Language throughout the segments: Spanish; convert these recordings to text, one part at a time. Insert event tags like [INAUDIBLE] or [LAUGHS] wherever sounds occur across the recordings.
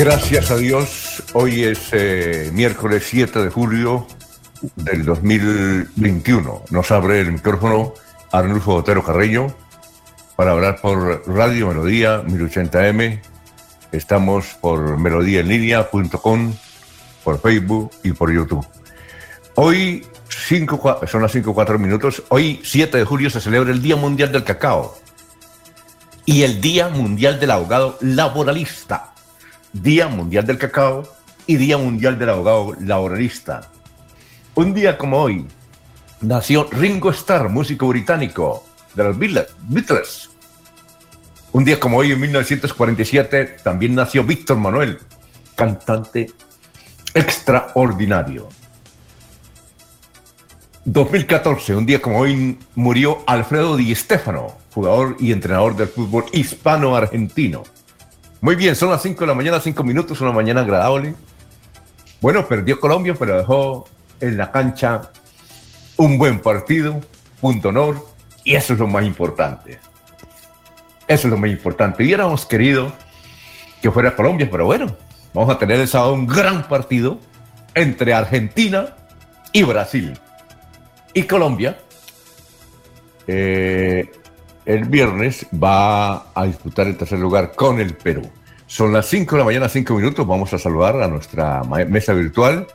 Gracias a Dios, hoy es eh, miércoles 7 de julio del 2021. Nos abre el micrófono Arnulfo Otero Carreño para hablar por Radio Melodía 1080M. Estamos por melodíaenlínea.com, por Facebook y por YouTube. Hoy, cinco, son las 5 4 minutos, hoy 7 de julio se celebra el Día Mundial del Cacao y el Día Mundial del Abogado Laboralista. Día Mundial del Cacao y Día Mundial del Abogado Laboralista. Un día como hoy nació Ringo Starr, músico británico de los Beatles. Un día como hoy, en 1947, también nació Víctor Manuel, cantante extraordinario. 2014, un día como hoy, murió Alfredo Di Stefano, jugador y entrenador del fútbol hispano-argentino. Muy bien, son las 5 de la mañana, 5 minutos, una mañana agradable. Bueno, perdió Colombia, pero dejó en la cancha un buen partido, punto honor, y eso es lo más importante. Eso es lo más importante. Hubiéramos querido que fuera Colombia, pero bueno, vamos a tener el sábado un gran partido entre Argentina y Brasil. Y Colombia, eh, el viernes va a disputar el tercer lugar con el Perú. Son las 5 de la mañana, 5 minutos. Vamos a saludar a nuestra mesa virtual.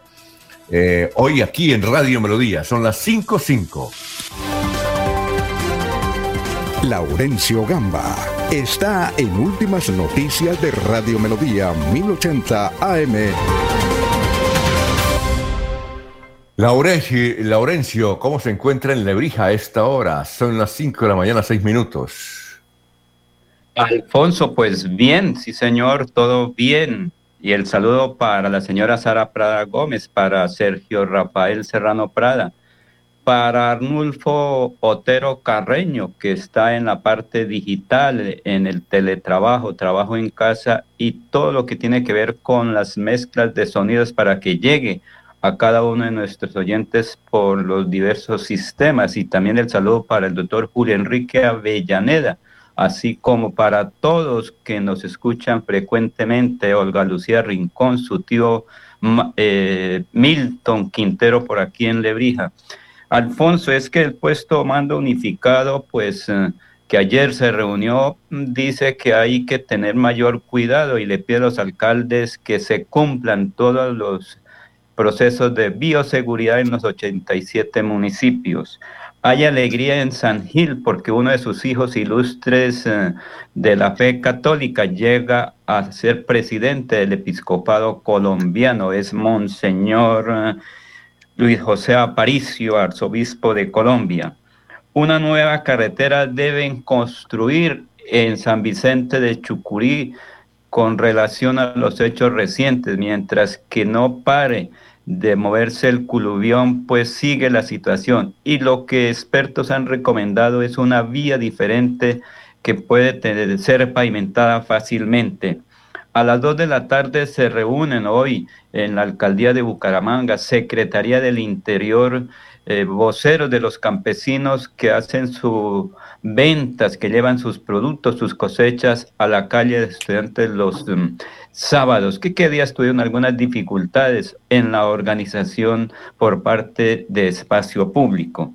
Eh, hoy aquí en Radio Melodía. Son las 5.5. Laurencio Gamba está en Últimas Noticias de Radio Melodía 1080 AM. Laurencio, ¿cómo se encuentra en Lebrija a esta hora? Son las 5 de la mañana, 6 minutos. Alfonso, pues bien, sí señor, todo bien. Y el saludo para la señora Sara Prada Gómez, para Sergio Rafael Serrano Prada, para Arnulfo Otero Carreño, que está en la parte digital, en el teletrabajo, trabajo en casa y todo lo que tiene que ver con las mezclas de sonidos para que llegue a cada uno de nuestros oyentes por los diversos sistemas y también el saludo para el doctor Julio Enrique Avellaneda, así como para todos que nos escuchan frecuentemente, Olga Lucía Rincón, su tío eh, Milton Quintero por aquí en Lebrija. Alfonso, es que el puesto mando unificado, pues eh, que ayer se reunió, dice que hay que tener mayor cuidado y le pide a los alcaldes que se cumplan todos los procesos de bioseguridad en los 87 municipios. Hay alegría en San Gil porque uno de sus hijos ilustres eh, de la fe católica llega a ser presidente del episcopado colombiano, es Monseñor eh, Luis José Aparicio, arzobispo de Colombia. Una nueva carretera deben construir en San Vicente de Chucurí con relación a los hechos recientes, mientras que no pare de moverse el culuvión, pues sigue la situación. Y lo que expertos han recomendado es una vía diferente que puede ser pavimentada fácilmente. A las 2 de la tarde se reúnen hoy en la alcaldía de Bucaramanga, Secretaría del Interior, eh, voceros de los campesinos que hacen sus ventas, que llevan sus productos, sus cosechas a la calle de estudiantes los mm, sábados, qué días tuvieron algunas dificultades en la organización por parte de espacio público.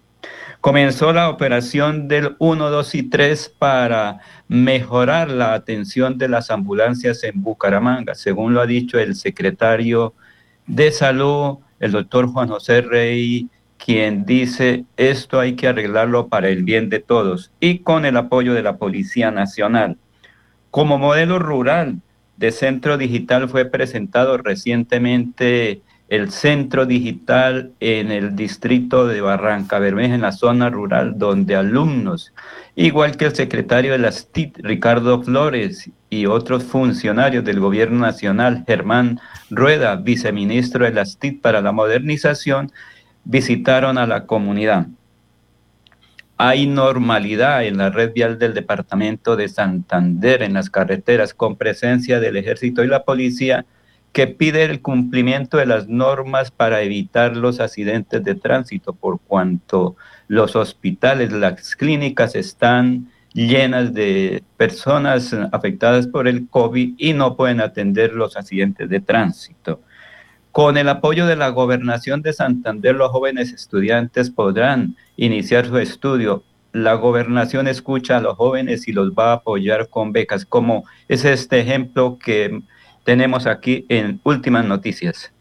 Comenzó la operación del 1, 2 y 3 para mejorar la atención de las ambulancias en Bucaramanga, según lo ha dicho el secretario de Salud, el doctor Juan José Rey, quien dice esto hay que arreglarlo para el bien de todos y con el apoyo de la Policía Nacional. Como modelo rural de centro digital fue presentado recientemente el centro digital en el distrito de Barranca Bermeja, en la zona rural, donde alumnos, igual que el secretario de las TIT, Ricardo Flores, y otros funcionarios del gobierno nacional, Germán Rueda, viceministro de las TIT para la modernización, visitaron a la comunidad. Hay normalidad en la red vial del departamento de Santander en las carreteras con presencia del ejército y la policía que pide el cumplimiento de las normas para evitar los accidentes de tránsito por cuanto los hospitales, las clínicas están llenas de personas afectadas por el COVID y no pueden atender los accidentes de tránsito. Con el apoyo de la gobernación de Santander, los jóvenes estudiantes podrán iniciar su estudio. La gobernación escucha a los jóvenes y los va a apoyar con becas, como es este ejemplo que tenemos aquí en Últimas Noticias.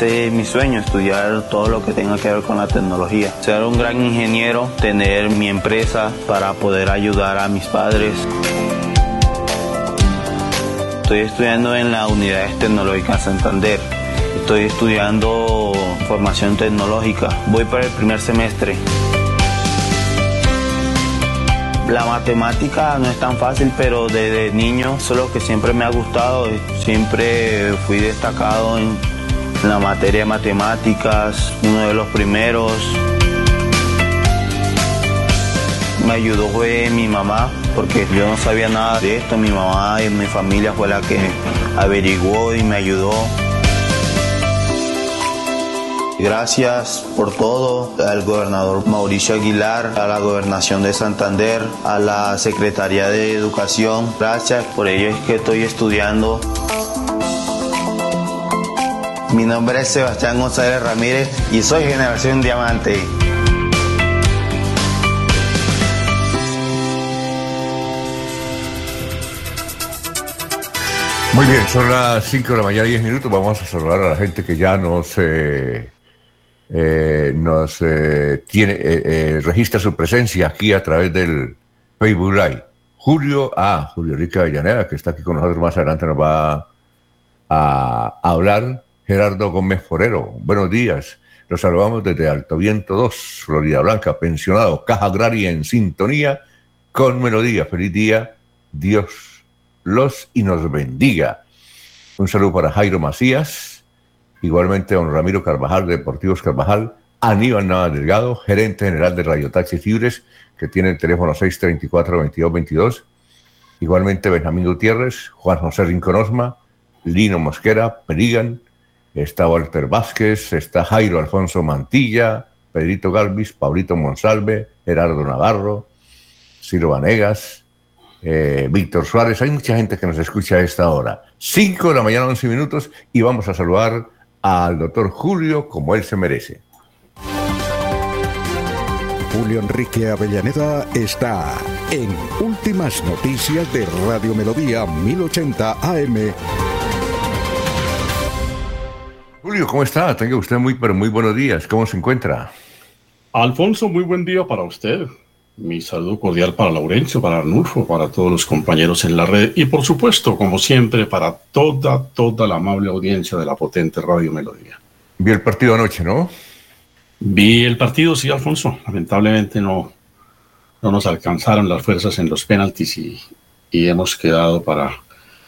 Es mi sueño, estudiar todo lo que tenga que ver con la tecnología. Ser un gran ingeniero, tener mi empresa para poder ayudar a mis padres. Estoy estudiando en la Unidades Tecnológicas Santander. Estoy estudiando formación tecnológica. Voy para el primer semestre. La matemática no es tan fácil, pero desde niño es lo que siempre me ha gustado. Siempre fui destacado en la materia de matemáticas, uno de los primeros. Me ayudó fue mi mamá, porque yo no sabía nada de esto. Mi mamá y mi familia fue la que averiguó y me ayudó. Gracias por todo al gobernador Mauricio Aguilar, a la gobernación de Santander, a la Secretaría de Educación. Gracias por ello es que estoy estudiando. Mi nombre es Sebastián González Ramírez y soy Generación Diamante. Muy bien, son las 5 de la mañana, 10 minutos. Vamos a saludar a la gente que ya nos, eh, eh, eh, registra su presencia aquí a través del Facebook Live. Julio, ah, Julio Rica Villanera, que está aquí con nosotros más adelante, nos va a hablar Gerardo Gómez Forero. Buenos días. Los saludamos desde Alto Viento 2, Florida Blanca, pensionado, Caja Agraria en sintonía con melodía. Feliz día. Dios los y nos bendiga. Un saludo para Jairo Macías, igualmente don Ramiro Carvajal de Deportivos Carvajal, Aníbal Nava Delgado, gerente general de Radio Taxis Libres, que tiene el teléfono 634-2222. Igualmente Benjamín Gutiérrez, Juan José Rinconosma, Lino Mosquera, Perigan, está Walter Vázquez, está Jairo Alfonso Mantilla, Pedrito Galvis, Pablito Monsalve, Gerardo Navarro, Ciro Vanegas, eh, Víctor Suárez. Hay mucha gente que nos escucha a esta hora. Cinco de la mañana, once minutos, y vamos a saludar al doctor Julio como él se merece. Julio Enrique Avellaneda está en Últimas Noticias de Radio Melodía 1080 AM. Julio, ¿cómo está? Tenga usted muy, pero muy buenos días. ¿Cómo se encuentra? Alfonso, muy buen día para usted. Mi saludo cordial para Laurencio, para Arnulfo, para todos los compañeros en la red y por supuesto, como siempre, para toda, toda la amable audiencia de la potente Radio Melodía. Vi el partido anoche, ¿no? Vi el partido, sí, Alfonso. Lamentablemente no, no nos alcanzaron las fuerzas en los penaltis y, hemos quedado para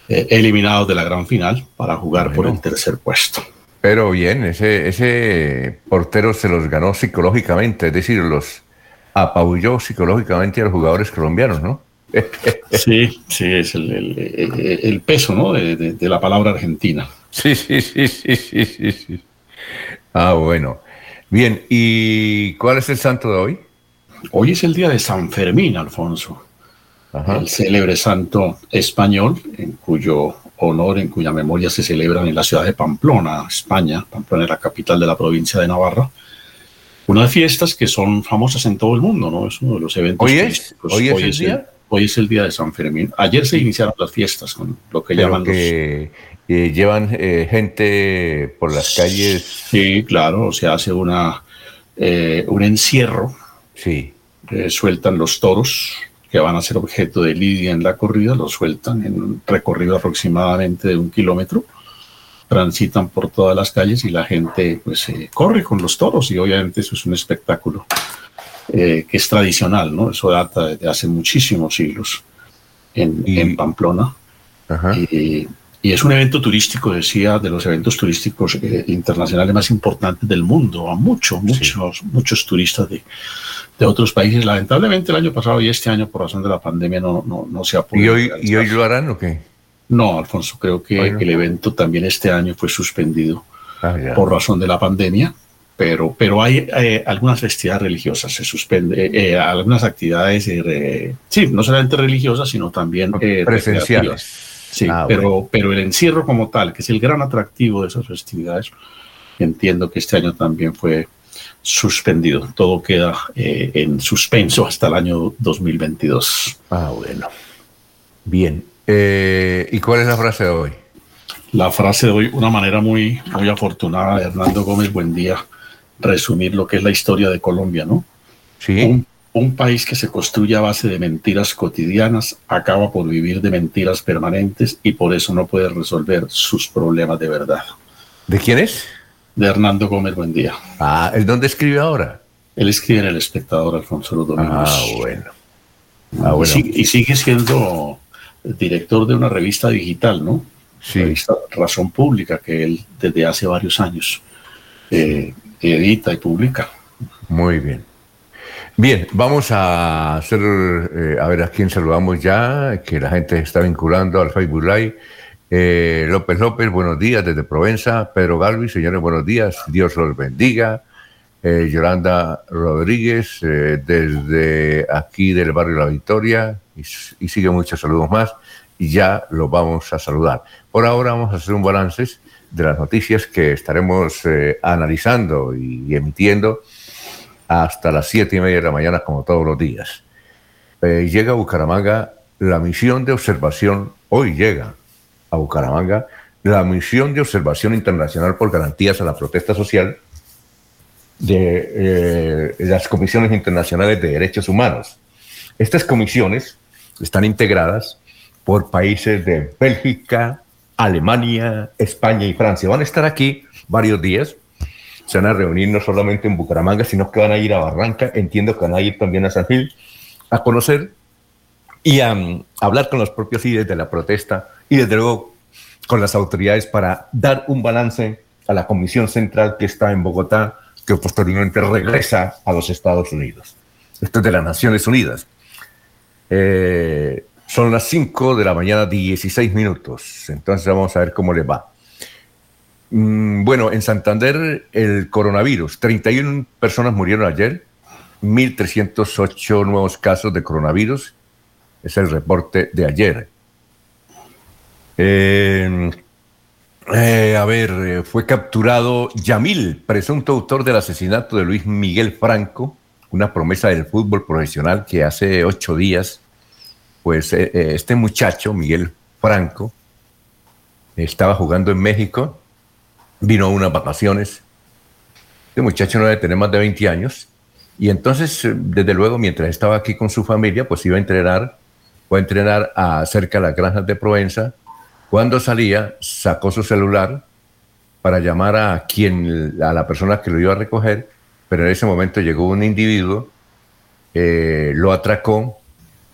eh, eliminados de la gran final para jugar por el tercer puesto. Pero bien, ese, ese portero se los ganó psicológicamente, es decir, los apabulló psicológicamente a los jugadores colombianos, ¿no? [LAUGHS] Sí, sí, es el, peso, ¿no? De, la palabra argentina. Sí, sí, sí, sí, sí, sí, Ah, bueno. Bien, ¿y cuál es el santo de hoy? Hoy es el día de San Fermín, Alfonso. El célebre santo español, en cuyo honor, en cuya memoria se celebran en la ciudad de Pamplona, España. Pamplona es la capital de la provincia de Navarra. Unas fiestas que son famosas en todo el mundo, ¿no? Es uno de los eventos. ¿Hoy es? ¿Hoy es, el día? hoy es el día de San Fermín. Ayer se iniciaron las fiestas con lo que llaman que, eh, llevan eh, gente por las calles. Sí, claro, se hace una, eh, un encierro. Sí. sueltan los toros que van a ser objeto de lidia en la corrida, los sueltan en un recorrido aproximadamente de un kilómetro, transitan por todas las calles y la gente pues corre con los toros y obviamente eso es un espectáculo eh, que es tradicional, ¿no? Eso data de hace muchísimos siglos en, Pamplona. Y, es un evento turístico, decía, de los eventos turísticos eh, internacionales más importantes del mundo. A muchos, muchos, muchos turistas de, de otros países. Lamentablemente el año pasado y este año por razón de la pandemia no, no, no se ha podido. ¿Y hoy, ¿Y hoy lo harán o qué? No, Alfonso, creo que el evento también este año fue suspendido ah, por razón de la pandemia, pero, pero hay eh, algunas festividades religiosas, se suspende, eh, algunas actividades, sí, no solamente religiosas, sino también presenciales. Sí, ah, pero, pero el encierro como tal, que es el gran atractivo de esas festividades, entiendo que este año también fue suspendido. Todo queda eh, en suspenso hasta el año 2022. Ah, bueno. Bien. Eh, ¿Y cuál es la frase de hoy? La frase de hoy, una manera muy, muy afortunada de Hernando Gómez Buen día, resumir lo que es la historia de Colombia, ¿no? Sí. Un, un país que se construye a base de mentiras cotidianas acaba por vivir de mentiras permanentes y por eso no puede resolver sus problemas de verdad. ¿De quién es? de Hernando Gómez Buendía. Ah, ¿el dónde escribe ahora? Él escribe en El Espectador, Alfonso Los Ah, bueno. Ah, bueno. Y, sigue, siendo director de una revista digital, ¿no? Sí. Revista Razón Pública, que él desde hace varios años eh, edita y publica. Muy bien. Bien, vamos a hacer, eh, a ver a quién saludamos ya, que la gente está vinculando al Facebook Live. Eh, López López, buenos días desde Provenza. Pedro Galvi, señores, buenos días. Dios los bendiga. Eh, Yolanda Rodríguez, eh, desde aquí del barrio La Victoria, y, sigue muchos saludos más, y ya los vamos a saludar. Por ahora vamos a hacer un balance de las noticias que estaremos analizando y, emitiendo hasta las siete y media de la mañana, como todos los días. llega a Bucaramanga la misión de observación, hoy llega a Bucaramanga la misión de observación internacional por garantías a la protesta social de eh, las comisiones internacionales de derechos humanos. Estas comisiones están integradas por países de Bélgica, Alemania, España y Francia. Van a estar aquí varios días. Se van a reunir no solamente en Bucaramanga, sino que van a ir a Barranca. Entiendo que van a ir también a San Gil a conocer y a, hablar con los propios líderes de la protesta y desde luego con las autoridades para dar un balance a la Comisión Central que está en Bogotá, que posteriormente regresa a los Estados Unidos. Esto es de las Naciones Unidas. Eh, son las 5 de la mañana, 16 minutos. Entonces vamos a ver cómo les va. Mm, bueno, en Santander el coronavirus. 31 personas murieron ayer, 1.308 nuevos casos de coronavirus. Es el reporte de ayer. Eh, eh, a ver, eh, fue capturado Yamil, presunto autor del asesinato de Luis Miguel Franco, una promesa del fútbol profesional que hace ocho días, pues este muchacho, Miguel Franco, estaba jugando en México, vino a unas vacaciones. Este muchacho no debe tener más de 20 años. Y entonces, desde luego, mientras estaba aquí con su familia, pues iba a entrenar, fue a entrenar a cerca de las granjas de Provenza, cuando salía, sacó su celular para llamar a quien, a la persona que lo iba a recoger, pero en ese momento llegó un individuo, eh, lo atracó,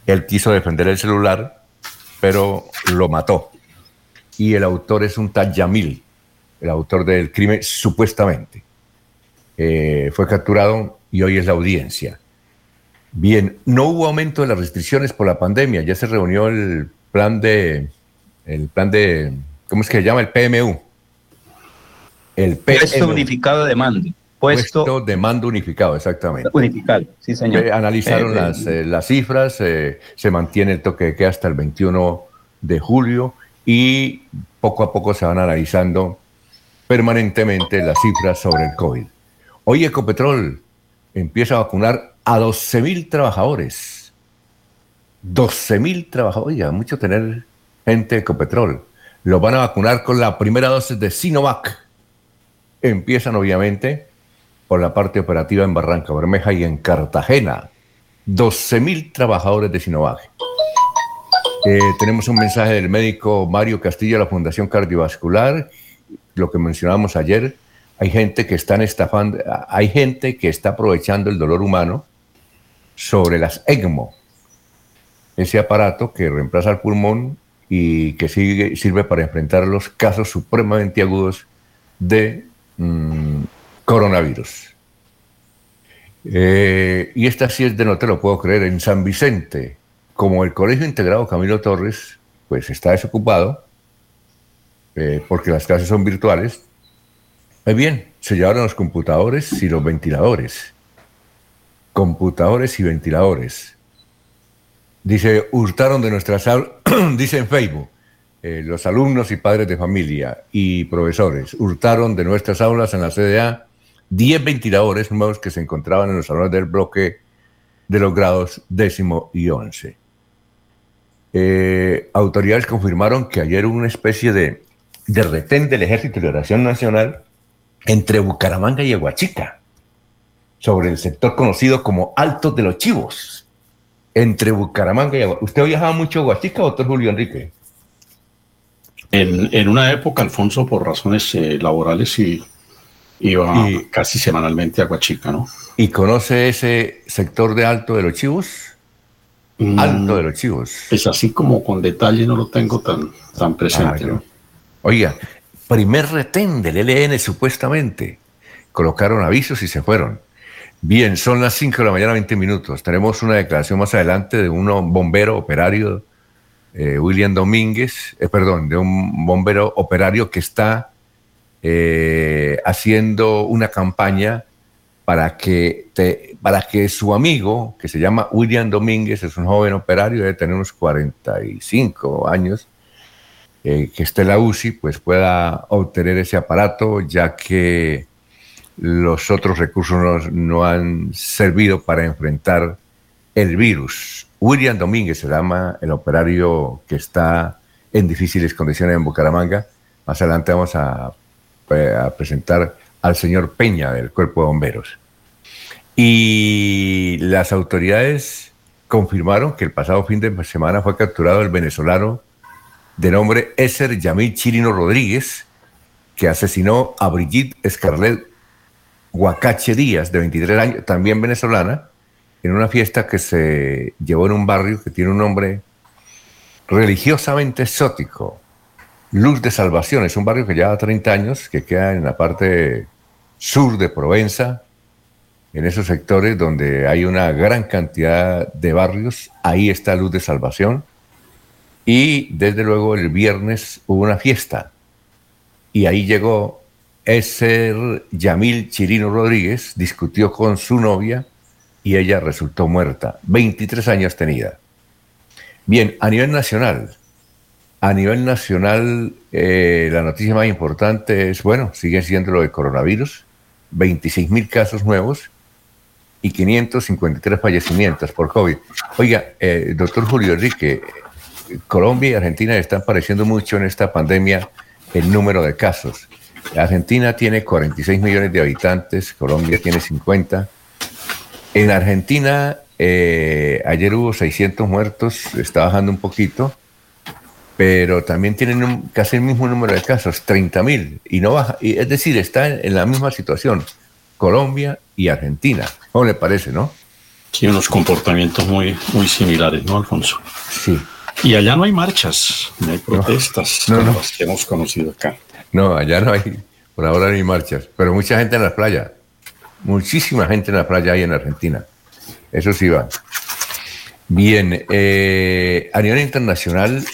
él quiso defender el celular, pero lo mató. Y el autor es un tal Yamil, el autor del crimen, supuestamente. Eh, fue capturado y hoy es la audiencia. Bien, no hubo aumento de las restricciones por la pandemia, ya se reunió el plan de el plan de, ¿cómo es que se llama? El PMU. El PMU. Puesto unificado de mando. puesto, de mando unificado, exactamente. Unificado, sí, señor. Eh, analizaron las, las, cifras, se mantiene el toque de queda hasta el 21 de julio y poco a poco se van analizando permanentemente las cifras sobre el COVID. Hoy Ecopetrol empieza a vacunar a 12.000 trabajadores. 12.000 trabajadores, oiga, mucho tener gente de Ecopetrol. Los van a vacunar con la primera dosis de Sinovac. Empiezan obviamente por la parte operativa en Barranca Bermeja y en Cartagena. 12.000 trabajadores de Sinovac. Eh, tenemos un mensaje del médico Mario Castillo de la Fundación Cardiovascular, lo que mencionábamos ayer, hay gente que está estafando, hay gente que está aprovechando el dolor humano sobre las ECMO, ese aparato que reemplaza el pulmón y que sirve para enfrentar los casos supremamente agudos de mm, coronavirus. Eh, y esta sí es de no te lo puedo creer, en San Vicente, como el Colegio Integrado Camilo Torres, pues está desocupado, eh, porque las clases son virtuales, muy bien, se llevaron los computadores y los ventiladores. Computadores y ventiladores. Dice, hurtaron de nuestras aulas, [CLEARS THROAT] dice en Facebook, eh, los alumnos y padres de familia y profesores hurtaron de nuestras aulas en la CDA 10 ventiladores nuevos que se encontraban en los salones del bloque de los grados décimo y once. Eh, autoridades confirmaron que ayer hubo una especie de, de retén del Ejército de Liberación Nacional entre Bucaramanga y Aguachica, sobre el sector conocido como Altos de los Chivos, entre Bucaramanga y Aguachica. ¿Usted viajaba mucho a Aguachica, doctor Julio Enrique? En, una época, Alfonso, por razones eh, laborales, y iba casi semanalmente a Aguachica, ¿no? ¿Y conoce ese sector de Alto de los Chivos? Mm, Alto de los Chivos. Es así como con detalle no lo tengo tan, tan presente, ah, ¿no? Oiga, primer retén del ELN supuestamente. Colocaron avisos y se fueron. Bien, son las 5 de la mañana, 20 minutos. Tenemos una declaración más adelante de un bombero operario, eh, William Domínguez, eh, perdón, de un bombero operario que está eh, haciendo una campaña para que, para que su amigo, que se llama William Domínguez, es un joven operario, debe tener unos 45 años, eh, que esté la UCI, pues pueda obtener ese aparato, ya que los otros recursos no, han servido para enfrentar el virus. William Domínguez se llama el operario que está en difíciles condiciones en Bucaramanga. Más adelante vamos a, eh, a presentar al señor Peña del Cuerpo de Bomberos. Y las autoridades confirmaron que el pasado fin de semana fue capturado el venezolano de nombre Eser Yamil Chirino Rodríguez, que asesinó a Brigitte Scarlett Huacache Díaz, de 23 años, también venezolana, en una fiesta que se llevó en un barrio que tiene un nombre religiosamente exótico, Luz de Salvación. Es un barrio que lleva 30 años, que queda en la parte sur de Provenza, en esos sectores donde hay una gran cantidad de barrios. Ahí está Luz de Salvación y desde luego el viernes hubo una fiesta y ahí llegó ese Yamil Chirino Rodríguez, discutió con su novia y ella resultó muerta, 23 años tenida. Bien, a nivel nacional, a nivel nacional eh, la noticia más importante es, bueno, sigue siendo lo de coronavirus, 26 mil casos nuevos y 553 fallecimientos por COVID. Oiga, eh, doctor Julio Enrique, Colombia y Argentina están pareciendo mucho en esta pandemia el número de casos. Argentina tiene 46 millones de habitantes, Colombia tiene 50. En Argentina eh, ayer hubo 600 muertos, está bajando un poquito, pero también tienen casi el mismo número de casos, 30 mil, y no baja. Y es decir, está en, la misma situación, Colombia y Argentina. ¿Cómo le parece, no? Sí, unos comportamientos muy, muy similares, ¿no, Alfonso? Sí. Y allá no hay marchas, no hay protestas, no, no, las que hemos conocido acá. No, allá no hay, por ahora no hay marchas, pero mucha gente en la playa, muchísima gente en la playa hay en Argentina. Eso sí va. Bien, eh, a nivel internacional,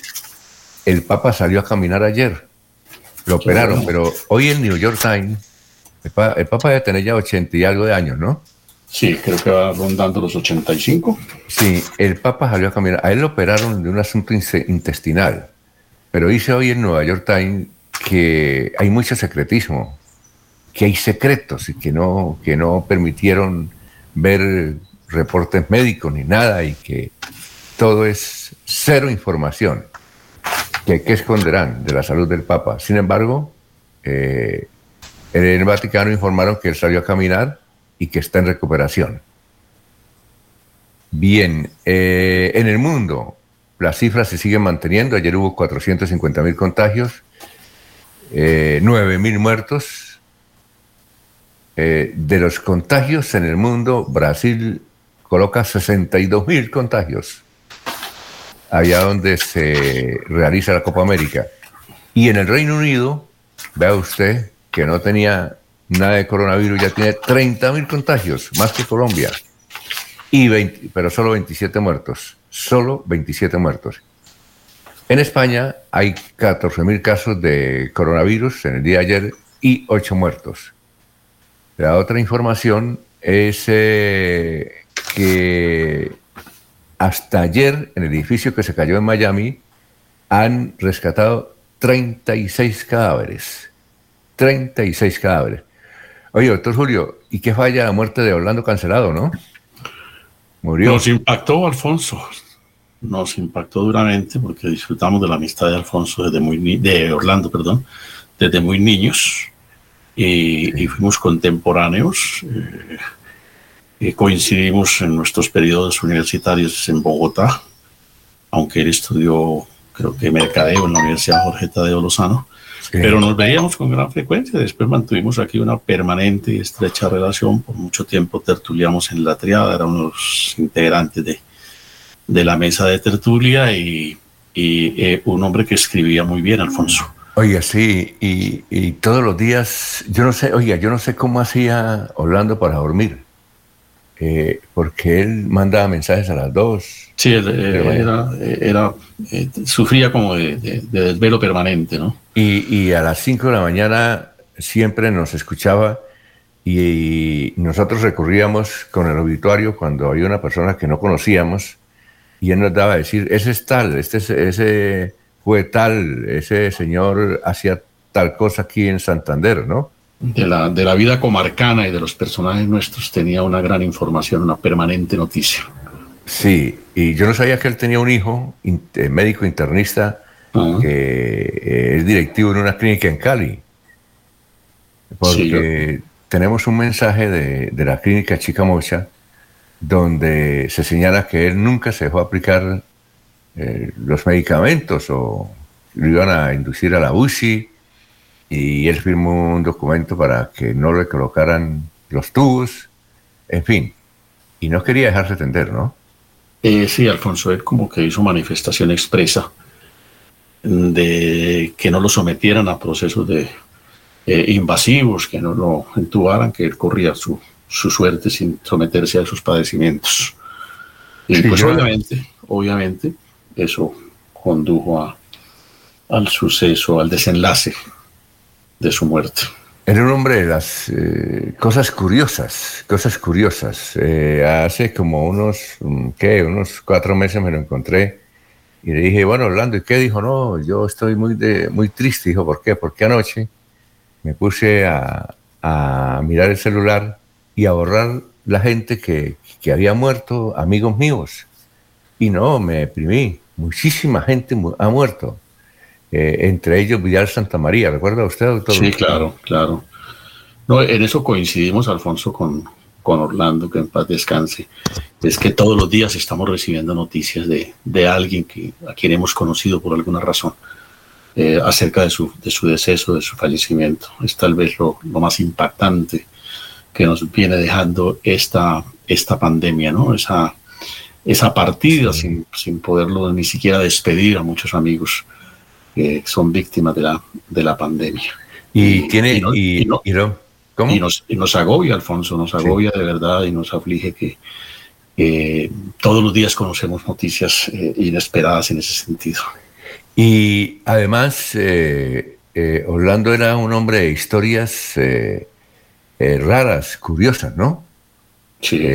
el Papa salió a caminar ayer. Lo operaron, pero hoy el New York Times El, Papa debe tener ya 80 y algo de años, ¿no? Sí, creo que va rondando los 85. Sí, el Papa salió a caminar. A él lo operaron de un asunto intestinal. Pero dice hoy en Nueva York Times que hay mucho secretismo, que hay secretos y que no, que no permitieron ver reportes médicos ni nada y que todo es cero información que, que esconderán de la salud del Papa. Sin embargo, eh, en el Vaticano informaron que él salió a caminar y que está en recuperación. Bien, eh, en el mundo las cifras se siguen manteniendo. Ayer hubo 450 mil contagios, eh, 9 mil muertos. Eh, de los contagios en el mundo, Brasil coloca 62 mil contagios allá donde se realiza la Copa América. Y en el Reino Unido, vea usted que no tenía nada de coronavirus, ya tiene 30.000 contagios, más que Colombia, y pero solo 27 muertos, solo 27 muertos. En España hay 14.000 casos de coronavirus en el día de ayer y 8 muertos. La otra información es eh, que hasta ayer, en el edificio que se cayó en Miami, han rescatado 36 cadáveres. 36 cadáveres. Oye, doctor Julio, ¿y qué falla la muerte de Orlando Cancelado, no? Murió. Nos impactó, Alfonso. Nos impactó duramente porque disfrutamos de la amistad de Alfonso desde muy de Orlando, perdón, desde muy niños y, fuimos contemporáneos. Eh, coincidimos en nuestros periodos universitarios en Bogotá, aunque él estudió, creo que mercadeo en la Universidad Jorge Tadeo Lozano, pero nos veíamos con gran frecuencia. Después mantuvimos aquí una permanente y estrecha relación. Por mucho tiempo tertuliamos en la triada, éramos unos integrantes de, de la mesa de tertulia y, y eh, un hombre que escribía muy bien, Alfonso. Oiga, sí, y, y, todos los días, yo no sé, oiga, yo no sé cómo hacía Orlando para dormir. Eh, porque él mandaba mensajes a las dos. Sí, era, era eh, sufría como de, desvelo permanente, ¿no? Y, a las 5 de la mañana siempre nos escuchaba y, nosotros recurríamos con el obituario cuando había una persona que no conocíamos y él nos daba a decir, ese es tal, este ese fue tal, ese señor hacía tal cosa aquí en Santander, ¿no? De la, de la vida comarcana y de los personajes nuestros tenía una gran información, una permanente noticia. Sí, y yo no sabía que él tenía un hijo, eh, médico internista, ah. que eh, es directivo en una clínica en Cali. Porque tenemos un mensaje de, de la clínica Chica Mocha donde se señala que él nunca se dejó aplicar eh, los medicamentos o lo iban a inducir a la UCI y él firmó un documento para que no le colocaran los tubos, en fin, y no quería dejarse tender, ¿no? Eh, sí, Alfonso, él como que hizo manifestación expresa de que no lo sometieran a procesos de eh, invasivos, que no lo entubaran, que él corría su, su suerte sin someterse a esos padecimientos. Y pues obviamente, obviamente, eso condujo a, al suceso, al desenlace de su muerte. Era un hombre de las eh, cosas curiosas, cosas curiosas. Eh, hace como unos, mm, ¿qué? Unos cuatro meses me lo encontré y le dije, bueno, Orlando, ¿y qué? Dijo, no, yo estoy muy, de, muy triste. Dijo, ¿por qué? Porque anoche me puse a, a mirar el celular y a borrar la gente que, que había muerto, amigos míos. Y no, me deprimí. Muchísima gente ha muerto. Eh, entre ellos Villar Santa María. ¿Recuerda usted, doctor? Sí, claro, claro. No, en eso coincidimos, Alfonso, con, con Orlando, que en paz descanse. Es que todos los días estamos recibiendo noticias de, de alguien que, a quien hemos conocido por alguna razón eh, acerca de su, de su deceso, de su fallecimiento. Es tal vez lo, lo más impactante que nos viene dejando esta, esta pandemia, ¿no? Esa, esa partida sin, sin poderlo ni siquiera despedir a muchos amigos que son víctimas de la, de la pandemia. Y, tiene, y, nos, nos, agobia, Alfonso, nos agobia de verdad y nos aflige que todos los días conocemos noticias eh, inesperadas en ese sentido. Y además, eh, eh, Orlando era un hombre de historias raras, curiosas, ¿no? Sí.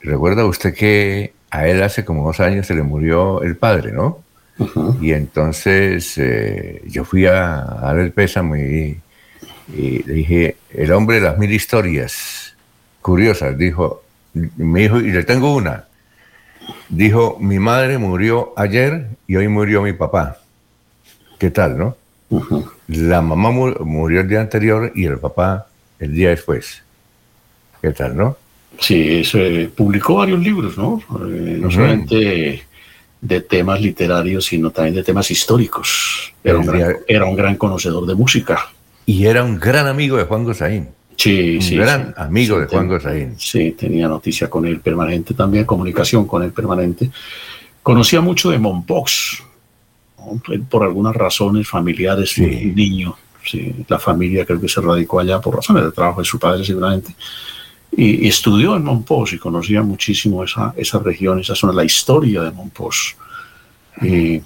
Recuerda usted que a él hace como dos años se le murió el padre, ¿no? Y entonces eh, yo fui a, a dar el pésame y, y le dije, el hombre de las mil historias curiosas, dijo, me dijo, y le tengo una. Dijo, mi madre murió ayer y hoy murió mi papá. ¿Qué tal, no? La mamá mu- murió el día anterior y el papá el día después. ¿Qué tal, no? Sí, se publicó varios libros, ¿no? Eh, no solamente de temas literarios, sino también de temas históricos. Era un, gran, día- era un gran conocedor de música. Y era un gran amigo de Juan Gosaín. Sí, Un sí. gran sí. amigo Sí, de Juan ten- Gosaín. Sí, tenía noticia con él permanente, también comunicación con él permanente. Conocía mucho de. Él, por algunas razones familiares, Sí. un niño, sí, la familia creo que se radicó allá por razones de trabajo de su padre seguramente, y, y estudió en Mompox y conocía muchísimo esa, esa región, esa zona, la historia de Mompox, y,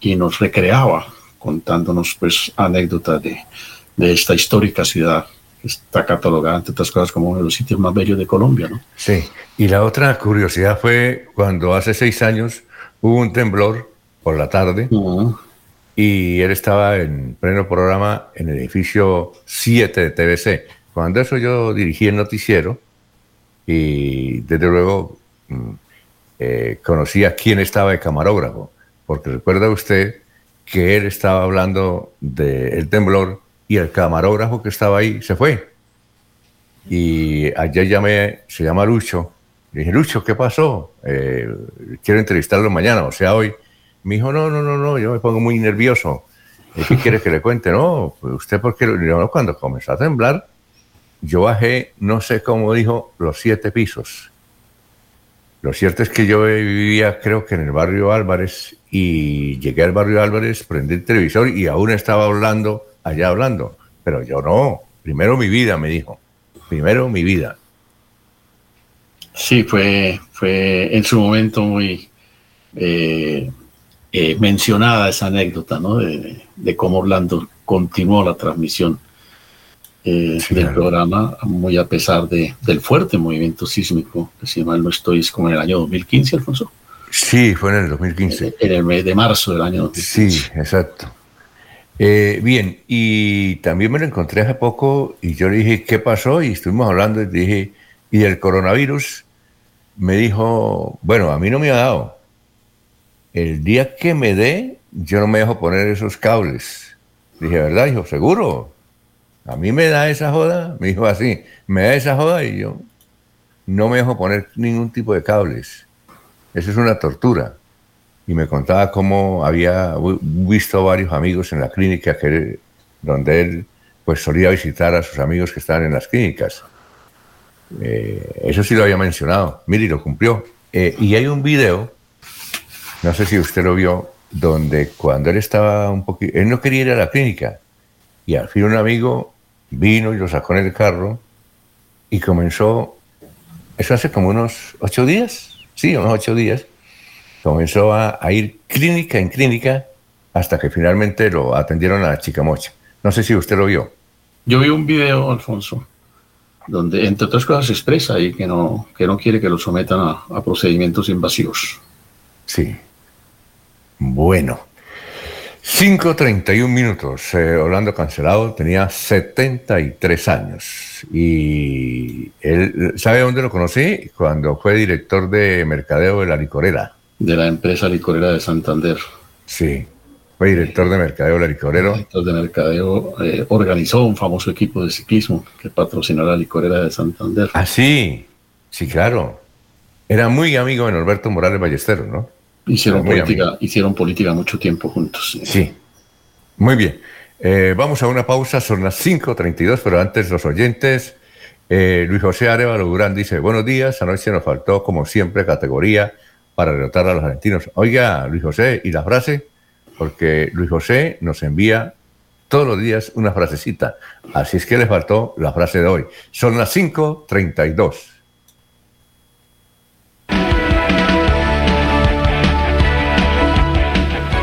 y nos recreaba contándonos pues anécdotas de, de esta histórica ciudad que está catalogada, entre otras cosas, como uno de los sitios más bellos de Colombia, ¿no? Sí. Y la otra curiosidad fue cuando hace seis años hubo un temblor por la tarde y él estaba en pleno programa en el edificio 7 de TVC. Cuando eso yo dirigí el noticiero y desde luego mm, eh, conocía quién estaba de camarógrafo, porque recuerda usted que él estaba hablando del temblor y el camarógrafo que estaba ahí se fue. Y ayer llamé, se llama Lucho, le dije, Lucho, ¿qué pasó? Eh, quiero entrevistarlo mañana, o sea, hoy. Me dijo, no, no, no, no, yo me pongo muy nervioso. ¿Y ¿Qué quiere que le cuente? No, pues usted porque cuando comenzó a temblar, yo bajé, no sé cómo dijo, los siete pisos. Lo cierto es que yo vivía, creo que en el barrio Álvarez, y llegué al barrio Álvarez, prendí el televisor y aún estaba hablando, allá hablando. Pero yo no, primero mi vida, me dijo. Primero mi vida. Sí, fue, fue en su momento muy eh, eh, mencionada esa anécdota, ¿no? De, de cómo Orlando continuó la transmisión eh, Sí, del claro. programa, muy a pesar de, del fuerte movimiento sísmico, que si mal no estoy, es como en el año 2015, Alfonso, Sí, fue en el 2015. en el mes de marzo del año 2015. Sí, exacto. Eh, bien, y también me lo encontré hace poco y yo le dije, ¿qué pasó? Y estuvimos hablando y dije, ¿y del coronavirus? Me dijo, bueno, a mí no me ha dado. El día que me dé, yo no me dejo poner esos cables. Dije, ¿verdad? Dijo, seguro. A mí me da esa joda. Me dijo así, me da esa joda y yo no me dejo poner ningún tipo de cables. Eso es una tortura y me contaba cómo había vi- visto varios amigos en la clínica que, donde él pues solía visitar a sus amigos que estaban en las clínicas. Eh, eso sí lo había mencionado. Mire, lo cumplió. Eh, y hay un video, no sé si usted lo vio, donde cuando él estaba un poquito, él no quería ir a la clínica y al un amigo vino y lo sacó en el carro y comenzó, eso hace como unos ocho días, sí, unos ocho días, comenzó a, a ir clínica en clínica hasta que finalmente lo atendieron a la chica mocha. No sé si usted lo vio. Yo vi un video, Alfonso, donde entre otras cosas se expresa ahí que no, que no quiere que lo sometan a, a procedimientos invasivos. Sí. Bueno. 5.31 minutos. Eh, Orlando Cancelado tenía 73 años. Y él, ¿sabe dónde lo conocí? Cuando fue director de mercadeo de la licorera. de la empresa licorera de Santander. Sí. Fue director de mercadeo de la licorera. Director de mercadeo eh, organizó un famoso equipo de ciclismo que patrocinó la licorera de Santander. Ah, sí. Sí, claro. Era muy amigo de Norberto Morales Ballesteros, ¿no? Hicieron muy política, hicieron política mucho tiempo juntos. sí. Muy bien. Eh, vamos a una pausa, son las 5.32, pero antes los oyentes. eh, Luis José Arevalo Durán dice, buenos días, anoche nos faltó, como siempre, categoría para derrotar a los argentinos. Oiga, Luis José, ¿y la frase? Porque Luis José nos envía todos los días una frasecita. Así es que le faltó la frase de hoy. Son las 5.32.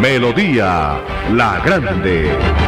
Melodía La Grande.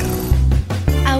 Ser.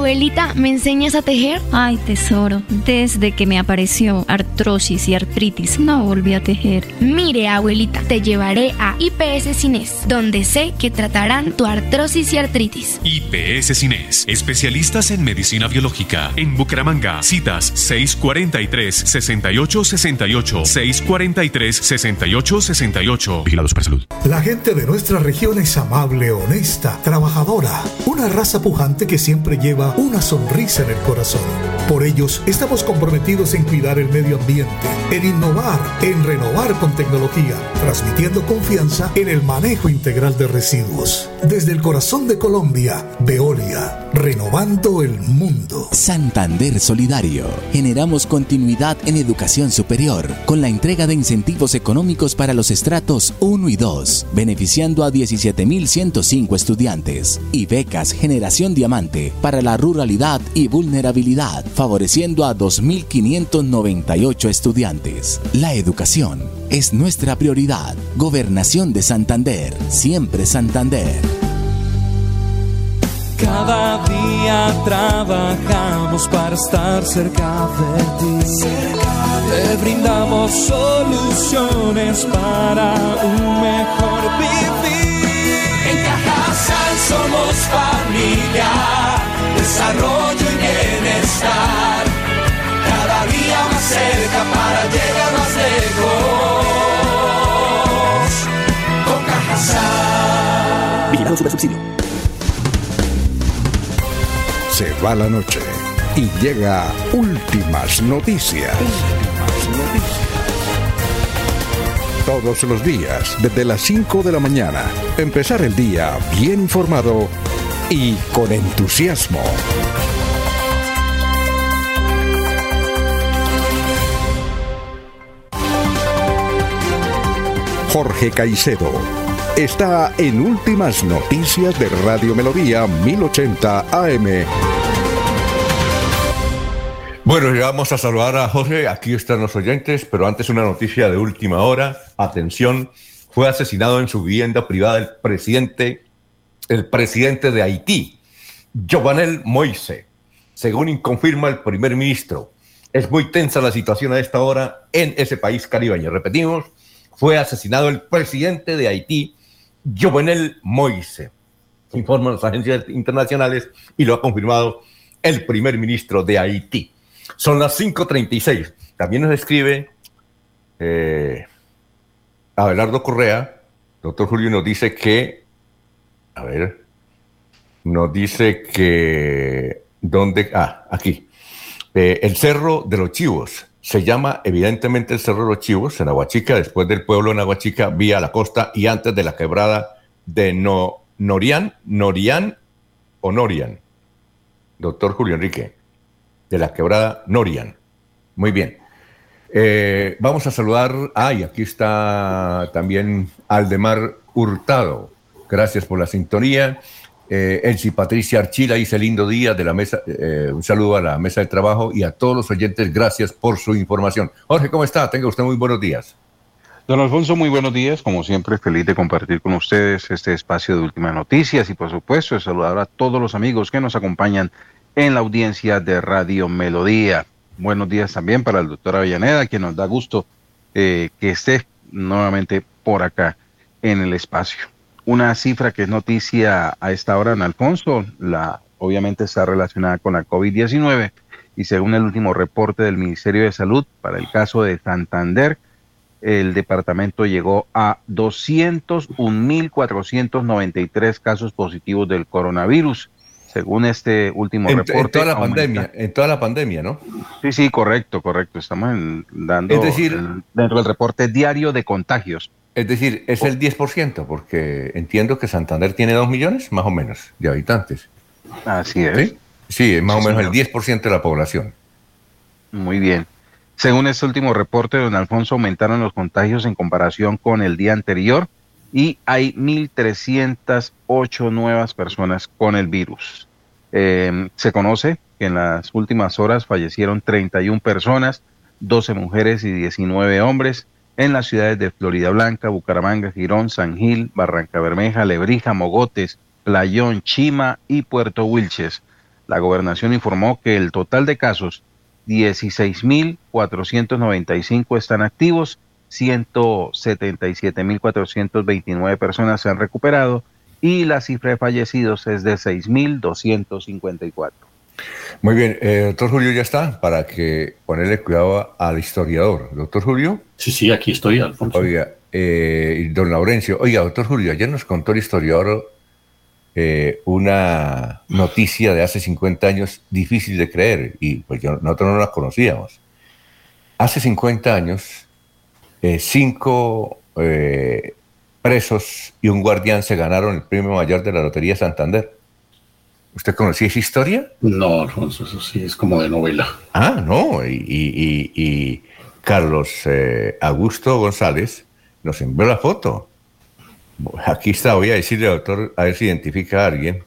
Abuelita, ¿me enseñas a tejer? Ay, tesoro, desde que me apareció artrosis y artritis, no volví a tejer. Mire, abuelita, te llevaré a IPS Cines, donde sé que tratarán tu artrosis y artritis. IPS Cines, especialistas en medicina biológica. En Bucaramanga, citas 643-6868, 643-6868. Vigilados para salud. La gente de nuestra región es amable, honesta, trabajadora, una raza pujante que siempre lleva una sonrisa en el corazón. Por ellos estamos comprometidos en cuidar el medio ambiente, en innovar, en renovar con tecnología, transmitiendo confianza en el manejo integral de residuos. Desde el corazón de Colombia, Veolia, renovando el mundo. Santander Solidario. Generamos continuidad en educación superior con la entrega de incentivos económicos para los estratos 1 y 2, beneficiando a 17.105 estudiantes y becas Generación Diamante para la ruralidad y vulnerabilidad, favoreciendo a 2.598 estudiantes. La educación es nuestra prioridad. Gobernación de Santander, siempre Santander. Cada día trabajamos para estar cerca de ti. Te brindamos soluciones para un mejor vivir. En Cajasal somos familia desarrollo y bienestar. Cada día más cerca para llegar más lejos. Con Cajasal. Vigilado Super Subsidio. Se va la noche y llega últimas noticias. Últimas noticias. Todos los días, desde las 5 de la mañana, empezar el día bien informado y con entusiasmo. Jorge Caicedo está en Últimas Noticias de Radio Melodía 1080 AM. Bueno, vamos a saludar a Jorge. Aquí están los oyentes, pero antes una noticia de última hora. Atención, fue asesinado en su vivienda privada el presidente el presidente de Haití, Jovenel Moise, según confirma el primer ministro. Es muy tensa la situación a esta hora en ese país caribeño. Repetimos, fue asesinado el presidente de Haití, Jovenel Moise. Informan las agencias internacionales y lo ha confirmado el primer ministro de Haití. Son las 5.36. También nos escribe eh, Abelardo Correa, doctor Julio, nos dice que a ver, nos dice que, ¿dónde? Ah, aquí. Eh, el Cerro de los Chivos. Se llama evidentemente el Cerro de los Chivos, en Aguachica, después del pueblo en Aguachica, vía la costa y antes de la quebrada de no, Norian, Norian o Norian. Doctor Julio Enrique, de la quebrada Norian. Muy bien. Eh, vamos a saludar. Ay, aquí está también Aldemar Hurtado. Gracias por la sintonía. Eh, Elsie Patricia Archila dice lindo día de la mesa. Eh, un saludo a la mesa de trabajo y a todos los oyentes. Gracias por su información. Jorge, ¿cómo está? Tenga usted muy buenos días. Don Alfonso, muy buenos días. Como siempre, feliz de compartir con ustedes este espacio de últimas noticias y, por supuesto, de saludar a todos los amigos que nos acompañan en la audiencia de Radio Melodía. Buenos días también para el doctor Avellaneda, quien nos da gusto eh, que esté nuevamente por acá en el espacio una cifra que es noticia a esta hora en Alfonso, la, obviamente está relacionada con la COVID-19 y según el último reporte del Ministerio de Salud para el caso de Santander, el departamento llegó a 201.493 casos positivos del coronavirus. Según este último reporte. En toda la pandemia, en toda la pandemia, ¿no? Sí, sí, correcto, correcto. Estamos dando es decir, dentro del reporte diario de contagios. Es decir, es el 10%, porque entiendo que Santander tiene 2 millones, más o menos, de habitantes. Así es. Sí, es más o menos el 10% de la población. Muy bien. Según este último reporte, don Alfonso, aumentaron los contagios en comparación con el día anterior y hay 1.308 nuevas personas con el virus. Eh, se conoce que en las últimas horas fallecieron 31 personas, 12 mujeres y 19 hombres en las ciudades de Florida Blanca, Bucaramanga, Girón, San Gil, Barranca Bermeja, Lebrija, Mogotes, Playón, Chima y Puerto Wilches. La gobernación informó que el total de casos, 16.495 están activos 177.429 personas se han recuperado y la cifra de fallecidos es de 6.254. Muy bien, eh, doctor Julio ya está para que ponerle cuidado al historiador. Doctor Julio. Sí, sí, aquí estoy, Alfonso. Oiga, eh, don Laurencio, oiga, doctor Julio, ayer nos contó el historiador eh, una noticia de hace 50 años difícil de creer y pues nosotros no la conocíamos. Hace 50 años cinco presos y un guardián se ganaron el premio mayor de la Lotería Santander. ¿Usted conocía esa historia? No, Alfonso, eso sí es como de novela. Ah, no, y, Carlos eh, Augusto González nos envió la foto. Aquí está, voy a decirle, doctor, a ver si identifica a alguien.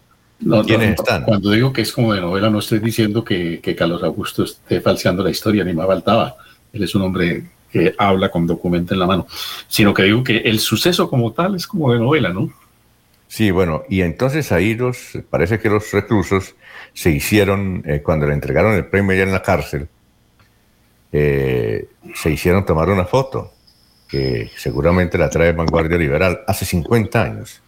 ¿Quiénes están? Cuando digo que es como de novela, no estoy diciendo que, que Carlos Augusto esté falseando la historia, ni más faltaba. Él es un hombre que habla con documento en la mano, sino que digo que el suceso como tal es como de novela, ¿no? Sí, bueno, y entonces ahí los, parece que los reclusos se hicieron, eh, cuando le entregaron el premio ya en la cárcel, eh, se hicieron tomar una foto, que seguramente la trae Vanguardia Liberal, hace 50 años.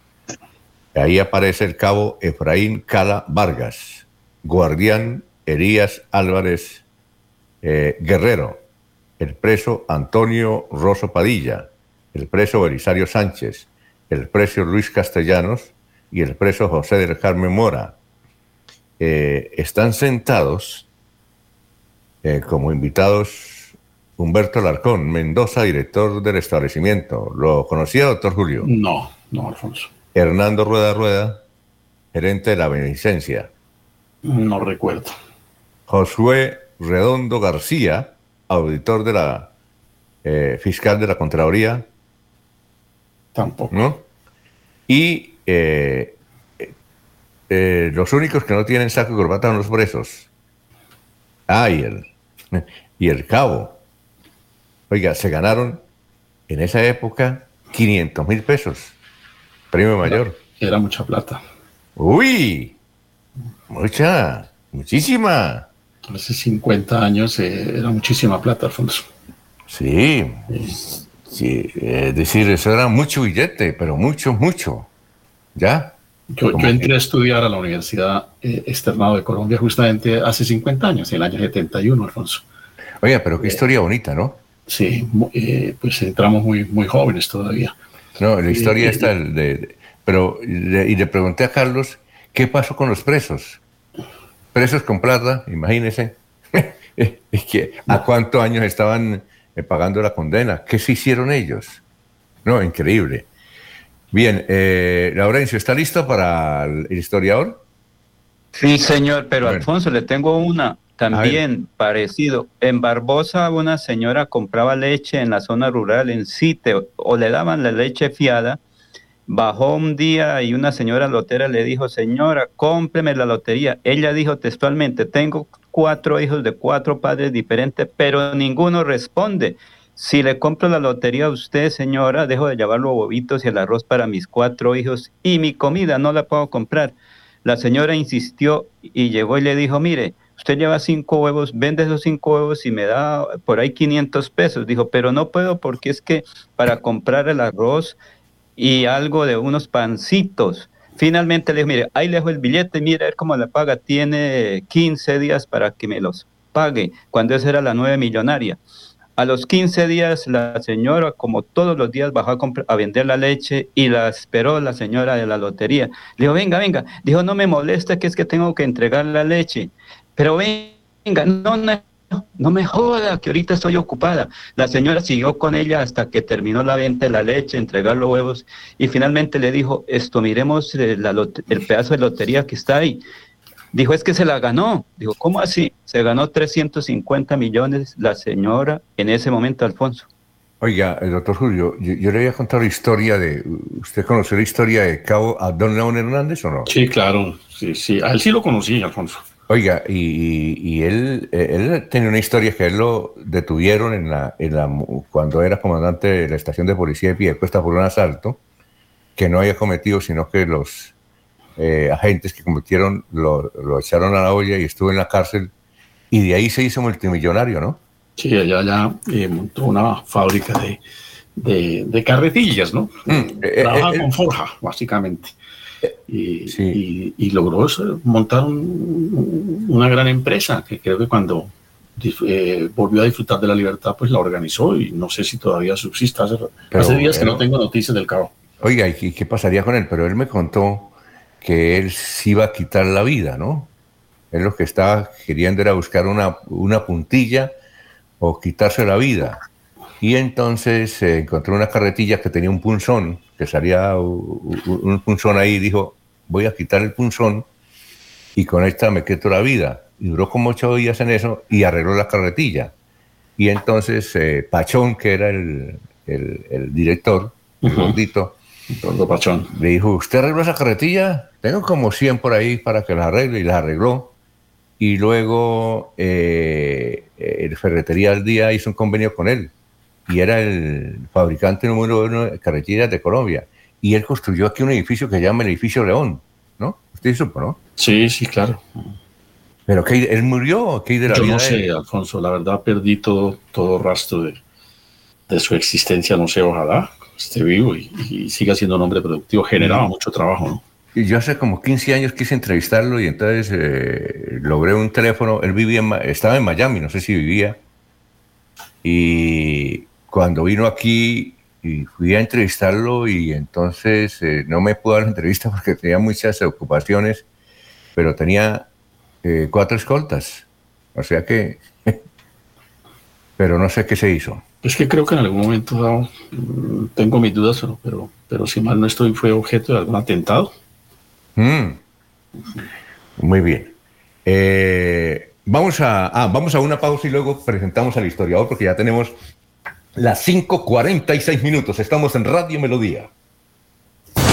Ahí aparece el cabo Efraín Cala Vargas, guardián Elías Álvarez eh, Guerrero, el preso Antonio Rosso Padilla, el preso Belisario Sánchez, el preso Luis Castellanos y el preso José del Carmen Mora. Eh, están sentados eh, como invitados Humberto Larcón, Mendoza, director del establecimiento. ¿Lo conocía, doctor Julio? No, no, Alfonso. Hernando Rueda Rueda, gerente de la beneficencia. No recuerdo. Josué Redondo García, auditor de la eh, fiscal de la Contraloría. Tampoco. ¿No? Y eh, eh, los únicos que no tienen saco y corbata son los presos. Ah, y el, y el cabo. Oiga, se ganaron en esa época 500 mil pesos. Premio mayor. Era mucha plata. Uy, mucha, muchísima hace 50 años eh, era muchísima plata, Alfonso. Sí, sí, es decir, eso era mucho billete, pero mucho, mucho. ¿Ya? Yo, entré a estudiar a la Universidad eh, Externado de Colombia justamente hace 50 años, en el año 71, Alfonso. Oye, pero qué historia bonita, ¿no? Sí, pues entramos muy, muy jóvenes todavía. No, la historia está de, pero, y le pregunté a Carlos, ¿qué pasó con los presos? presos con plata, imagínense. [LAUGHS] es que, ¿A cuántos años estaban eh, pagando la condena? ¿Qué se hicieron ellos? No, increíble. Bien, eh, Laurencio, ¿está listo para el historiador? Sí, señor, pero Alfonso, le tengo una también parecido. En Barbosa una señora compraba leche en la zona rural, en Cite, o le daban la leche fiada Bajó un día y una señora lotera le dijo, señora, cómpreme la lotería. Ella dijo textualmente, tengo cuatro hijos de cuatro padres diferentes, pero ninguno responde. Si le compro la lotería a usted, señora, dejo de llevar los bobitos y el arroz para mis cuatro hijos y mi comida no la puedo comprar. La señora insistió y llegó y le dijo, mire, usted lleva cinco huevos, vende esos cinco huevos y me da por ahí 500 pesos. Dijo, pero no puedo porque es que para comprar el arroz, y algo de unos pancitos. Finalmente le dije, mire, ahí le dejo el billete, mire a ver cómo la paga, tiene 15 días para que me los pague, cuando esa era la nueve millonaria. A los 15 días la señora, como todos los días, bajó a, vender la leche y la esperó la señora de la lotería. Le dijo, venga, venga. Dijo, no me molesta que es que tengo que entregar la leche. Pero venga, no, no, no me joda, que ahorita estoy ocupada. La señora siguió con ella hasta que terminó la venta de la leche, entregar los huevos y finalmente le dijo, esto miremos el pedazo de lotería que está ahí. Dijo, es que se la ganó. Dijo, ¿cómo así? Se ganó 350 millones la señora en ese momento, Alfonso. Oiga, el doctor Julio, yo, le voy a contar la historia de. ¿Usted conoce la historia de Cabo a Don León Hernández o no? Sí, claro. Sí, sí. A él sí lo conocí, Alfonso. Oiga, y, él, él tenía una historia que él lo detuvieron en la, en la, cuando era comandante de la estación de policía de Piedecuesta por un asalto que no había cometido, sino que los eh, agentes que cometieron lo, echaron a la olla y estuvo en la cárcel y de ahí se hizo multimillonario, ¿no? Sí, allá ya eh, montó una fábrica de, de, carretillas, ¿no? Mm, eh, con forja, básicamente. Y, y, logró montar una gran empresa que creo que cuando volvió a disfrutar de la libertad, pues la organizó y no sé si todavía subsiste. Hace, hace días que no tengo noticias del cabo. Oiga, ¿y qué pasaría con él? Pero él me contó que él se iba a quitar la vida, ¿no? Él lo que estaba queriendo era buscar una, una puntilla o quitarse la vida. Y entonces se encontró una carretilla que tenía un punzón, que salía un, punzón ahí y dijo, voy a quitar el punzón y con esta me quito la vida. Y duró como ocho días en eso y arregló la carretilla. Y entonces eh, Pachón, que era el, el, director, el gordito, Pachón. Le dijo, ¿usted arregló esa carretilla? Tengo como 100 por ahí para que las arregle y las arregló. Y luego eh, el Ferretería al Día hizo un convenio con él. Y era el fabricante número uno de carretillas de Colombia. Y él construyó aquí un edificio que se llama el Edificio León. ¿No? ¿Usted supo, no? Sí, sí, claro. ¿Pero que él murió? ¿Qué de la Yo no sé, Alfonso. La verdad perdí todo, todo rastro de, de su existencia. No sé, ojalá esté vivo y, siga siendo un hombre productivo. Generaba mucho trabajo, ¿no? Y yo hace como 15 años quise entrevistarlo y entonces eh, logré un teléfono. Él vivía estaba en Miami, no sé si vivía. Y cuando vino aquí y fui a entrevistarlo y entonces eh, no me pudo dar la entrevista [LAUGHS] porque tenía muchas ocupaciones, pero tenía eh, cuatro escoltas. O sea que... [LAUGHS] pero no sé qué se hizo. Es que creo que en algún momento dado, mm, tengo mis dudas, pero, pero, si mal no estoy, fue objeto de algún atentado. Mm. Muy bien. Eh, vamos, a, ah, vamos a una pausa y luego presentamos al historiador porque ya tenemos las 5.46 minutos. Estamos en Radio Melodía.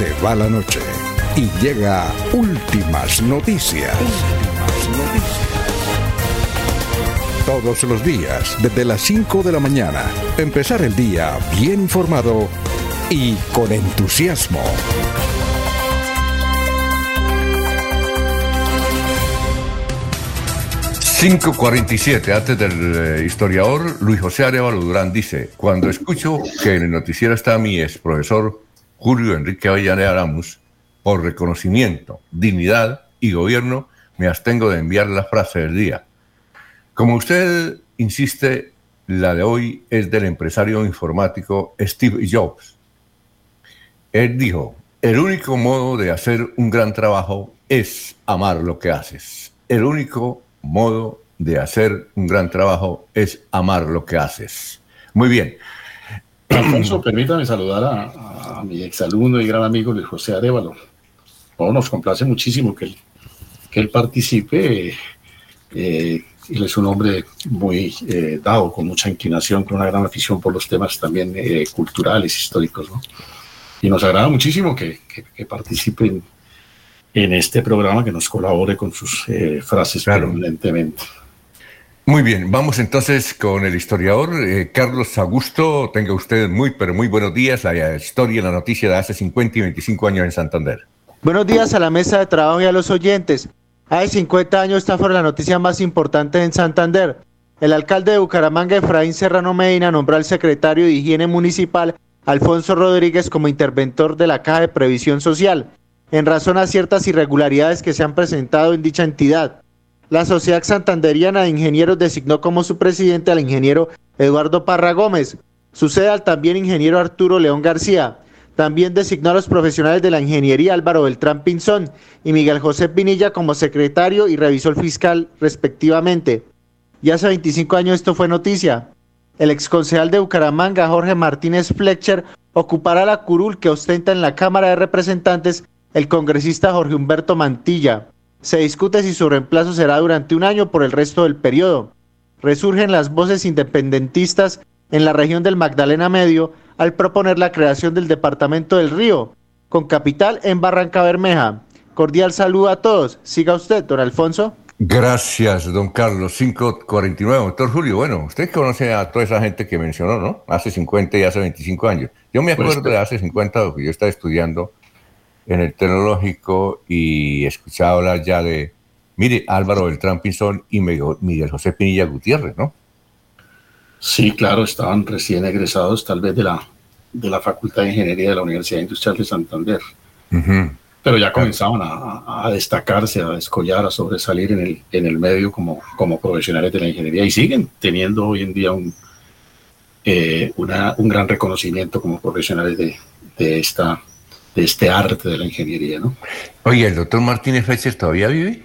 Se va la noche y llega últimas noticias. Todos los días, desde las 5 de la mañana, empezar el día bien informado y con entusiasmo. ...5.47, antes del eh, historiador Luis José Arevalo Durán dice... ...cuando escucho que en el noticiero está mi ex profesor Julio Enrique Avellaneda Aramus, por reconocimiento, dignidad y gobierno, me abstengo de enviar la frase del día. Como usted insiste, la de hoy es del empresario informático Steve Jobs. Él dijo, el único modo de hacer un gran trabajo es amar lo que haces. El único modo de hacer un gran trabajo es amar lo que haces. Muy bien. Alfonso, permítame saludar a, a mi exalumno y gran amigo Luis José Arevalo. Oh, nos complace muchísimo que él, que él participe. Eh, él es un hombre muy eh, dado, con mucha inclinación, con una gran afición por los temas también eh, culturales, históricos. ¿no? Y nos agrada muchísimo que, que, que participen en este programa, que nos colabore con sus eh, frases Claro. permanentemente. Muy bien, vamos entonces con el historiador eh, Carlos Augusto. Tenga usted muy, pero muy buenos días. La historia, la noticia de hace 50 y 25 años en Santander. Buenos días a la mesa de trabajo y a los oyentes. Hace 50 años esta fue la noticia más importante en Santander. El alcalde de Bucaramanga, Efraín Serrano Medina, nombró al secretario de Higiene Municipal, Alfonso Rodríguez, como interventor de la Caja de Previsión Social, en razón a ciertas irregularidades que se han presentado en dicha entidad. La Sociedad Santanderiana de Ingenieros designó como su presidente al ingeniero Eduardo Parra Gómez. Sucede al también ingeniero Arturo León García. También designó a los profesionales de la ingeniería Álvaro Beltrán Pinzón y Miguel José Pinilla como secretario y revisor fiscal respectivamente. Y hace 25 años esto fue noticia. El exconcejal de Bucaramanga, Jorge Martínez Fletcher, ocupará la curul que ostenta en la Cámara de Representantes el congresista Jorge Humberto Mantilla. Se discute si su reemplazo será durante un año por el resto del periodo. Resurgen las voces independentistas en la región del Magdalena Medio al proponer la creación del Departamento del Río, con capital en Barranca Bermeja. Cordial saludo a todos. Siga usted, don Alfonso. Gracias, don Carlos. 549. Doctor Julio, bueno, usted conoce a toda esa gente que mencionó, ¿no? Hace 50 y hace 25 años. Yo me acuerdo Pues, de hace 50, porque yo estaba estudiando en el tecnológico y escuchaba hablar ya de, mire, Álvaro Beltrán Pinzón y Miguel José Pinilla Gutiérrez, ¿no? Sí, claro, estaban recién egresados tal vez de la, de la Facultad de Ingeniería de la Universidad Industrial de Santander, pero ya comenzaban a destacarse, a descollar, a sobresalir en el, en el medio como, como profesionales de la ingeniería y siguen teniendo hoy en día un, eh, una- un gran reconocimiento como profesionales de, de, esta, de este arte de la ingeniería. ¿no? Oye, ¿el doctor Martínez Fletcher todavía vive?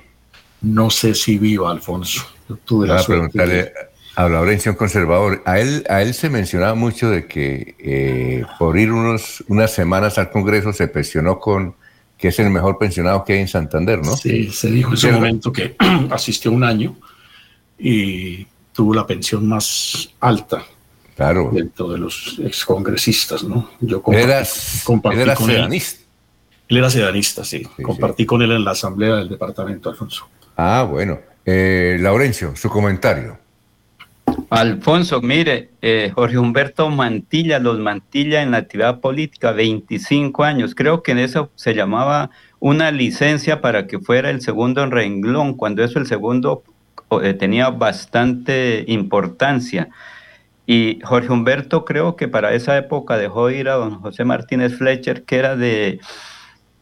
No sé si viva, Alfonso. Yo tuve la preguntarle de- a Laurencio, conservador. A él, a él se mencionaba mucho de que eh, por ir unos, unas semanas al Congreso se pensionó con que es el mejor pensionado que hay en Santander, ¿no? Sí, se dijo en su momento que [CLEARS THROAT] asistió un año y tuvo la pensión más alta Claro. dentro de los excongresistas, ¿no? Yo Él compartí, era, compartí él era con él. sedanista. Él era sedanista, sí. compartí con él en la asamblea del departamento, Alfonso. Ah, bueno. Eh, Laurencio, su comentario. Alfonso, mire, eh, Jorge Humberto Mantilla, los Mantilla en la actividad política, 25 años. Creo que en eso se llamaba una licencia para que fuera el segundo en renglón, cuando eso el segundo eh, tenía bastante importancia. Y Jorge Humberto creo que para esa época dejó ir a don José Martínez Fletcher, que era de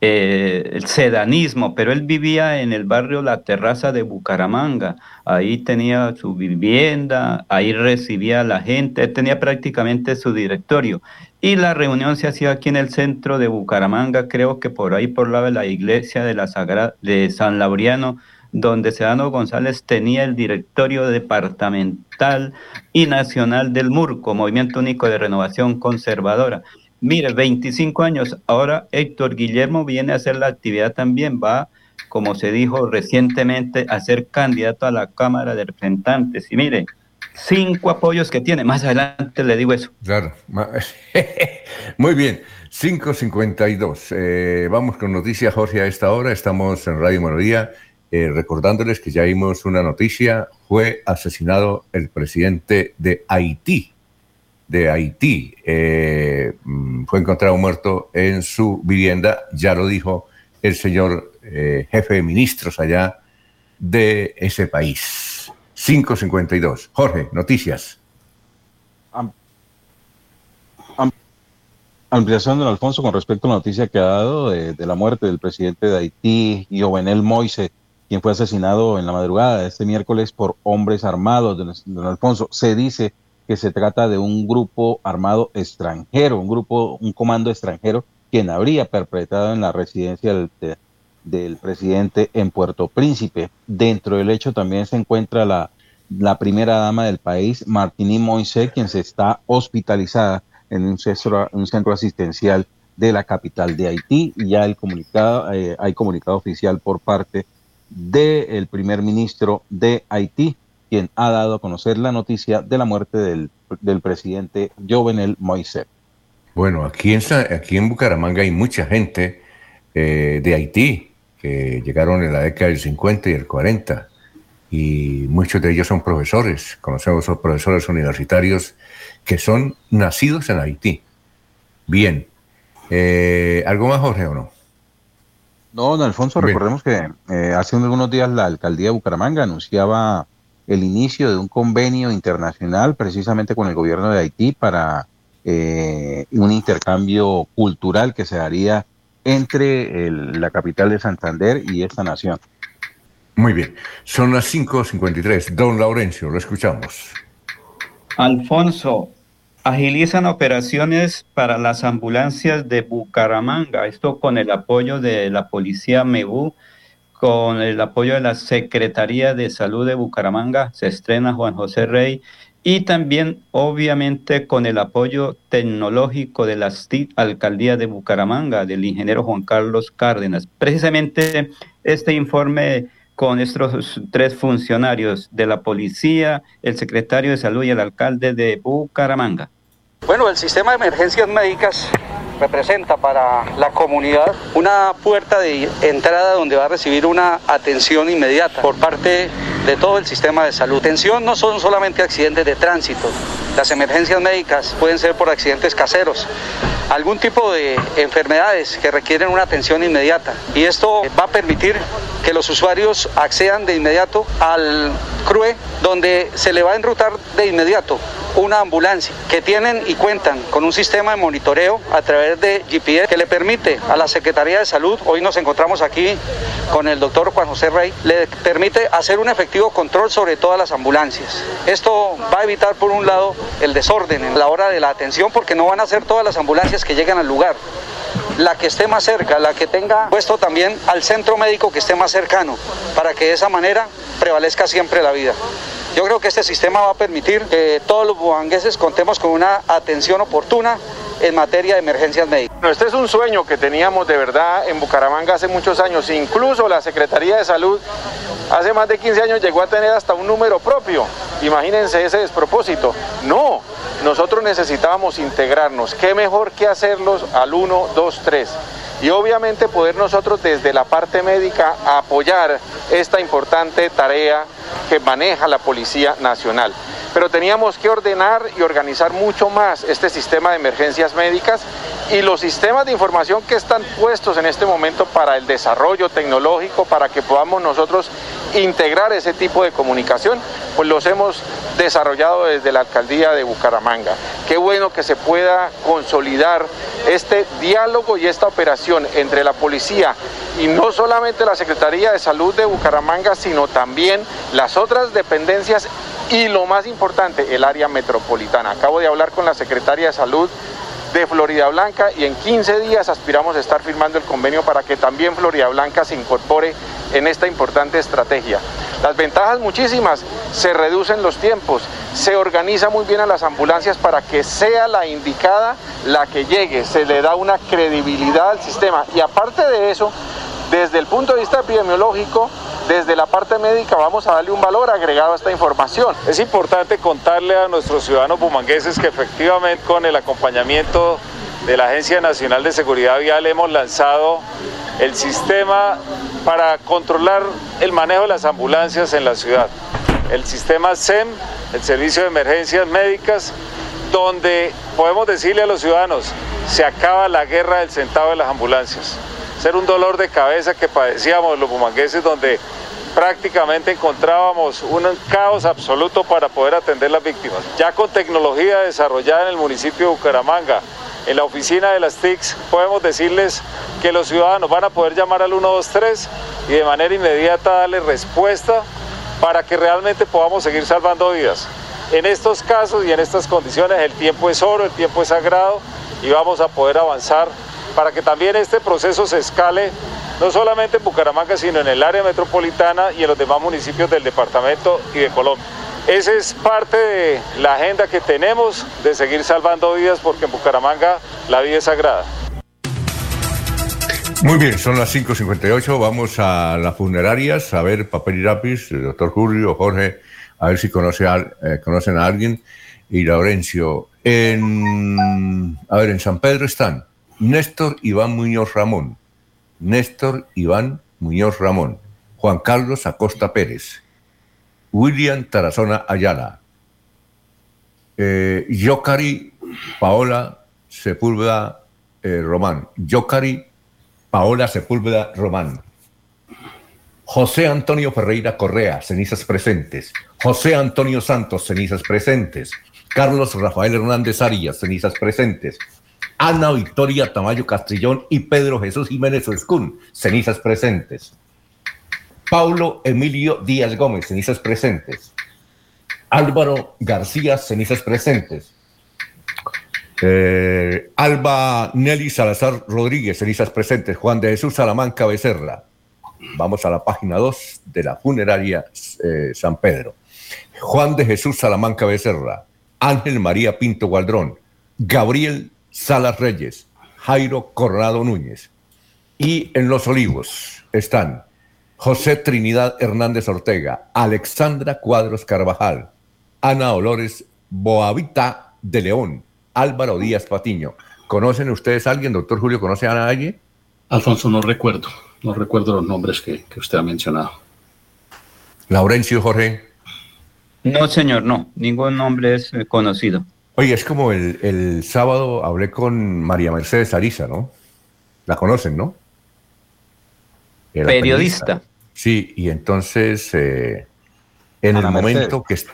eh, el sedanismo, pero él vivía en el barrio La Terraza de Bucaramanga. Ahí tenía su vivienda, ahí recibía a la gente, tenía prácticamente su directorio. Y la reunión se hacía aquí en el centro de Bucaramanga, creo que por ahí por lado de la iglesia de, la Sagrada, de San Laureano, donde Sedano González tenía el directorio departamental y nacional del MURCO, Movimiento Único de Renovación Conservadora. Mire, 25 años, ahora Héctor Guillermo viene a hacer la actividad también, va, como se dijo recientemente, a ser candidato a la Cámara de Representantes. Y mire, cinco apoyos que tiene, más adelante le digo eso. Claro. [LAUGHS] Muy bien. 5.52. Eh, vamos con noticias, Jorge, a esta hora. Estamos en Radio Melodía. Eh, recordándoles que ya vimos una noticia. Fue asesinado el presidente de Haití. De Haití. Eh, mm, fue encontrado muerto en su vivienda. Ya lo dijo el señor eh, jefe de ministros allá de ese país. 5.52. Jorge, noticias. Ampliación, don Alfonso, con respecto a la noticia que ha dado de, de la muerte del presidente de Haití, Jovenel Moise, quien fue asesinado en la madrugada de este miércoles por hombres armados, don, don Alfonso. Se dice que se trata de un grupo armado extranjero, un grupo, un comando extranjero, quien habría perpetrado en la residencia del, de- del presidente en Puerto Príncipe. Dentro del hecho también se encuentra la primera dama del país, Martini Moise, quien se está hospitalizada en un centro, un centro asistencial de la capital de Haití. Ya el comunicado, eh, hay comunicado oficial por parte del primer ministro de Haití, quien ha dado a conocer la noticia de la muerte del, del presidente Jovenel Moise. Bueno, aquí en, aquí en Bucaramanga hay mucha gente eh, de Haití que llegaron en la década del 50 y el 40 y muchos de ellos son profesores. Conocemos a profesores universitarios que son nacidos en Haití. Bien. Eh, ¿Algo más, Jorge, o no? No, don Alfonso, recordemos que eh, hace algunos días la alcaldía de Bucaramanga anunciaba el inicio de un convenio internacional precisamente con el gobierno de Haití para eh, un intercambio cultural que se haría entre la capital de Santander y esta nación. Muy bien, son las 5.53. Don Laurencio, lo escuchamos. Alfonso, agilizan operaciones para las ambulancias de Bucaramanga, esto con el apoyo de la policía MEBU, con el apoyo de la Secretaría de Salud de Bucaramanga, se estrena Juan José Rey, y también obviamente con el apoyo tecnológico de la Alcaldía de Bucaramanga, del ingeniero Juan Carlos Cárdenas. Precisamente este informe con estos tres funcionarios de la policía, el secretario de salud y el alcalde de Bucaramanga. Bueno, el sistema de emergencias médicas representa para la comunidad una puerta de entrada donde va a recibir una atención inmediata por parte de todo el sistema de salud. Atención no son solamente accidentes de tránsito, las emergencias médicas pueden ser por accidentes caseros, algún tipo de enfermedades que requieren una atención inmediata. Y esto va a permitir que los usuarios accedan de inmediato al CRUE donde se le va a enrutar de inmediato una ambulancia que tienen y cuentan con un sistema de monitoreo a través de GPS que le permite a la Secretaría de Salud, hoy nos encontramos aquí con el doctor Juan José Rey, le permite hacer un efectivo control sobre todas las ambulancias. Esto va a evitar por un lado el desorden en la hora de la atención porque no van a ser todas las ambulancias que llegan al lugar la que esté más cerca, la que tenga puesto también al centro médico que esté más cercano, para que de esa manera prevalezca siempre la vida. Yo creo que este sistema va a permitir que todos los buangueses contemos con una atención oportuna en materia de emergencias médicas. este es un sueño que teníamos de verdad en Bucaramanga hace muchos años. Incluso la Secretaría de Salud hace más de 15 años llegó a tener hasta un número propio. Imagínense ese despropósito. No, nosotros necesitábamos integrarnos. ¿Qué mejor que hacerlos al 1, 2, 3? Y obviamente poder nosotros desde la parte médica apoyar esta importante tarea que maneja la Policía Nacional. Pero teníamos que ordenar y organizar mucho más este sistema de emergencias médicas y los sistemas de información que están puestos en este momento para el desarrollo tecnológico, para que podamos nosotros integrar ese tipo de comunicación, pues los hemos desarrollado desde la alcaldía de Bucaramanga. Qué bueno que se pueda consolidar este diálogo y esta operación entre la policía y no solamente la Secretaría de Salud de Bucaramanga, sino también las otras dependencias y lo más importante, el área metropolitana. Acabo de hablar con la Secretaria de Salud de Florida Blanca y en 15 días aspiramos a estar firmando el convenio para que también Florida Blanca se incorpore en esta importante estrategia. Las ventajas muchísimas, se reducen los tiempos, se organiza muy bien a las ambulancias para que sea la indicada la que llegue, se le da una credibilidad al sistema y aparte de eso, desde el punto de vista epidemiológico, desde la parte médica vamos a darle un valor agregado a esta información. Es importante contarle a nuestros ciudadanos bumangueses que efectivamente con el acompañamiento de la Agencia Nacional de Seguridad Vial hemos lanzado el sistema para controlar el manejo de las ambulancias en la ciudad. El sistema SEM, el Servicio de Emergencias Médicas, donde podemos decirle a los ciudadanos, se acaba la guerra del centavo de las ambulancias ser un dolor de cabeza que padecíamos los bumangueses donde prácticamente encontrábamos un caos absoluto para poder atender las víctimas. Ya con tecnología desarrollada en el municipio de Bucaramanga, en la oficina de las TICs, podemos decirles que los ciudadanos van a poder llamar al 123 y de manera inmediata darle respuesta para que realmente podamos seguir salvando vidas. En estos casos y en estas condiciones el tiempo es oro, el tiempo es sagrado y vamos a poder avanzar para que también este proceso se escale no solamente en Bucaramanga, sino en el área metropolitana y en los demás municipios del departamento y de Colombia. Esa es parte de la agenda que tenemos de seguir salvando vidas porque en Bucaramanga la vida es sagrada. Muy bien, son las 5.58, vamos a las funerarias, a ver papel y lápiz, el doctor Julio, Jorge, a ver si conoce a, eh, conocen a alguien, y Laurencio. En, a ver, en San Pedro están Néstor Iván Muñoz Ramón, Néstor Iván Muñoz Ramón, Juan Carlos Acosta Pérez, William Tarazona Ayala, eh, Yocari Paola Sepúlveda eh, Román, Yocari Paola Sepúlveda Román. José Antonio Ferreira Correa, cenizas presentes. José Antonio Santos, cenizas presentes. Carlos Rafael Hernández Arias, cenizas presentes. Ana Victoria Tamayo Castrillón y Pedro Jesús Jiménez Escún, cenizas presentes. Paulo Emilio Díaz Gómez, cenizas presentes. Álvaro García, cenizas presentes. Eh, Alba Nelly Salazar Rodríguez, cenizas presentes. Juan de Jesús Salamanca Becerra. Vamos a la página 2 de la funeraria eh, San Pedro. Juan de Jesús Salamanca Becerra. Ángel María Pinto Gualdrón. Gabriel Salas Reyes. Jairo Coronado Núñez. Y en Los Olivos están José Trinidad Hernández Ortega, Alexandra Cuadros Carvajal, Ana Olores Boavita de León, Álvaro Díaz Patiño. ¿Conocen ustedes a alguien, doctor Julio? ¿Conoce a alguien? Alfonso, no recuerdo, no recuerdo los nombres que, que usted ha mencionado. Laurencio Jorge. No, señor, no, ningún nombre es eh, conocido. Oye, es como el, el sábado hablé con María Mercedes Ariza, ¿no? La conocen, ¿no? Era Periodista. Sí, y entonces eh, en Ana el momento Mercedes.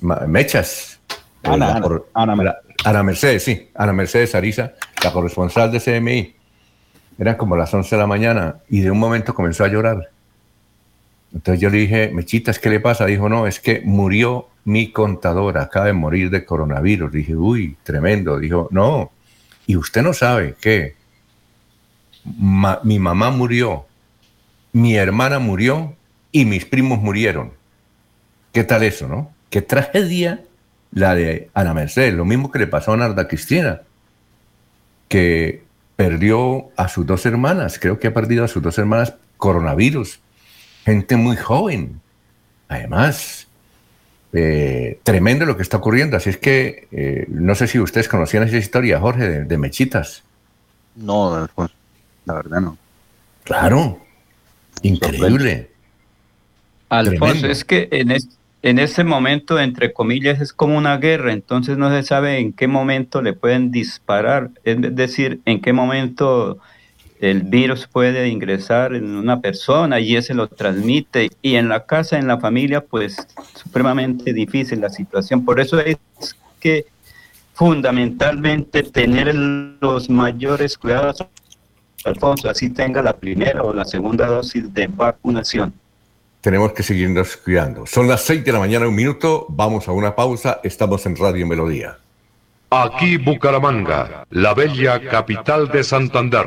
que Mechas, eh, Ana, la Ana, cor- Ana Mer- la- Ana Mercedes, sí, Ana Mercedes Ariza, la corresponsal de CMI, eran como las 11 de la mañana y de un momento comenzó a llorar. Entonces yo le dije, Mechitas, ¿qué le pasa? Dijo, no, es que murió mi contadora, acaba de morir de coronavirus. Dije, uy, tremendo. Dijo, no, y usted no sabe que mi mamá murió, mi hermana murió y mis primos murieron. ¿Qué tal eso, no? Qué tragedia la de Ana Mercedes, lo mismo que le pasó a Narda Cristina, que perdió a sus dos hermanas, creo que ha perdido a sus dos hermanas coronavirus, gente muy joven. Además, eh, tremendo lo que está ocurriendo. Así es que eh, no sé si ustedes conocían esa historia, Jorge, de, de Mechitas. No, Alfonso, la verdad no. Claro, increíble. Alfonso, Tremendo. es que en, es- en ese momento, entre comillas, es como una guerra, entonces no se sabe en qué momento le pueden disparar, es decir, en qué momento el virus puede ingresar en una persona y ese lo transmite. Y en la casa, en la familia, pues supremamente difícil la situación. Por eso es que fundamentalmente tener los mayores cuidados, Alfonso, así tenga la primera o la segunda dosis de vacunación. Tenemos que seguirnos cuidando. Son las 6 de la mañana, un minuto. Vamos a una pausa. Estamos en Radio Melodía. Aquí Bucaramanga, la bella capital de Santander.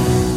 Bye.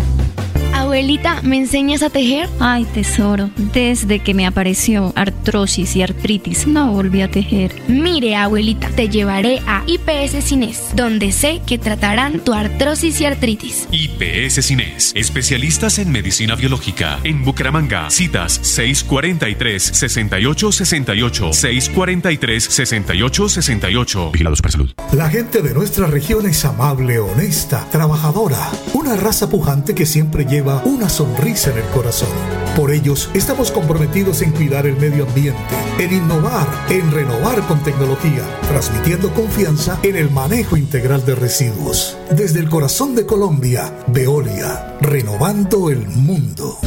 Abuelita, ¿me enseñas a tejer? Ay, tesoro, desde que me apareció artrosis y artritis, no volví a tejer. Mire, abuelita, te llevaré a IPS Cines, donde sé que tratarán tu artrosis y artritis. IPS Cines, especialistas en medicina biológica. En Bucaramanga, citas 643-6868, 643-6868. Vigilados para salud. La gente de nuestra región es amable, honesta, trabajadora, una raza pujante que siempre lleva una sonrisa en el corazón. Por ellos estamos comprometidos en cuidar el medio ambiente, en innovar, en renovar con tecnología, transmitiendo confianza en el manejo integral de residuos. Desde el corazón de Colombia, Veolia, renovando el mundo.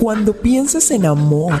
Cuando pienses en amor,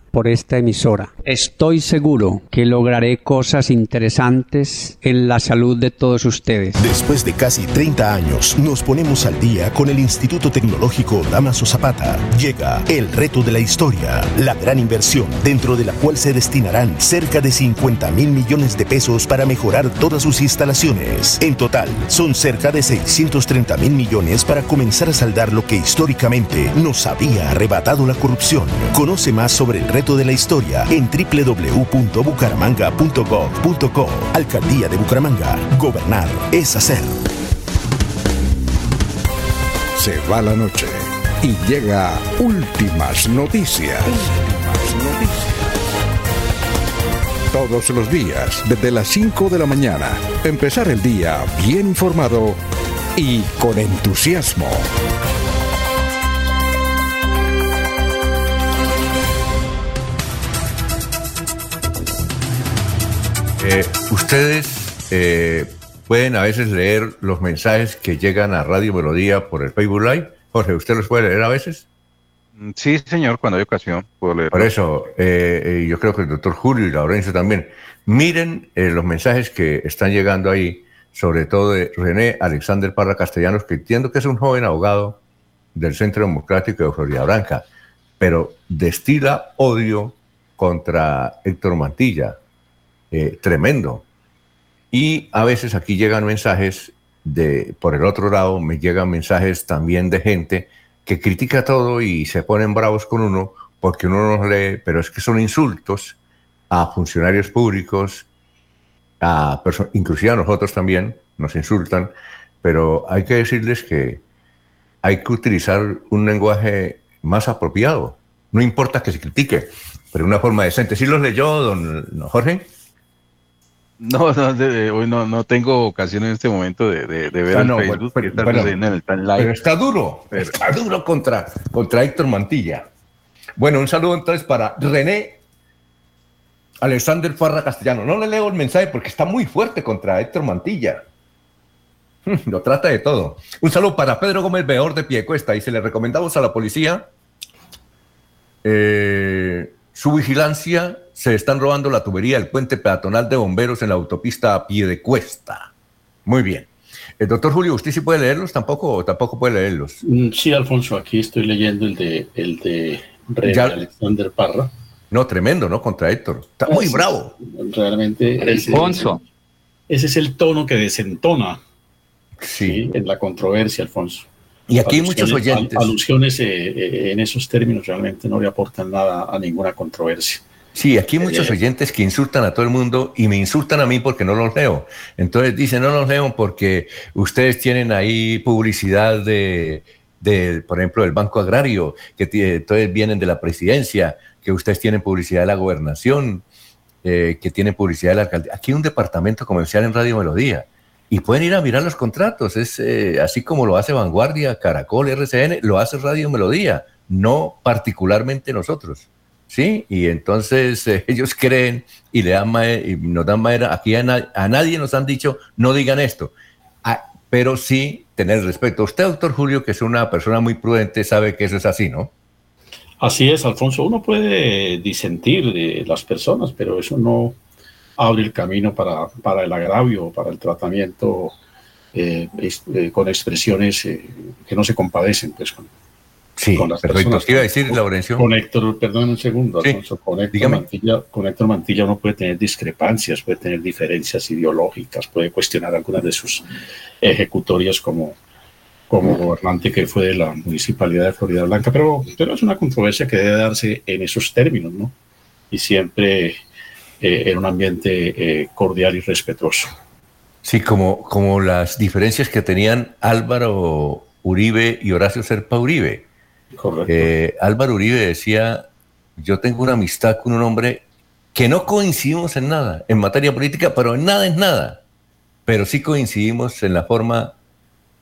por esta emisora. Estoy seguro que lograré cosas interesantes en la salud de todos ustedes. Después de casi 30 años, nos ponemos al día con el Instituto Tecnológico Damaso Zapata. Llega el reto de la historia, la gran inversión dentro de la cual se destinarán cerca de 50 mil millones de pesos para mejorar todas sus instalaciones. En total, son cerca de 630 mil millones para comenzar a saldar lo que históricamente nos había arrebatado la corrupción. Conoce más sobre el reto de la historia en www.bucaramanga.gov.co. Alcaldía de Bucaramanga. Gobernar es hacer. Se va la noche y llega últimas noticias. Últimas noticias. Todos los días, desde las 5 de la mañana, empezar el día bien informado y con entusiasmo. Eh, ustedes eh, pueden a veces leer los mensajes que llegan a Radio Melodía por el Facebook Live. Jorge, ¿usted los puede leer a veces? Sí, señor, cuando hay ocasión puedo leer. Por eso, eh, yo creo que el doctor Julio y Laurencio también. Miren los mensajes que están llegando ahí, sobre todo de René Alexander Parra Castellanos, que entiendo que es un joven abogado del Centro Democrático de Florida Blanca, pero destila odio contra Héctor Mantilla, eh, tremendo. Y a veces aquí llegan mensajes de, por el otro lado, me llegan mensajes también de gente que critica todo y se ponen bravos con uno porque uno no lee, pero es que son insultos a funcionarios públicos, a inclusive a nosotros también nos insultan, pero hay que decirles que hay que utilizar un lenguaje más apropiado. No importa que se critique, pero una forma decente. ¿Sí los leyó, don Jorge? No, [LAUGHS] no, hoy no, no tengo ocasión en este momento de, de, ver ah, el no, Facebook pero, bueno, en el timeline. pero está duro, está duro contra, contra Héctor Mantilla. Bueno, un saludo entonces para René Alexander Farra Castellano. No le leo el mensaje porque está muy fuerte contra Héctor Mantilla. [LAUGHS] Lo trata de todo. Un saludo para Pedro Gómez Beor de Piecuesta. Y se le recomendamos a la policía eh, su vigilancia. Se están robando la tubería del puente peatonal de bomberos en la autopista a pie de cuesta. Muy bien. El doctor Julio, ¿usted sí puede leerlos tampoco o tampoco puede leerlos? Mm, Sí, Alfonso, aquí estoy leyendo el de, el de René Ya- Alexander Parra. No, tremendo, ¿no? Contra Héctor. Está muy Sí, bravo. Realmente. Alfonso. Ese es el tono que desentona Sí. en la controversia, Alfonso. Y aquí hay muchos oyentes. al- Alusiones eh, eh, en esos términos realmente no le aportan nada a ninguna controversia. Sí, aquí hay muchos Eh, oyentes que insultan a todo el mundo y me insultan a mí porque no los leo. Entonces dicen, no los leo porque ustedes tienen ahí publicidad de, de, por ejemplo, del Banco Agrario, que entonces vienen de la presidencia, que ustedes tienen publicidad de la gobernación, eh, que tienen publicidad de la alcaldía. Aquí hay un departamento comercial en Radio Melodía y pueden ir a mirar los contratos. Es eh, así como lo hace Vanguardia, Caracol, RCN, lo hace Radio Melodía, no particularmente nosotros. ¿sí? Y entonces eh, [LAUGHS] ellos creen y le dan y nos dan madera. Aquí a nadie nos han dicho no digan esto, Ah, pero sí tener respeto. Usted, doctor Julio, que es una persona muy prudente, sabe que eso es así, ¿no? Así es, Alfonso. Uno puede disentir de las personas, pero eso no abre el camino para, para el agravio, para el tratamiento eh, eh, con expresiones eh, que no se compadecen pues, con, Sí, con las perfecto. personas. ¿Qué iba a decir, Laurencio? Con Héctor, perdón un segundo, Sí, Alfonso, con Héctor. Mantilla, con Héctor Mantilla uno puede tener discrepancias, puede tener diferencias ideológicas, puede cuestionar algunas de sus ejecutorias como, como gobernante que fue de la municipalidad de Florida Blanca, pero, pero es una controversia que debe darse en esos términos, ¿no? Y siempre eh, en un ambiente eh, cordial y respetuoso. Sí, como, como las diferencias que tenían Álvaro Uribe y Horacio Serpa Uribe. Correcto. Eh, Álvaro Uribe decía, yo tengo una amistad con un hombre que no coincidimos en nada, en materia política, pero en nada es nada. Pero sí coincidimos en la forma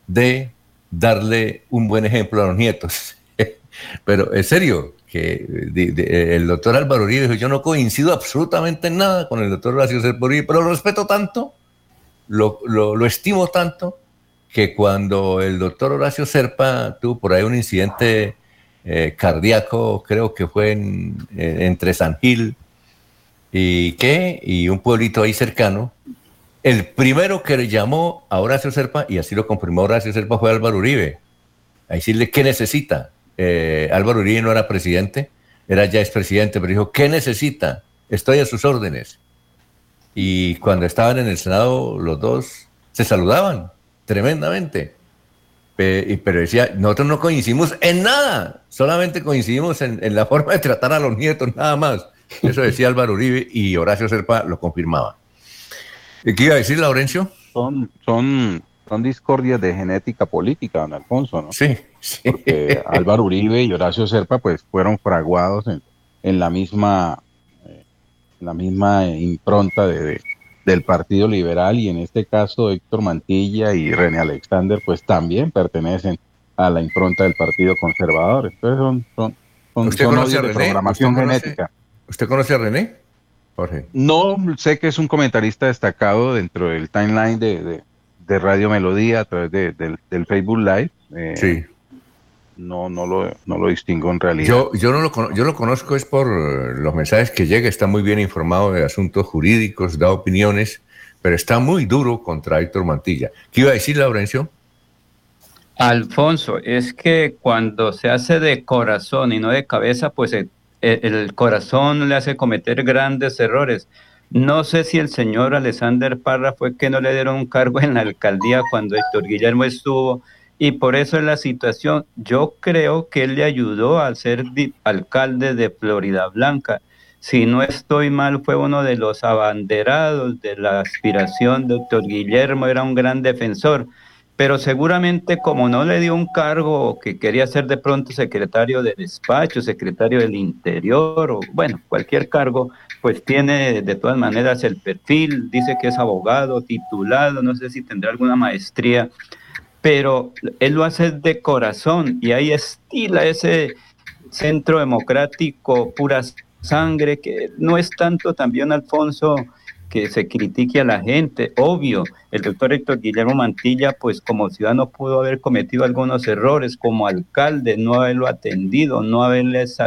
de darle un buen ejemplo a los nietos. [LAUGHS] pero en serio, que el doctor Álvaro Uribe dijo, yo no coincido absolutamente en nada con el doctor Horacio Serpa Uribe, pero lo respeto tanto, lo, lo- lo estimo tanto, que cuando el doctor Horacio Serpa tuvo por ahí un incidente eh, cardíaco, creo que fue en- en- entre San Gil y qué, y un pueblito ahí cercano, el primero que le llamó a Horacio Serpa, y así lo confirmó Horacio Serpa, fue Álvaro Uribe. A decirle, ¿qué necesita? Eh, Álvaro Uribe no era presidente, era ya expresidente, pero dijo, ¿qué necesita? Estoy a sus órdenes. Y cuando estaban en el Senado, los dos se saludaban tremendamente. Pero decía, nosotros no coincidimos en nada, solamente coincidimos en, en la [LAUGHS] forma de tratar a los nietos, nada más. Eso decía Álvaro Uribe y Horacio Serpa lo confirmaba. ¿Y ¿Qué iba a decir, Laurencio? Son, son, son discordias de genética política, don Alfonso, ¿no? Sí, [LAUGHS] Porque Álvaro Uribe y Horacio Serpa, pues, fueron fraguados en, en la misma, eh, en la misma impronta de, de- del Partido Liberal y en este caso Héctor Mantilla y René Alexander, pues, también pertenecen a la impronta del Partido Conservador. Entonces son, son, son, ¿Usted son conoce a de René? programación ¿Usted conoce? genética. ¿Usted conoce a René? Jorge. No, sé que es un comentarista destacado dentro del timeline de, de- de Radio Melodía a través de- del, del Facebook Live. Eh, Sí. No, no lo, no lo distingo en realidad. Yo, yo, no lo, cono- yo lo conozco es por eh, los mensajes que llega, está muy bien informado de asuntos jurídicos, da opiniones, pero está muy duro contra Héctor Mantilla. ¿Qué iba a decir, Laurencio? Alfonso, es que cuando se hace de corazón y no de cabeza, pues el, el corazón le hace cometer grandes errores. No sé si el señor Alexander Parra fue que no le dieron un cargo en la alcaldía cuando Héctor Guillermo estuvo y por eso es la situación. Yo creo que él le ayudó a ser alcalde de Florida Blanca. Si no estoy mal, fue uno de los abanderados de la aspiración de Héctor Guillermo, era un gran defensor pero seguramente como no le dio un cargo que quería ser de pronto secretario de despacho, secretario del interior o bueno, cualquier cargo, pues tiene de todas maneras el perfil, dice que es abogado, titulado, no sé si tendrá alguna maestría, pero él lo hace de corazón y ahí estila ese centro democrático pura sangre que no es tanto también Alfonso que se critique a la gente. Obvio, el doctor Héctor Guillermo Mantilla, pues como ciudadano pudo haber cometido algunos errores, como alcalde, no haberlo atendido, no haberles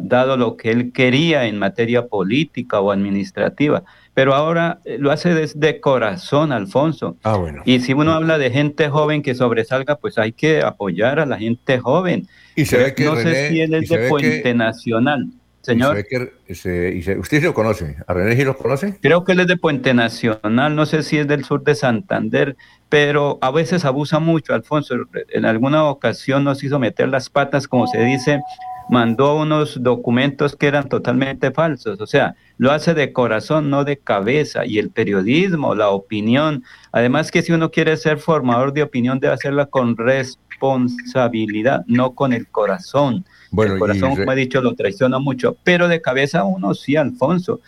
dado lo que él quería en materia política o administrativa. Pero ahora eh, lo hace desde corazón, Alfonso. Ah, bueno. Y si uno habla de gente joven que sobresalga, pues hay que apoyar a la gente joven. Y se ve que no sé si él es de Puente Nacional. Señor. ¿Usted lo conoce? ¿A René sí lo conoce? Creo que él es de Puente Nacional, no sé si es del sur de Santander, pero a veces abusa mucho, Alfonso. En alguna ocasión nos hizo meter las patas, como se dice, mandó unos documentos que eran totalmente falsos. O sea, lo hace de corazón, no de cabeza. Y el periodismo, la opinión, además que si uno quiere ser formador de opinión, debe hacerla con responsabilidad, no con el corazón. Bueno, el corazón, como he dicho, lo traiciona mucho, pero de cabeza uno sí, Alfonso.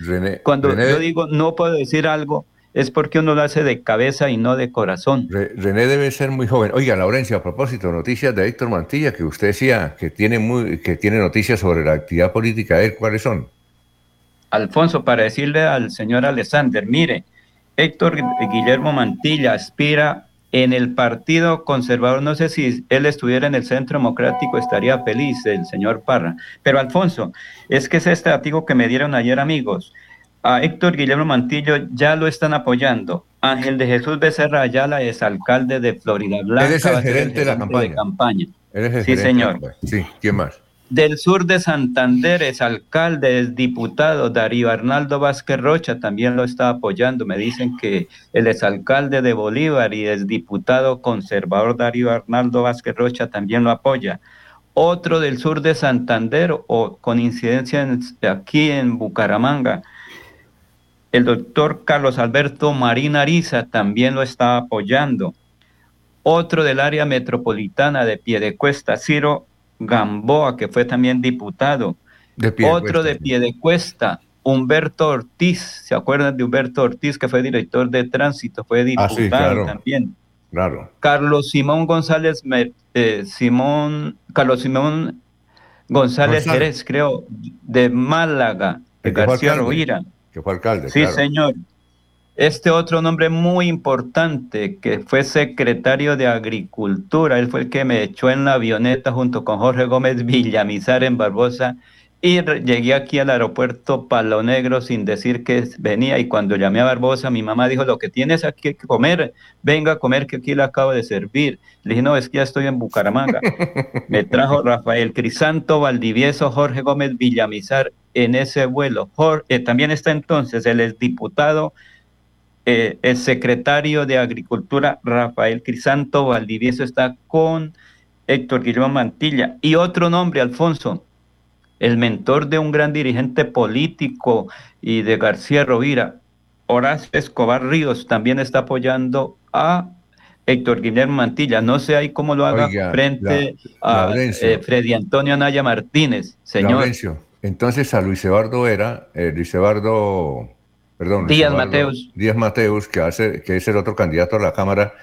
Cuando yo digo no puedo decir algo, es porque uno lo hace de cabeza y no de corazón. René debe ser muy joven. Oiga, Laurencio, a propósito, noticias de Héctor Mantilla, que usted decía que tiene, muy, que tiene noticias sobre la actividad política de él, ¿cuáles son? Alfonso, para decirle al señor Alexander, mire, Héctor Guillermo Mantilla aspira en el Partido Conservador, no sé si él estuviera en el Centro Democrático, estaría feliz el señor Parra. Pero Alfonso, es que es este artículo que me dieron ayer amigos. A Héctor Guillermo Mantillo ya lo están apoyando. Ángel de Jesús Becerra Ayala es alcalde de Florida Blanca. Él es el gerente, de la campaña. sí, señor. Sí, ¿quién más? Del sur de Santander es alcalde, es diputado. Darío Arnaldo Vázquez Rocha también lo está apoyando. Me dicen que el exalcalde de Bolívar y es diputado conservador Darío Arnaldo Vázquez Rocha también lo apoya. Otro del sur de Santander o con incidencia aquí en Bucaramanga, el doctor Carlos Alberto Marín Ariza también lo está apoyando. Otro del área metropolitana de Piedecuesta, Ciro Gamboa, que fue también diputado. Otro de Piedecuesta, Humberto Ortiz, ¿se acuerdan de Humberto Ortiz, que fue director de tránsito, fue ah, diputado también? Claro. Carlos Simón González, eh, Simón, Carlos Simón González Jerez, creo, de Málaga, de García Rovira. Que fue alcalde. Sí, señor. Este otro nombre muy importante, que fue secretario de Agricultura, él fue el que me echó en la avioneta junto con Jorge Gómez Villamizar en Barbosa y llegué aquí al aeropuerto Palo Negro sin decir que venía y cuando llamé a Barbosa mi mamá dijo, lo que tienes aquí que comer, venga a comer que aquí le acabo de servir. Le dije, no, es que ya estoy en Bucaramanga. [LAUGHS] me trajo Rafael Crisanto Valdivieso, Jorge Gómez Villamizar en ese vuelo. Eh, también está entonces el diputado eh, el secretario de Agricultura, Rafael Crisanto Valdivieso, está con Héctor Guillermo Mantilla. Y otro nombre, Alfonso, el mentor de un gran dirigente político y de García Rovira, Horacio Escobar Ríos, también está apoyando a Héctor Guillermo Mantilla. No sé ahí cómo lo haga frente a eh, Freddy Antonio Naya Martínez, señor. entonces a Luis Eduardo era, eh, Luis Eduardo perdón, Díaz Mateus. Díaz Mateus, que, hace, que es el otro candidato a la Cámara,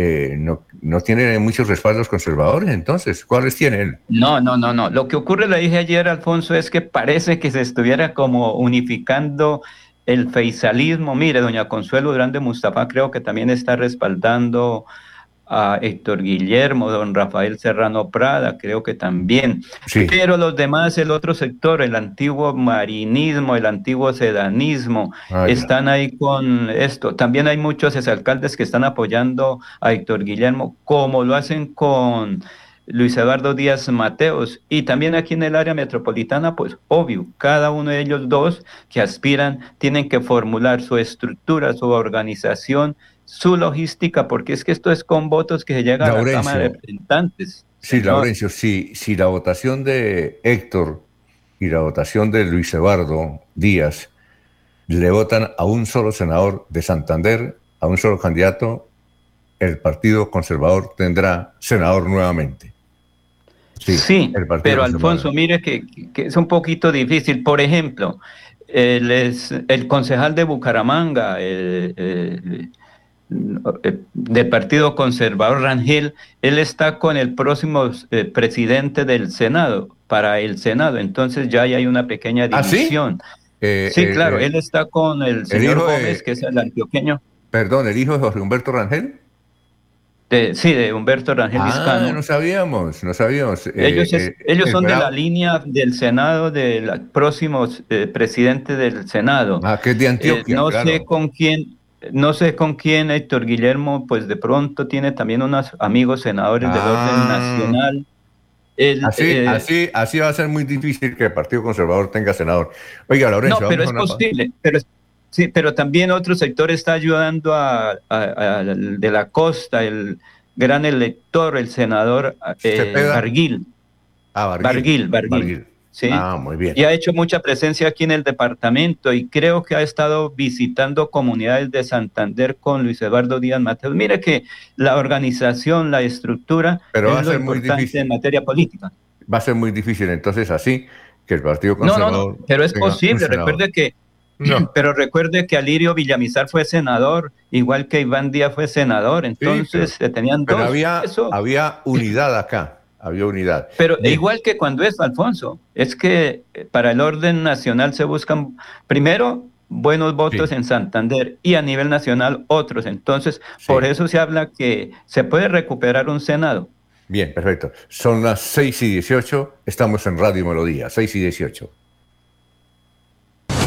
eh, no, no, tiene muchos respaldos conservadores, entonces, ¿cuáles tiene él? No, no, no, no. Lo que ocurre, le dije ayer, Alfonso, es que parece que se estuviera como unificando el feizalismo. Mire, doña Consuelo Grande Mustafa creo que también está respaldando a Héctor Guillermo, don Rafael Serrano Prada, creo que también. Pero los demás, el otro sector, el antiguo marinismo, el antiguo sedanismo, ah, están ahí con esto. También hay muchos exalcaldes que están apoyando a Héctor Guillermo, como lo hacen con Luis Eduardo Díaz Mateos. Y también aquí en el área metropolitana, pues obvio, cada uno de ellos dos que aspiran tienen que formular su estructura, su organización su logística, porque es que esto es con votos que se llega a la Cámara de Representantes. Sí, Laurencio, si, si la votación de Héctor y la votación de Luis Eduardo Díaz le votan a un solo senador de Santander, a un solo candidato, el Partido Conservador tendrá senador nuevamente. Sí, pero Alfonso, mire que, es un poquito difícil. Por ejemplo, el, el concejal de Bucaramanga, el, del Partido Conservador Rangel, él está con el próximo eh, presidente del Senado, para el Senado, entonces ya hay una pequeña ¿Ah, división. sí? sí, claro, él está con el señor Gómez, que es el antioqueño. Perdón, ¿el hijo de Jorge Humberto Rangel? sí, de Humberto Rangel ah, no sabíamos, no sabíamos. Eh, ellos, eh, ellos son de la línea del Senado, del próximo eh, presidente del Senado. Ah, que es de Antioquia. no sé con quién, no sé con quién Héctor Guillermo, pues de pronto tiene también unos amigos senadores del orden Ah. nacional. así, así, así va a ser muy difícil que el Partido Conservador tenga senador. Oiga, Lorenzo, No, pero es posible. Pero, sí, pero también otro sector está ayudando a, a- a- al de la costa, el gran elector, el senador eh. Barguil. Ah, Barguil. Barguil, Barguil. Barguil. Sí. Ah, muy bien. Y ha hecho mucha presencia aquí en el departamento y creo que ha estado visitando comunidades de Santander con Luis Eduardo Díaz Mateos. Mire que la organización, la estructura Pero va a es lo ser muy importante difícil. en materia política. Va a ser muy difícil entonces así que el Partido No, no, Conservador. no, pero es posible. Recuerde que, [CLEARS THROAT] pero recuerde que Alirio Villamizar fue senador, igual que Iván Díaz fue senador. Entonces se tenían Pero dos. había, Eso- había unidad acá. Había unidad. Pero Bien. igual que cuando es Alfonso, es que eh, para el orden nacional se buscan primero buenos votos en Santander y a nivel nacional otros. Entonces, por eso se habla que se puede recuperar un Senado. Bien, perfecto. Son las 6 y 18. Estamos en Radio Melodía, 6 y 18.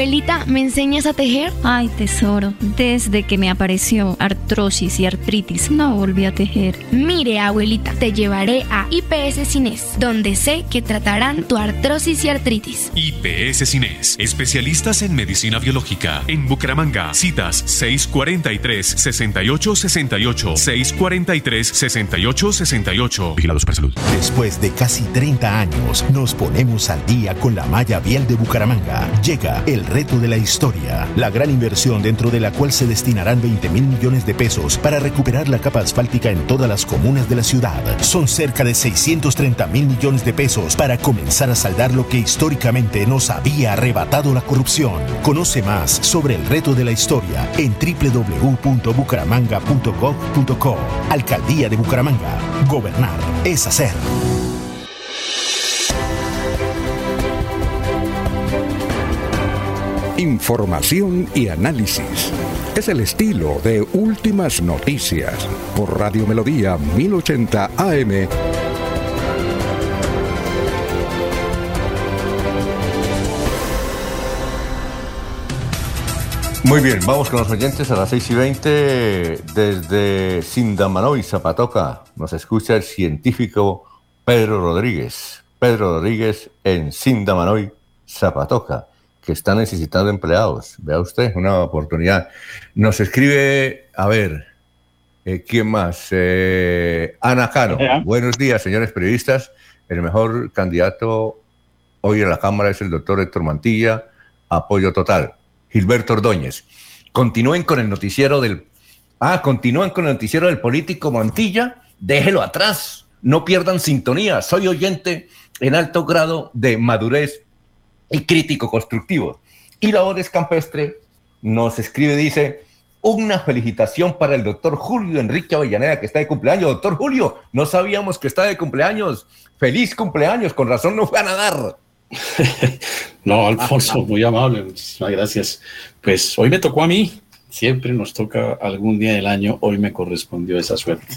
Abuelita, ¿me enseñas a tejer? Ay, tesoro, desde que me apareció artrosis y artritis, no volví a tejer. Mire, abuelita, te llevaré a IPS Cines, donde sé que tratarán tu artrosis y artritis. IPS Cines, especialistas en medicina biológica. En Bucaramanga, citas 643-6868, 643-6868. Vigilados para salud. Después de casi 30 años, nos ponemos al día con la malla vial de Bucaramanga. Llega el reto de la historia, la gran inversión dentro de la cual se destinarán 20 mil millones de pesos para recuperar la capa asfáltica en todas las comunas de la ciudad. Son cerca de 630 mil millones de pesos para comenzar a saldar lo que históricamente nos había arrebatado la corrupción. Conoce más sobre el reto de la historia en www.bucaramanga.gov.co. Alcaldía de Bucaramanga. Gobernar es hacer. Información y análisis. Es el estilo de Últimas Noticias por Radio Melodía 1080 AM. Muy bien, vamos con los oyentes a las 6 y 20 desde Sindamanoy, Zapatoca. Nos escucha el científico Pedro Rodríguez. Pedro Rodríguez en Sindamanoy, Zapatoca, que está necesitando empleados. Vea usted, una oportunidad. Nos escribe, a ver, eh, ¿quién más? Eh, Ana Cano. Ajá. Buenos días, señores periodistas. El mejor candidato hoy en la Cámara es el doctor Héctor Mantilla. Apoyo total. Gilberto Ordóñez. Continúen con el noticiero del. Ah, continúen con el noticiero del político Mantilla. Déjelo atrás. No pierdan sintonía. Soy oyente en alto grado de madurez y crítico constructivo. Y Labores Campestre nos escribe, dice, una felicitación para el doctor Julio Enrique Avellaneda, que está de cumpleaños. Doctor Julio, no sabíamos que está de cumpleaños. Feliz cumpleaños, con razón no fue a nadar. [LAUGHS] No, Alfonso, muy amable, muchísimas gracias. Pues hoy me tocó a mí, siempre nos toca algún día del año, hoy me correspondió esa suerte.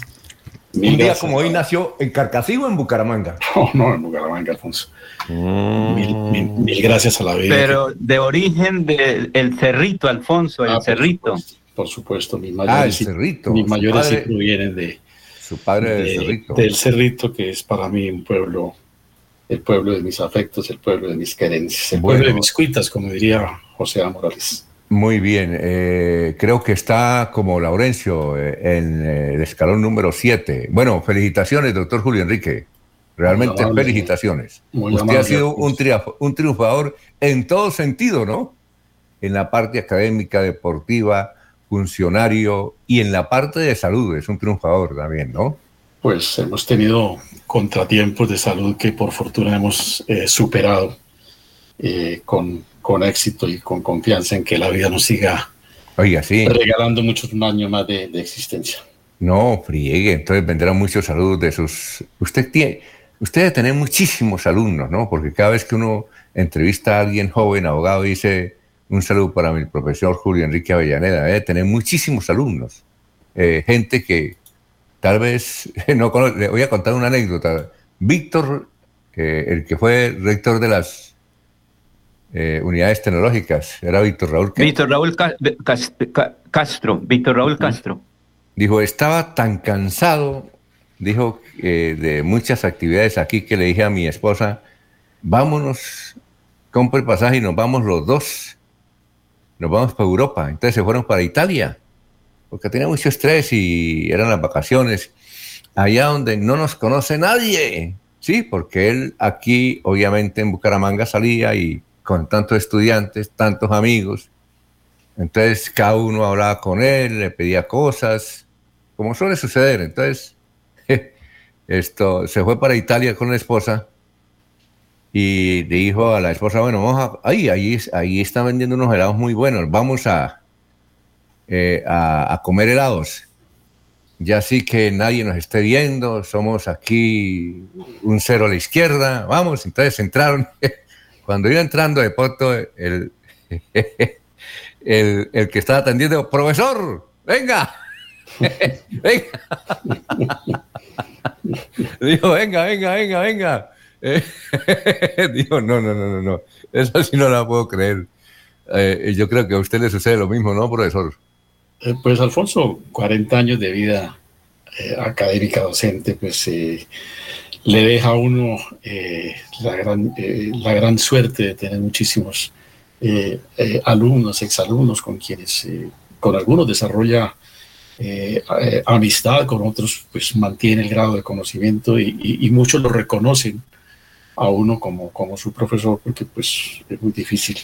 Mil Un día gracias. como hoy nació en Carcasí o en Bucaramanga. [LAUGHS] No, no, en Bucaramanga, Alfonso. Mil, mil- mil gracias a la vida. Pero de origen del el Cerrito, Alfonso, el Ah, por Cerrito. Por supuesto, mis Ah, el mayores, sí- Cerrito. mis mayores sí provienen de, Su padre del de- Cerrito. del Cerrito, que es para mí un pueblo, el pueblo de mis afectos, el pueblo de mis querencias, el Bueno. pueblo de mis cuitas, como diría José A. Morales. Muy bien, eh, creo que está como Laurencio eh, en eh, el escalón número 7. Bueno, felicitaciones, doctor Julio Enrique. Realmente amable. felicitaciones. Muy Usted amable, ha sido un, un triunfador en todo sentido, ¿no? En la parte académica, deportiva, funcionario y en la parte de salud es un triunfador también, ¿no? Pues hemos tenido contratiempos de salud que por fortuna hemos eh, superado eh, con, con éxito y con confianza en que la vida nos siga Oiga, sí. regalando muchos años más de, de existencia. No, friegue, entonces vendrán muchos saludos de sus... Usted tiene, usted debe tener muchísimos alumnos, ¿no? Porque cada vez que uno entrevista a alguien joven, abogado, dice un saludo para mi profesor Julio Enrique Avellaneda, debe tener muchísimos alumnos. Eh, gente que tal vez [LAUGHS] no conoce. Le voy a contar una anécdota. Víctor, eh, el que fue rector de las eh, unidades tecnológicas, era Víctor Raúl. Víctor Raúl Ca- Cas- Ca- Castro, Víctor Raúl Castro. Dijo, estaba tan cansado, dijo, eh, de muchas actividades aquí que le dije a mi esposa, vámonos, compre el pasaje y nos vamos los dos. Nos vamos para Europa. Entonces se fueron para Italia, porque tenía mucho estrés y eran las vacaciones. Allá donde no nos conoce nadie. Sí, porque él aquí, obviamente, en Bucaramanga salía y con tantos estudiantes, tantos amigos. Entonces cada uno hablaba con él, le pedía cosas, como suele suceder. Entonces, [LAUGHS] esto se fue para Italia con la esposa y dijo a la esposa, bueno, vamos a, ahí, ahí, ahí están vendiendo unos helados muy buenos, vamos a, eh, a, a comer helados. Ya sí que nadie nos esté viendo, somos aquí un cero a la izquierda, vamos, entonces entraron. [LAUGHS] Cuando iba entrando de pronto, el, el, que estaba atendiendo, profesor, venga, [LAUGHS] venga. Dijo, venga, venga, venga, venga. [LAUGHS] Dijo, no, no, no, no, no. Eso sí no la puedo creer. Eh, yo creo que a usted le sucede lo mismo, ¿no, profesor? Eh, pues Alfonso, 40 años de vida eh, académica docente, pues eh, le deja a uno eh, la, gran, eh, la gran suerte de tener muchísimos eh, eh, alumnos, exalumnos con quienes, eh, con algunos desarrolla eh, amistad, con otros pues mantiene el grado de conocimiento y, y- y muchos lo reconocen a uno como, como su profesor, porque pues es muy difícil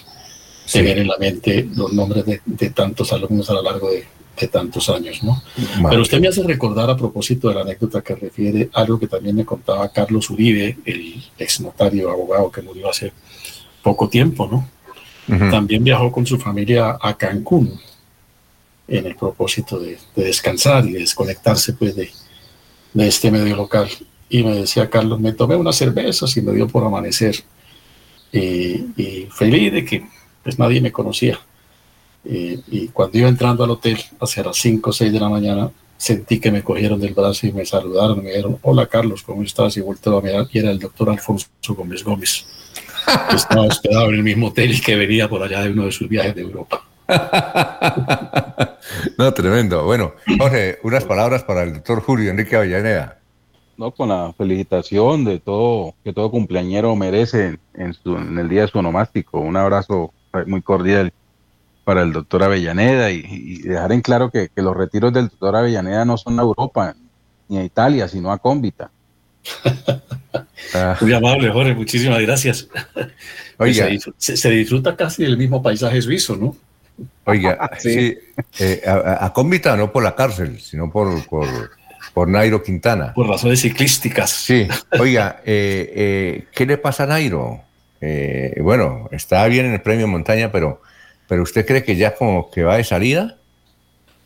Sí. tener en la mente los nombres de, de tantos alumnos a lo largo de, de tantos años, ¿no? Pero usted me hace recordar a propósito de la anécdota que refiere algo que también me contaba Carlos Uribe, el ex notario abogado que murió hace poco tiempo, ¿no? También viajó con su familia a Cancún en el propósito de, de descansar y de desconectarse pues de, de este medio local. Y me decía Carlos, me tomé unas cervezas y me dio por amanecer. Y, y feliz de que pues nadie me conocía. Y, y cuando iba entrando al hotel hacia las 5 o 6 de la mañana, sentí que me cogieron del brazo y me saludaron, me dijeron, hola Carlos, ¿cómo estás? Y volteo a mirar y era el doctor Alfonso Gómez Gómez, [LAUGHS] que estaba hospedado en el mismo hotel y que venía por allá de uno de sus viajes de Europa. [LAUGHS] No, tremendo. Bueno, Jorge, unas palabras para el doctor Julio Enrique Avellaneda. No, con la felicitación de todo, que todo cumpleañero merece en, su- en el día de su onomástico. Un abrazo muy cordial para el doctor Avellaneda y, y dejar en claro que, que los retiros del doctor Avellaneda no son a Europa ni a Italia, sino a Cómbita. [LAUGHS] Muy amable, Jorge, muchísimas gracias. Oiga. Se, disfr- se- se disfruta casi del mismo paisaje suizo, ¿no? Oiga, [LAUGHS] sí, eh, a, a- a Cómbita no por la cárcel, sino por, por, por Nairo Quintana. Por razones ciclísticas. Sí, [LAUGHS] oiga, eh, eh, ¿qué le pasa a Nairo? Eh, bueno, está bien en el premio montaña, pero, pero ¿usted cree que ya como que va de salida?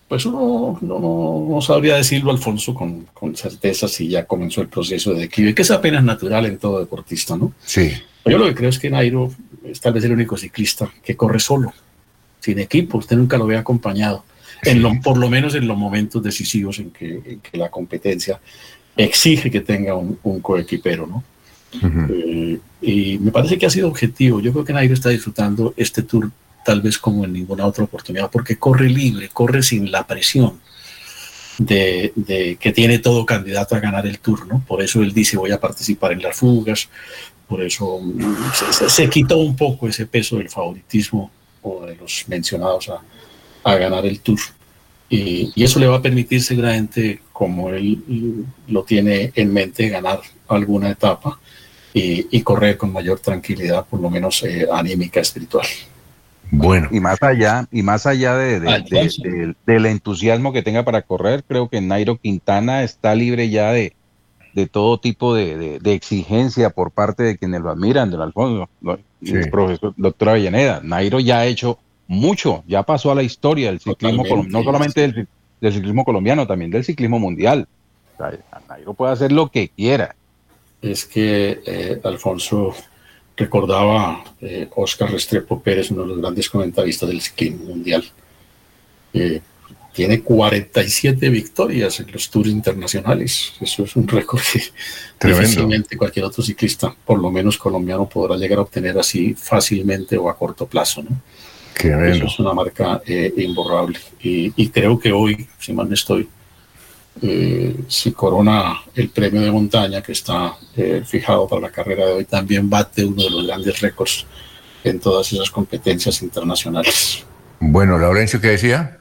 Pues uno no, no- no sabría decirlo, Alfonso, con, con certeza si ya comenzó el proceso de declive, que es apenas natural en todo deportista, ¿no? Sí. Yo lo que creo es que Nairo es tal vez el único ciclista que corre solo, sin equipo, usted nunca lo ve acompañado, en lo- por lo menos en los momentos decisivos en que, en que la competencia exige que tenga un, un coequipero, ¿no? Eh, y me parece que ha sido objetivo. Yo creo que Nairo está disfrutando este tour tal vez como en ninguna otra oportunidad, porque corre libre, corre sin la presión de, de que tiene todo candidato a ganar el tour, ¿no? Por eso él dice voy a participar en las fugas, por eso mm, se, se- quitó un poco ese peso del favoritismo o de los mencionados a, a ganar el tour. Y, y eso le va a permitir seguramente, como él lo tiene en mente, ganar alguna etapa y, y correr con mayor tranquilidad, por lo menos eh, anímica, espiritual. Bueno. Y más allá, y más allá de, del entusiasmo que tenga para correr, creo que Nairo Quintana está libre ya de, de todo tipo de, exigencia por parte de quienes lo admiran, del Alfonso, el profesor doctor Avellaneda. Nairo ya ha hecho mucho, ya pasó a la historia del ciclismo, no solamente del, ciclismo colombiano, también del ciclismo mundial. Nairo puede hacer lo que quiera. Es que eh, Alfonso recordaba eh, Oscar Restrepo Pérez, uno de los grandes comentaristas del ciclismo mundial. Eh, tiene 47 victorias en los tours internacionales. Eso es un récord que [LAUGHS] difícilmente cualquier otro ciclista, por lo menos colombiano, podrá llegar a obtener así fácilmente o a corto plazo. ¿no? Eso es una marca eh, imborrable. Y, creo que hoy, si mal no estoy, eh, si corona el premio de montaña que está eh, fijado para la carrera de hoy, también bate uno de los grandes récords en todas esas competencias internacionales. Bueno, Laurencio, ¿qué decía?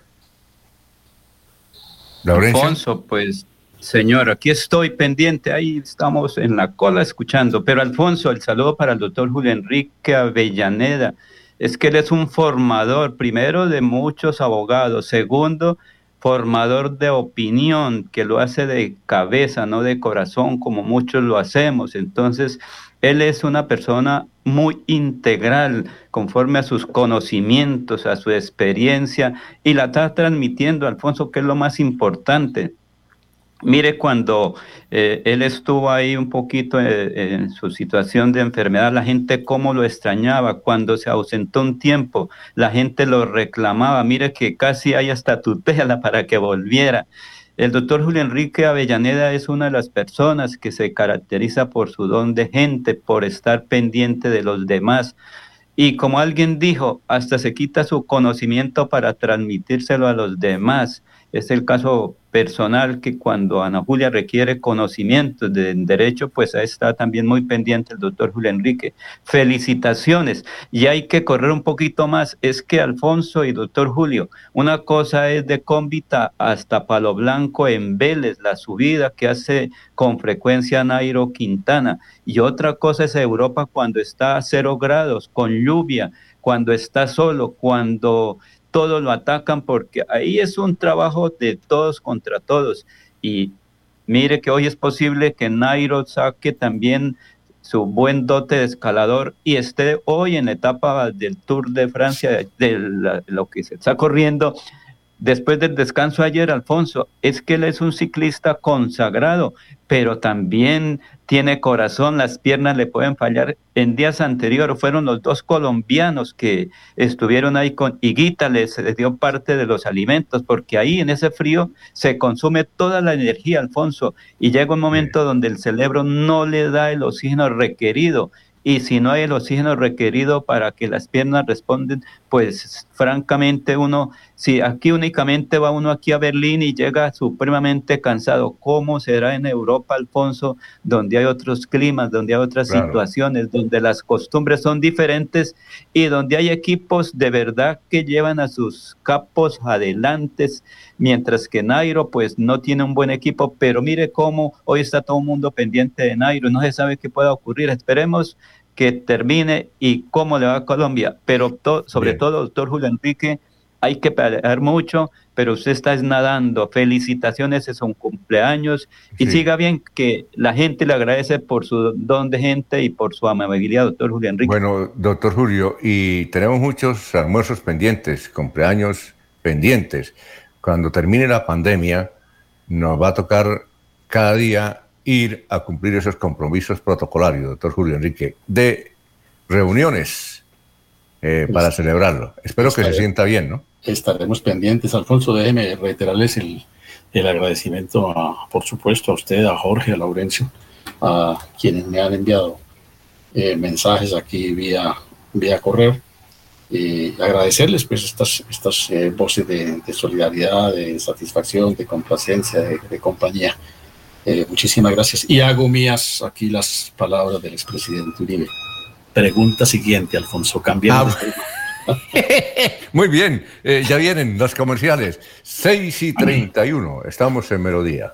Alfonso, pues, señor, aquí estoy pendiente, ahí estamos en la cola escuchando. Pero Alfonso, el saludo para el doctor Julio Enrique Avellaneda. Es que él es un formador, primero, de muchos abogados, segundo, formador de opinión, que lo hace de cabeza, no de corazón, como muchos lo hacemos. Entonces, él es una persona muy integral, conforme a sus conocimientos, a su experiencia, y la está transmitiendo, Alfonso, que es lo más importante. Mire, cuando eh, él estuvo ahí un poquito eh, en su situación de enfermedad, la gente cómo lo extrañaba. Cuando se ausentó un tiempo, la gente lo reclamaba. Mire que casi hay hasta tutela para que volviera. El doctor Julio Enrique Avellaneda es una de las personas que se caracteriza por su don de gente, por estar pendiente de los demás. Y como alguien dijo, hasta se quita su conocimiento para transmitírselo a los demás. Es el caso personal que cuando Ana Julia requiere conocimiento de derecho, pues está también muy pendiente el doctor Julio Enrique. Felicitaciones. Y hay que correr un poquito más. Es que Alfonso y doctor Julio, una cosa es de Cómbita hasta Palo Blanco en Vélez, la subida que hace con frecuencia Nairo Quintana. Y otra cosa es Europa cuando está a cero grados, con lluvia, cuando está solo, cuando todos lo atacan porque ahí es un trabajo de todos contra todos. Y mire que hoy es posible que Nairo saque también su buen dote de escalador y esté hoy en la etapa del Tour de Francia, de lo que se está corriendo. Después del descanso ayer, Alfonso, es que él es un ciclista consagrado, pero también tiene corazón, las piernas le pueden fallar. En días anteriores fueron los dos colombianos que estuvieron ahí con Higuita, les, dio parte de los alimentos, porque ahí en ese frío se consume toda la energía, Alfonso, y llega un momento donde el cerebro no le da el oxígeno requerido y si no hay el oxígeno requerido para que las piernas responden, pues francamente uno, si aquí únicamente va uno aquí a Berlín y llega supremamente cansado, ¿cómo será en Europa, Alfonso, donde hay otros climas, donde hay otras situaciones, donde las costumbres son diferentes y donde hay equipos de verdad que llevan a sus capos adelantes, mientras que Nairo pues no tiene un buen equipo, pero mire cómo hoy está todo el mundo pendiente de Nairo, no se sabe qué pueda ocurrir, esperemos que termine y cómo le va a Colombia. Pero sobre todo, doctor Julio Enrique, hay que pelear mucho, pero usted está nadando. Felicitaciones, es un cumpleaños. Y siga bien que la gente le agradece por su don de gente y por su amabilidad, doctor Julio Enrique. Bueno, doctor Julio, y tenemos muchos almuerzos pendientes, cumpleaños pendientes. Cuando termine la pandemia, nos va a tocar cada día ir a cumplir esos compromisos protocolarios, doctor Julio Enrique, de reuniones eh, para celebrarlo. Espero que se sienta bien, ¿no? Estaremos pendientes. Alfonso, déjeme reiterarles el, agradecimiento, a, por supuesto, a usted, a Jorge, a Laurencio, a quienes me han enviado eh, mensajes aquí vía, vía correo. Y agradecerles pues estas, estas eh, voces de, solidaridad, de satisfacción, de complacencia, de compañía. Eh, muchísimas gracias. Y hago mías aquí las palabras del expresidente Uribe. Pregunta siguiente, Alfonso, cambiamos. Ah, [LAUGHS] muy bien, eh, ya vienen los comerciales. 6 y 31, estamos en Melodía.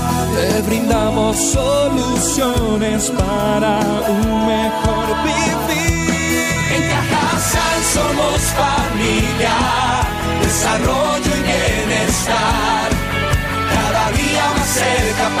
Te brindamos soluciones para un mejor vivir. En Cajasal somos familia, desarrollo y bienestar. Cada día más cerca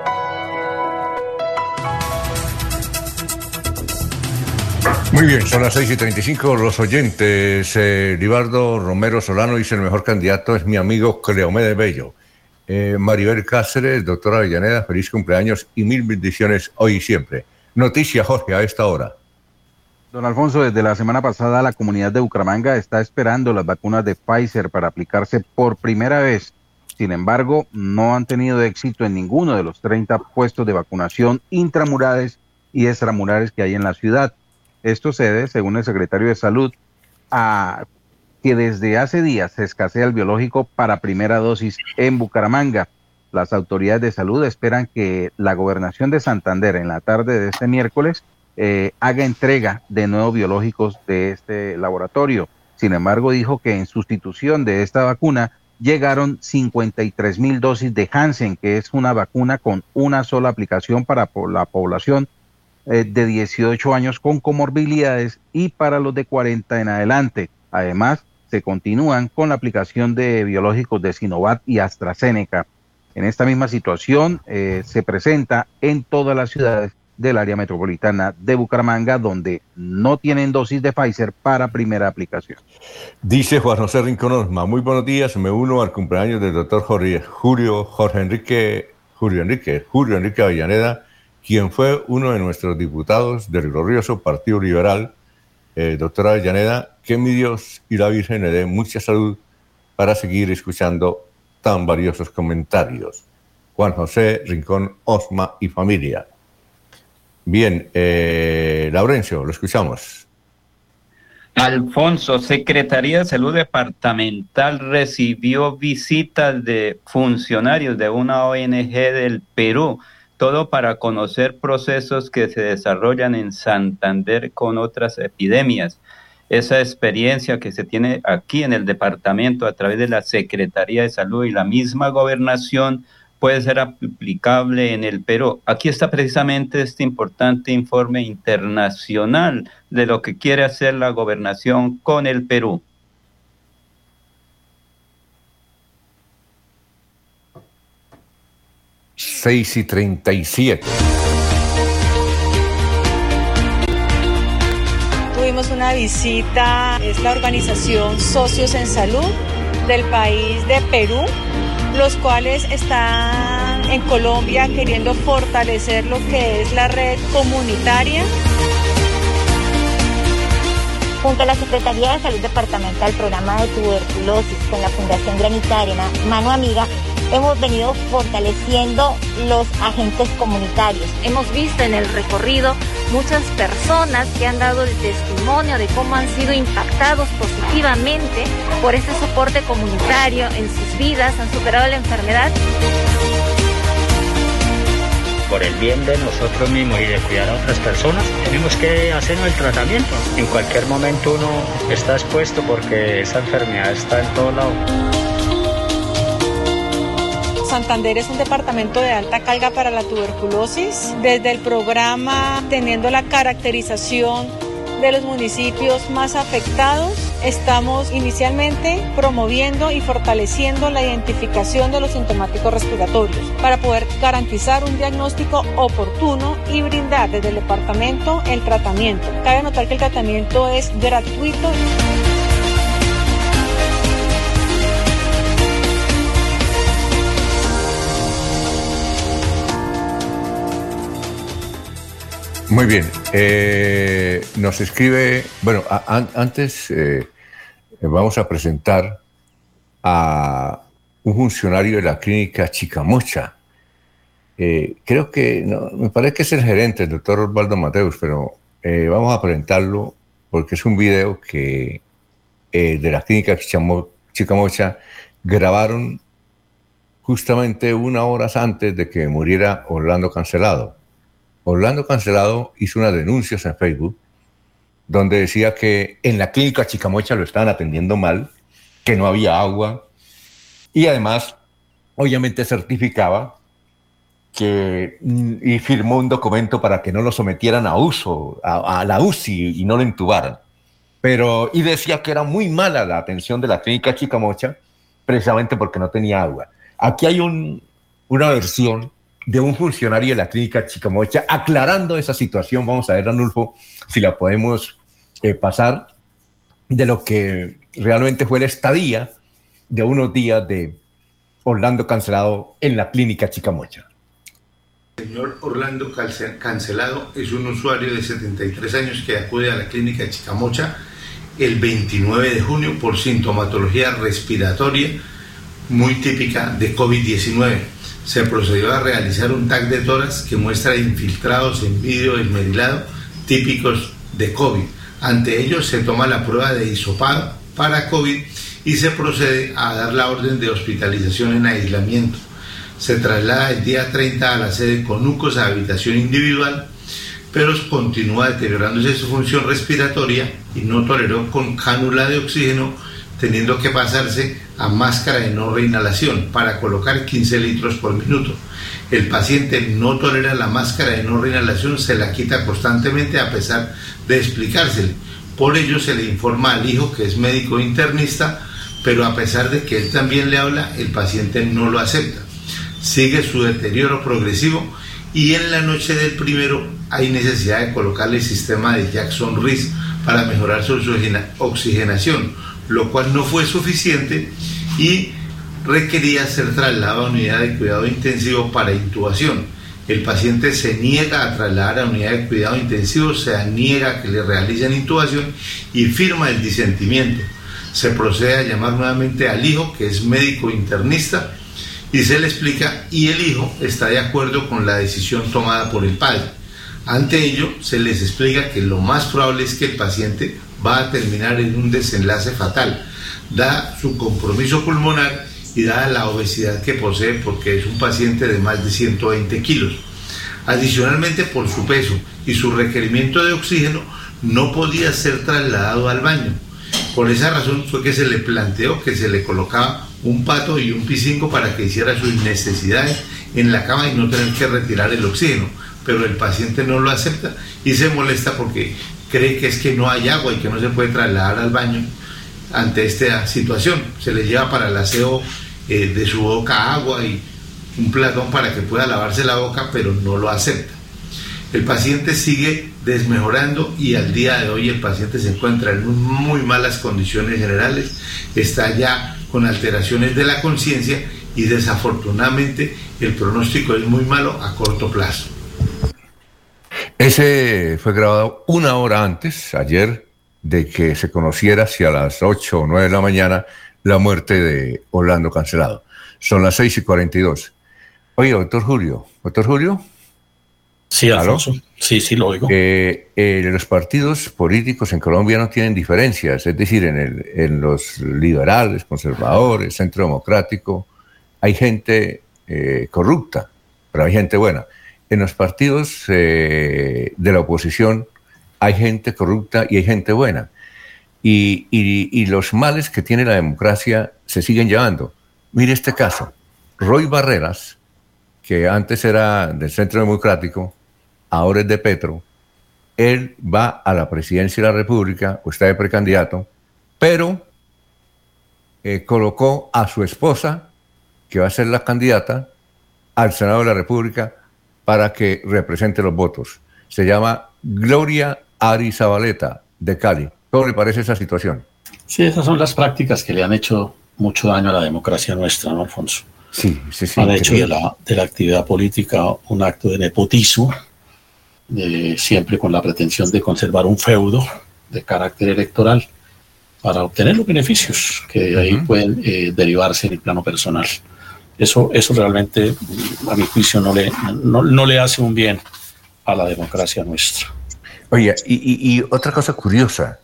Muy bien, son las 6 y 35. Los oyentes, eh, Libardo Romero Solano dice: el mejor candidato es mi amigo Cleomedes Bello. Eh, Maribel Cáceres, doctora Avellaneda, feliz cumpleaños y mil bendiciones hoy y siempre. Noticia, Jorge, a esta hora. Don Alfonso, desde la semana pasada la comunidad de Bucaramanga está esperando las vacunas de Pfizer para aplicarse por primera vez. Sin embargo, no han tenido éxito en ninguno de los 30 puestos de vacunación intramurales y extramurales que hay en la ciudad. Esto se debe, según el secretario de Salud, a que desde hace días se escasea el biológico para primera dosis en Bucaramanga. Las autoridades de salud esperan que la gobernación de Santander en la tarde de este miércoles eh, haga entrega de nuevos biológicos de este laboratorio. Sin embargo, dijo que en sustitución de esta vacuna llegaron 53 mil dosis de Hansen, que es una vacuna con una sola aplicación para la población eh, de 18 años con comorbilidades y para los de 40 en adelante. Además, se continúan con la aplicación de biológicos de Sinovac y AstraZeneca. En esta misma situación eh, se presenta en todas las ciudades del área metropolitana de Bucaramanga, donde no tienen dosis de Pfizer para primera aplicación. Dice Juan José Rincón Osma, muy buenos días, me uno al cumpleaños del doctor Julio Jorge Enrique, Julio Enrique, Julio Enrique Avellaneda, quien fue uno de nuestros diputados del glorioso Partido Liberal, doctora Avellaneda, que mi Dios y la Virgen le dé mucha salud para seguir escuchando tan valiosos comentarios. Juan José Rincón Osma y familia. Bien, eh, Laurencio, lo escuchamos. Alfonso, Secretaría de Salud Departamental recibió visitas de funcionarios de una ONG del Perú, todo para conocer procesos que se desarrollan en Santander con otras epidemias. Esa experiencia que se tiene aquí en el departamento a través de la Secretaría de Salud y la misma gobernación puede ser aplicable en el Perú. Aquí está precisamente este importante informe internacional de lo que quiere hacer la gobernación con el Perú. Seis y treinta y siete. Tuvimos una visita, es la organización Socios en Salud del país de Perú, los cuales están en Colombia queriendo fortalecer lo que es la red comunitaria. Junto a la Secretaría de Salud Departamental, programa de tuberculosis con la Fundación Granitaria, Mano Amiga, hemos venido fortaleciendo los agentes comunitarios. Hemos visto en el recorrido muchas personas que han dado el testimonio de cómo han sido impactados positivamente por este soporte comunitario en sus vidas, han superado la enfermedad por el bien de nosotros mismos y de cuidar a otras personas, tenemos que hacernos el tratamiento. En cualquier momento uno está expuesto porque esa enfermedad está en todo lado. Santander es un departamento de alta carga para la tuberculosis. Desde el programa, teniendo la caracterización de los municipios más afectados, estamos inicialmente promoviendo y fortaleciendo la identificación de los sintomáticos respiratorios para poder garantizar un diagnóstico oportuno y brindar desde el departamento el tratamiento. Cabe notar que el tratamiento es gratuito. Muy bien. Eh, nos escribe, bueno, antes eh, vamos a presentar a un funcionario de la clínica Chicamocha. Eh, creo que, me parece que es el gerente, el doctor Osvaldo Mateus, pero vamos a presentarlo porque es un video que de la clínica Chicamocha grabaron justamente una hora antes de que muriera Orlando Cancelado. Orlando Cancelado hizo unas denuncias en Facebook donde decía que en la clínica Chicamocha lo estaban atendiendo mal, que no había agua y además, obviamente, certificaba que y firmó un documento para que no lo sometieran a uso, a, la UCI y no lo intubaran. Pero, y decía que era muy mala la atención de la clínica Chicamocha, precisamente porque no tenía agua. Aquí hay un, una versión de un funcionario de la clínica Chicamocha aclarando esa situación. Vamos a ver, Anulfo, si la podemos eh, pasar de lo que realmente fue la estadía de unos días de Orlando Cancelado en la clínica Chicamocha. Señor Orlando Cancelado es un usuario de 73 años que acude a la clínica Chicamocha el 29 de junio por sintomatología respiratoria muy típica de COVID-19 se procedió a realizar un tag de toras que muestra infiltrados en vídeo esmerilado típicos de COVID. Ante ello se toma la prueba de hisopado para COVID y se procede a dar la orden de hospitalización en aislamiento. Se traslada el día 30 a la sede Conucos a habitación individual, pero continúa deteriorándose su función respiratoria y no toleró con cánula de oxígeno, teniendo que pasarse a máscara de no reinhalación para colocar 15 litros por minuto. El paciente no tolera la máscara de no reinhalación, se la quita constantemente a pesar de explicársele. Por ello se le informa al hijo que es médico internista, pero a pesar de que él también le habla, el paciente no lo acepta. Sigue su deterioro progresivo y en la noche del primero hay necesidad de colocarle el sistema de Jackson Rees para mejorar su oxigenación, lo cual no fue suficiente y requería ser trasladado a unidad de cuidado intensivo para intubación. El paciente se niega a trasladar a unidad de cuidado intensivo, se niega que le realicen intubación y firma el disentimiento. Se procede a llamar nuevamente al hijo, que es médico internista, y se le explica y el hijo está de acuerdo con la decisión tomada por el padre. Ante ello, se les explica que lo más probable es que el paciente va a terminar en un desenlace fatal da su compromiso pulmonar y da la obesidad que posee porque es un paciente de más de 120 kilos. Adicionalmente, por su peso y su requerimiento de oxígeno, no podía ser trasladado al baño Por esa razón fue que se le planteó que se le colocaba un pato y un P5 para que hiciera sus necesidades en la cama y no tener que retirar el oxígeno. Pero el paciente no lo acepta y se molesta porque cree que es que no hay agua y que no se puede trasladar al baño ante esta situación. Se le lleva para el aseo eh, de su boca agua y un platón para que pueda lavarse la boca, pero no lo acepta. El paciente sigue desmejorando y al día de hoy el paciente se encuentra en muy malas condiciones generales, está ya con alteraciones de la conciencia y desafortunadamente el pronóstico es muy malo a corto plazo. Ese fue grabado una hora antes, ayer, de que se conociera si a las 8 o 9 de la mañana la muerte de Orlando Cancelado. Son las 6 y 42. Oye, doctor Julio, doctor Julio. Sí, Alfonso. Sí, sí, lo oigo. Eh, eh, los partidos políticos en Colombia no tienen diferencias, es decir, en, el, en los liberales, conservadores, centro democrático, hay gente eh, corrupta, pero hay gente buena. En los partidos de la oposición hay gente corrupta y hay gente buena. Y, y, los males que tiene la democracia se siguen llevando. Mire este caso. Roy Barreras, que antes era del Centro Democrático, ahora es de Petro, él va a la presidencia de la República, o está de precandidato, pero eh, colocó a su esposa, que va a ser la candidata, al Senado de la República para que represente los votos. Se llama Gloria Ari Zabaleta, de Cali. ¿Cómo le parece esa situación? Sí, esas son las prácticas que le han hecho mucho daño a la democracia nuestra, ¿no, Alfonso? Sí, sí, sí. Han hecho de la, de la actividad política un acto de nepotismo siempre con la pretensión de conservar un feudo de carácter electoral para obtener los beneficios que de ahí pueden eh, derivarse en el plano personal. Eso, eso realmente, a mi juicio, no le, no, le hace un bien a la democracia nuestra. Oye, y, otra cosa curiosa,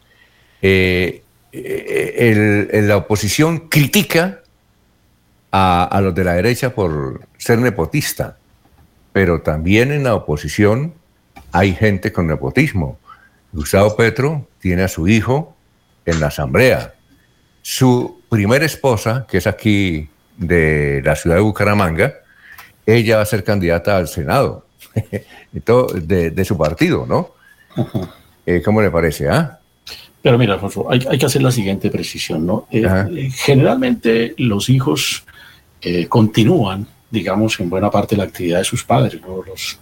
eh, la oposición critica a, a, los de la derecha por ser nepotista, pero también en la oposición hay gente con nepotismo. Gustavo Petro tiene a su hijo en la asamblea. Su primera esposa, que es aquí de la ciudad de Bucaramanga, ella va a ser candidata al Senado [LAUGHS] de, de, su partido, ¿no? Eh, ¿Cómo le parece? Ah? Pero mira, Alfonso, hay, que hacer la siguiente precisión, ¿no? Eh, eh, generalmente los hijos continúan, digamos, en buena parte la actividad de sus padres, ¿no? Los,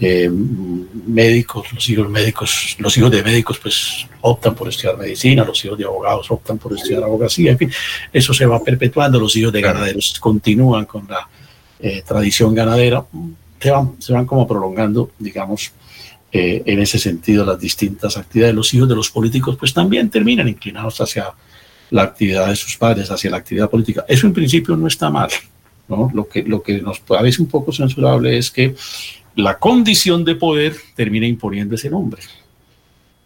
eh, médicos, los hijos médicos, los hijos de médicos pues optan por estudiar medicina, los hijos de abogados optan por estudiar abogacía, en fin, eso se va perpetuando, los hijos de ganaderos continúan con la eh, tradición ganadera, se van, se van como prolongando, digamos, eh, en ese sentido las distintas actividades. Los hijos de los políticos pues también terminan inclinados hacia la actividad de sus padres, hacia la actividad política. Eso en principio no está mal. ¿no? Lo, que, lo que nos parece un poco censurable es que la condición de poder termina imponiendo ese nombre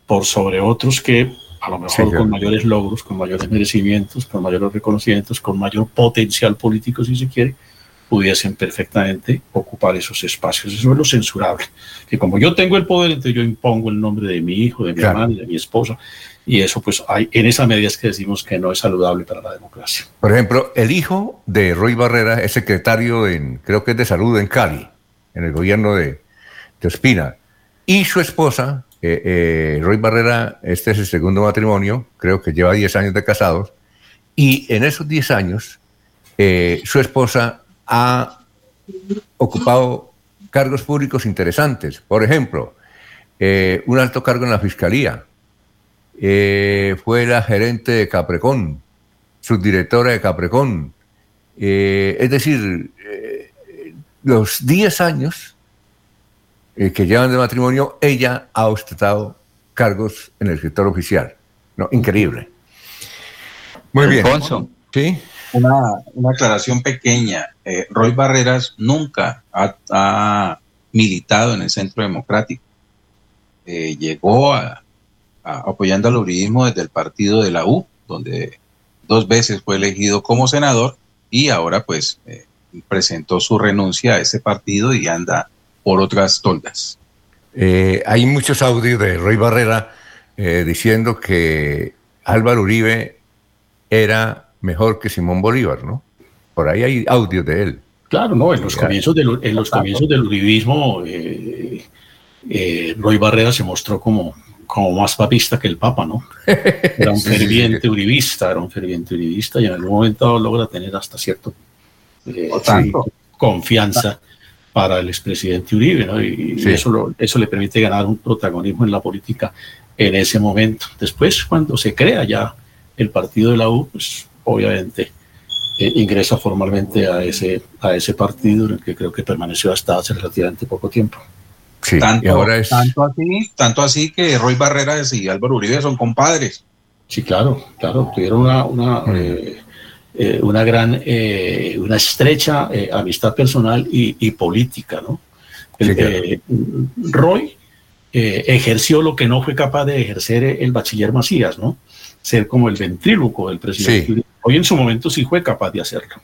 por sobre otros que a lo mejor con mayores logros, con mayores merecimientos, con mayores reconocimientos, con mayor potencial político, si se quiere, pudiesen perfectamente ocupar esos espacios. Eso es lo censurable. Que como yo tengo el poder, entonces yo impongo el nombre de mi hijo, de mi hermano, de mi esposa. Y eso, pues, hay, en esa medida es que decimos que no es saludable para la democracia. Por ejemplo, el hijo de Roy Barrera es secretario, en, creo que es de salud en Cali en el gobierno de, de Ospina. Y su esposa, eh, eh, Roy Barrera, este es el segundo matrimonio, creo que lleva 10 años de casados, y en esos 10 años eh, su esposa ha ocupado cargos públicos interesantes. Por ejemplo, un alto cargo en la fiscalía. fue la gerente de Caprecón, subdirectora de Caprecón. es decir, los 10 años eh, que llevan de matrimonio, ella ha ostentado cargos en el sector oficial. No, increíble. Muy bien. ¿Sí? Una, aclaración pequeña. Eh, Roy Barreras nunca ha, militado en el Centro Democrático. Eh, llegó a, apoyando al uribismo desde el partido de la U, donde dos veces fue elegido como senador y ahora pues presentó su renuncia a ese partido y anda por otras toldas. Eh, hay muchos audios de Roy Barrera eh, diciendo que Álvaro Uribe era mejor que Simón Bolívar, ¿no? Por ahí hay audios de él. Claro, no, en los comienzos del, en los comienzos del uribismo, eh, eh, Roy Barrera se mostró como, como más papista que el Papa, ¿no? [LAUGHS] Era un ferviente uribista, era un ferviente uribista y en algún momento logra tener hasta cierto eh, confianza para el expresidente Uribe, ¿no? Y, eso, eso le permite ganar un protagonismo en la política en ese momento. Después, cuando se crea ya el partido de la U, pues obviamente eh, ingresa formalmente a ese, a ese partido en el que creo que permaneció hasta hace relativamente poco tiempo. Sí, tanto, y ahora es... tanto, así, tanto así que Roy Barreras y Álvaro Uribe son compadres. Sí, claro, claro, tuvieron una, una, Mm. eh, eh, una gran, eh, una estrecha eh, amistad personal y, y política, ¿no? El, Sí, claro. Roy ejerció lo que no fue capaz de ejercer el bachiller Macías, ¿no? Ser como el ventríloco del presidente. Sí. Hoy en su momento sí fue capaz de hacerlo.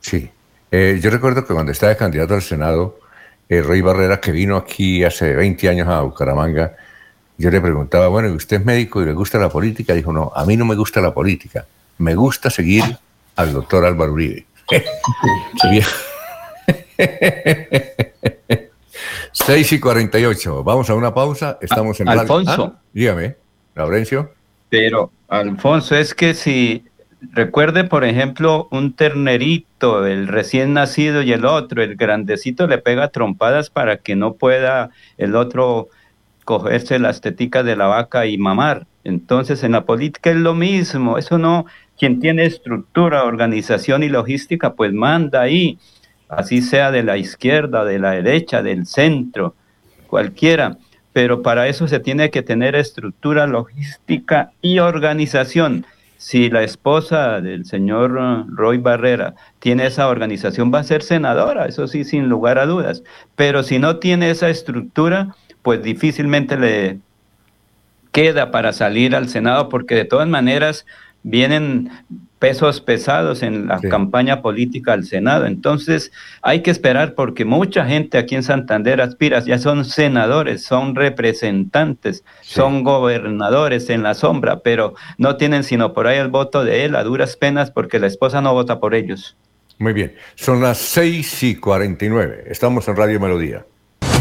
Sí. Yo recuerdo que cuando estaba candidato al Senado, Rey Barrera, que vino aquí hace 20 años a Bucaramanga, yo le preguntaba, bueno, ¿y usted es médico y le gusta la política? Dijo, no, a mí no me gusta la política, me gusta seguir al doctor Álvaro Uribe. [LAUGHS] Bien. 6 y 48, vamos a una pausa, estamos en... Alfonso. Ah, dígame, Laurencio. Pero, Alfonso, es que si recuerde, por ejemplo, un ternerito, el recién nacido y el otro, el grandecito le pega trompadas para que no pueda el otro cogerse las teticas de la vaca y mamar. Entonces, en la política es lo mismo, eso no, quien tiene estructura, organización y logística, pues manda ahí, así sea de la izquierda, de la derecha, del centro, cualquiera pero para eso se tiene que tener estructura logística y organización. Si la esposa del señor Roy Barrera tiene esa organización, va a ser senadora, eso sí, sin lugar a dudas. Pero si no tiene esa estructura, pues difícilmente le queda para salir al Senado, porque de todas maneras vienen pesos pesados en la campaña política al Senado. Entonces hay que esperar porque mucha gente aquí en Santander aspira, ya son senadores, son representantes, son gobernadores en la sombra, pero no tienen sino por ahí el voto de él a duras penas porque la esposa no vota por ellos. Muy bien, son las 6 y 49, estamos en Radio Melodía.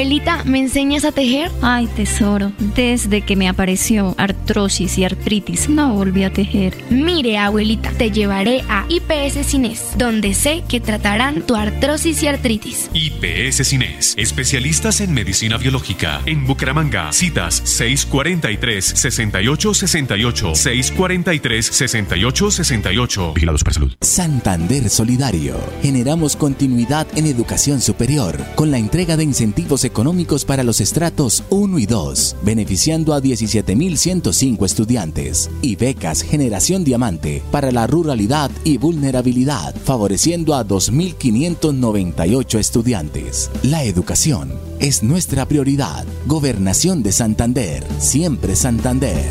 Abuelita, ¿me enseñas a tejer? Ay, tesoro, desde que me apareció artrosis y artritis, no volví a tejer. Mire, abuelita, te llevaré a IPS Cines, donde sé que tratarán tu artrosis y artritis. IPS Cines, especialistas en medicina biológica. En Bucaramanga, citas 643-6868, 643-6868. Vigilados para salud. Santander Solidario. Generamos continuidad en educación superior con la entrega de incentivos económicos para los estratos 1 y 2, beneficiando a 17.105 estudiantes, y becas Generación Diamante para la ruralidad y vulnerabilidad, favoreciendo a 2.598 estudiantes. La educación es nuestra prioridad. Gobernación de Santander, siempre Santander.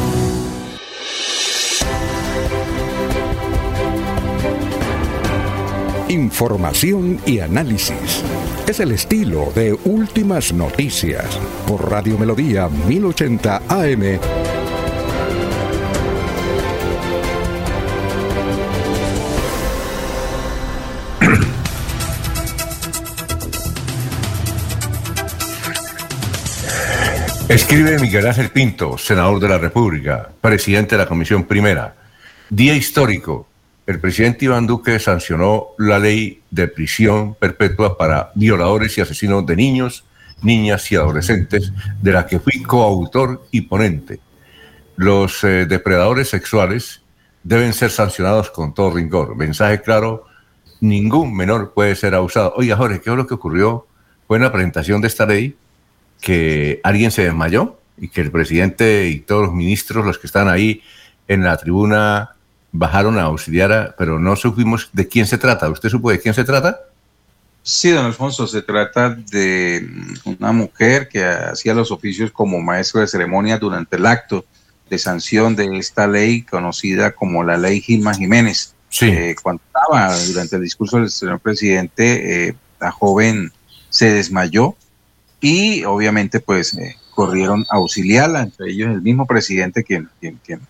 Información y análisis. Es el estilo de Últimas Noticias por Radio Melodía 1080 AM. Escribe Miguel Ángel Pinto, senador de la República, presidente de la Comisión Primera. Día histórico. El presidente Iván Duque sancionó la ley de prisión perpetua para violadores y asesinos de niños, niñas y adolescentes, de la que fui coautor y ponente. Los eh, depredadores sexuales deben ser sancionados con todo rigor. Mensaje claro, ningún menor puede ser abusado. Oiga, Jorge, ¿qué es lo que ocurrió? Fue en la presentación de esta ley que alguien se desmayó y que el presidente y todos los ministros, los que están ahí en la tribuna, bajaron a auxiliar, pero no supimos de quién se trata. ¿Usted supo de quién se trata? Sí, don Alfonso, se trata de una mujer que hacía los oficios como maestro de ceremonia durante el acto de sanción de esta ley conocida como la ley Gilma Jiménez. Sí. Eh, cuando estaba durante el discurso del señor presidente, eh, la joven se desmayó y obviamente pues eh, corrieron a auxiliarla, entre ellos el mismo presidente quien, quien, quien,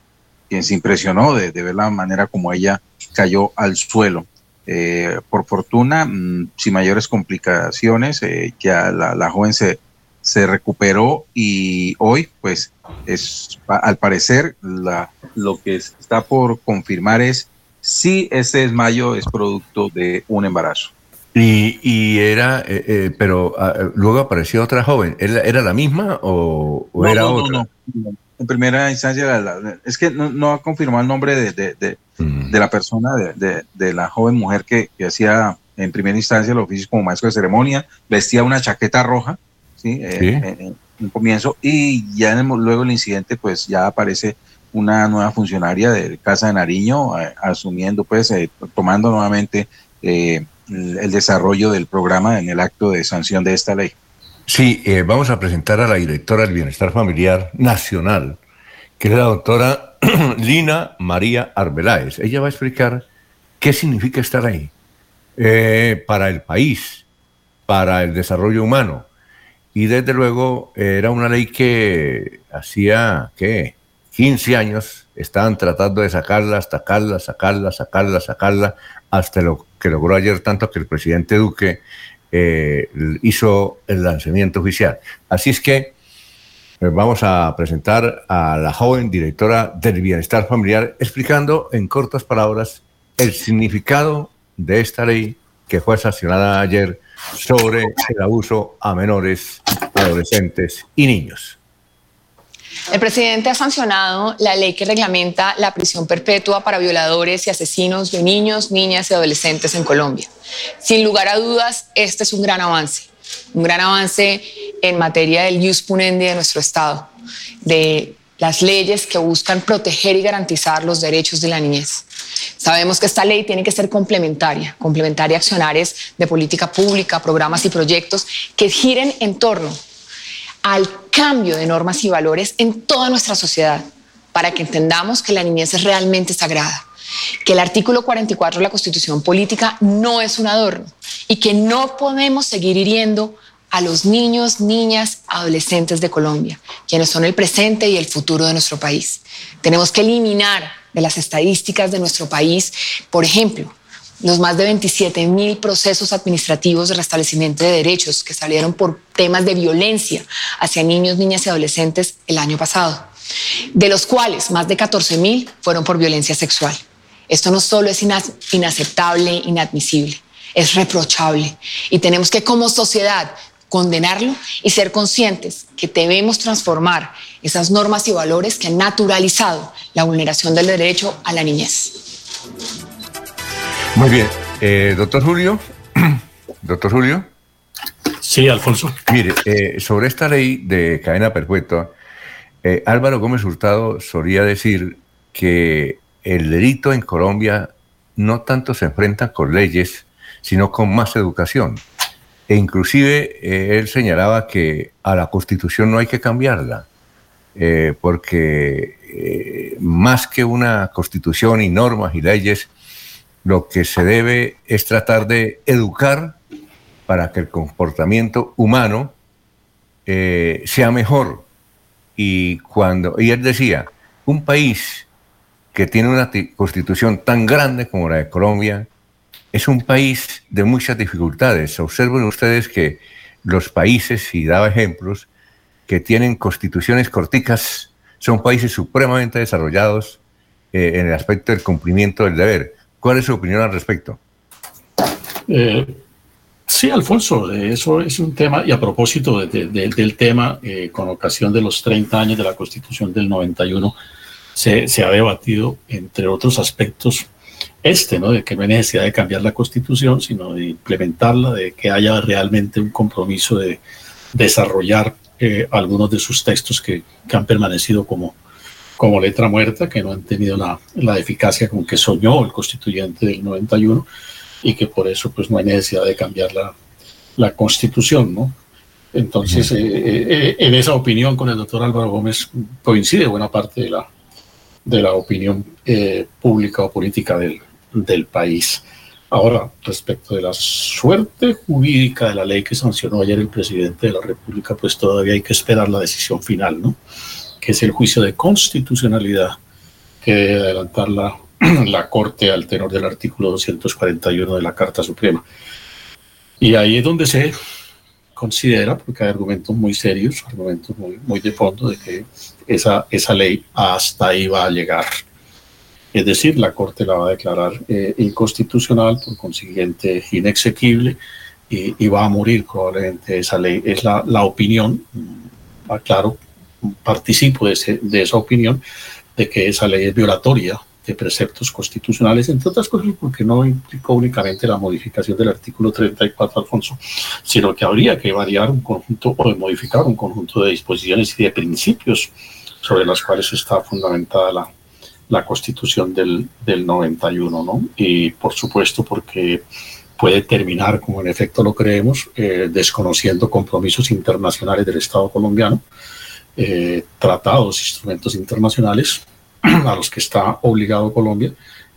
quien se impresionó de, de, ver la manera como ella cayó al suelo. Eh, por fortuna, mmm, sin mayores complicaciones, eh, ya la, la, joven se, se recuperó y hoy pues es al parecer la, lo que está por confirmar es si ese desmayo es producto de un embarazo. Y, y era, eh, eh, pero uh, luego apareció otra joven. ¿Era, era la misma o, o no, era no, otra? No, no, En primera instancia, la, la, es que no, no, ha confirmado el nombre de, de, de, mm. de la persona, de, la joven mujer que, que, hacía en primera instancia el oficio como maestro de ceremonia, vestía una chaqueta roja, ¿sí? Eh, Sí. En, en un comienzo, y ya en el, luego el incidente, pues ya aparece una nueva funcionaria de Casa de Nariño, eh, asumiendo, pues, eh, tomando nuevamente eh, el, el, desarrollo del programa en el acto de sanción de esta ley. Sí, eh, vamos a presentar a la directora del Bienestar Familiar Nacional, que es la doctora [CLEARS THROAT] Lina María Arbeláez. Ella va a explicar qué significa estar ahí eh, para el país, para el desarrollo humano. Y desde luego era una ley que hacía, ¿qué? 15 años estaban tratando de sacarla, sacarla, sacarla, sacarla, sacarla, hasta lo que logró ayer tanto que el presidente Duque eh, hizo el lanzamiento oficial. Así es que eh, vamos a presentar a la joven directora del Bienestar Familiar explicando en cortas palabras el significado de esta ley que fue sancionada ayer sobre el abuso a menores, adolescentes y niños. El presidente ha sancionado la ley que reglamenta la prisión perpetua para violadores y asesinos de niños, niñas y adolescentes en Colombia. Sin lugar a dudas, este es un gran avance, un gran avance en materia del jus punendi de nuestro Estado, de las leyes que buscan proteger y garantizar los derechos de la niñez. Sabemos que esta ley tiene que ser complementaria, complementaria a accionarios de política pública, programas y proyectos que giren en torno al cambio de normas y valores en toda nuestra sociedad para que entendamos que la niñez es realmente sagrada, que el artículo 44 de la Constitución Política no es un adorno y que no podemos seguir hiriendo a los niños, niñas, adolescentes de Colombia, quienes son el presente y el futuro de nuestro país. Tenemos que eliminar de las estadísticas de nuestro país, por ejemplo, los más de 27 mil procesos administrativos de restablecimiento de derechos que salieron por temas de violencia hacia niños, niñas y adolescentes el año pasado, de los cuales más de 14 mil fueron por violencia sexual. Esto no solo es inaceptable, inadmisible, es reprochable y tenemos que como sociedad condenarlo y ser conscientes que debemos transformar esas normas y valores que han naturalizado la vulneración del derecho a la niñez. Muy bien. Eh, doctor Julio. [CLEARS THROAT] doctor Julio. Sí, Alfonso. Mire, eh, sobre esta ley de cadena perpetua, eh, Álvaro Gómez Hurtado solía decir que el delito en Colombia no tanto se enfrenta con leyes, sino con más educación. E inclusive eh, él señalaba que a la constitución no hay que cambiarla, eh, porque más que una constitución y normas y leyes, lo que se debe es tratar de educar para que el comportamiento humano eh, sea mejor. Y cuando, y él decía, un país que tiene una constitución tan grande como la de Colombia, es un país de muchas dificultades. Observen ustedes que los países, y daba ejemplos, que tienen constituciones corticas son países supremamente desarrollados eh, en el aspecto del cumplimiento del deber. ¿Cuál es su opinión al respecto? Eh, sí, Alfonso, eso es un tema, y a propósito del tema, eh, con ocasión de los 30 años de la Constitución del 91, se, se, ha debatido, entre otros aspectos, este, ¿no? De que no hay necesidad de cambiar la Constitución, sino de implementarla, de que haya realmente un compromiso de desarrollar eh, algunos de sus textos que han permanecido como, como letra muerta, que no han tenido la, la, eficacia con que soñó el constituyente del 91 y que por eso pues no hay necesidad de cambiar la, la constitución, ¿no? Entonces, eh, eh, en esa opinión con el doctor Álvaro Gómez coincide buena parte de la, de la opinión eh, pública o política del, del país. Ahora, respecto de la suerte jurídica de la ley que sancionó ayer el presidente de la República, pues todavía hay que esperar la decisión final, ¿no? Que es el juicio de constitucionalidad que debe adelantar la, [CLEARS THROAT] la Corte al tenor del artículo 241 de la Carta Suprema. Y ahí es donde se considera, porque hay argumentos muy serios, argumentos muy, muy de fondo, de que esa, esa ley hasta ahí va a llegar. Es decir, la Corte la va a declarar eh, inconstitucional, por consiguiente inexequible, y, y, va a morir probablemente esa ley. Es la, la opinión, aclaro, participo de, ese, de esa opinión, de que esa ley es violatoria de preceptos constitucionales, entre otras cosas porque no implicó únicamente la modificación del artículo 34, Alfonso, sino que habría que variar un conjunto o modificar un conjunto de disposiciones y de principios sobre las cuales está fundamentada la, la constitución del, del 91, ¿no? Y por supuesto porque puede terminar, como en efecto lo creemos, eh, desconociendo compromisos internacionales del Estado colombiano, eh, tratados, instrumentos internacionales [CLEARS THROAT] a los que está obligado Colombia,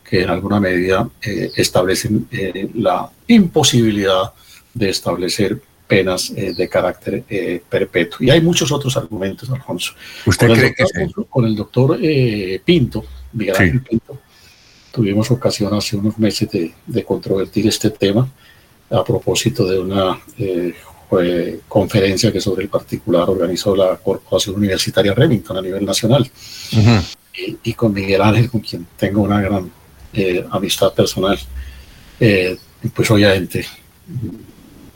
que en alguna medida eh, establecen eh, la imposibilidad de establecer penas eh, de carácter eh, perpetuo. Y hay muchos otros argumentos, Alfonso. ¿Usted con, cree el doctor, que sí? con el doctor eh, Pinto, Miguel Ángel Pinto, tuvimos ocasión hace unos meses de, de controvertir este tema a propósito de una eh, conferencia que sobre el particular organizó la Corporación Universitaria Remington a nivel nacional. Ujú. Y, y con Miguel Ángel, con quien tengo una gran eh, amistad personal, eh, pues obviamente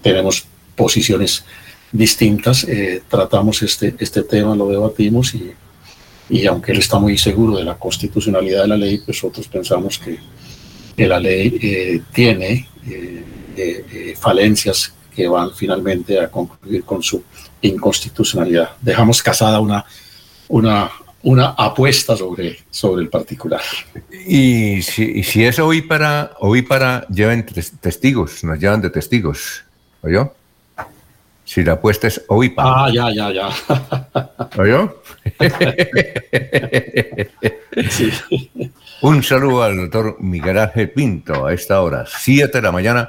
tenemos posiciones distintas, eh, tratamos este, este tema, lo debatimos y, y aunque él está muy seguro de la constitucionalidad de la ley, pues nosotros pensamos que, que la ley eh, tiene eh, falencias que van finalmente a concluir con su inconstitucionalidad. Dejamos casada una, una, una apuesta sobre, sobre el particular. Y si, y si es hoy para, hoy para, lleven tes- testigos, nos llevan de testigos, ¿oyó? Si la apuesta es hoy para. Ah, ya, ya, ya. ¿Oyó? [LAUGHS] Sí. Un saludo al doctor Miguel Ángel Pinto a esta hora, 7 de la mañana.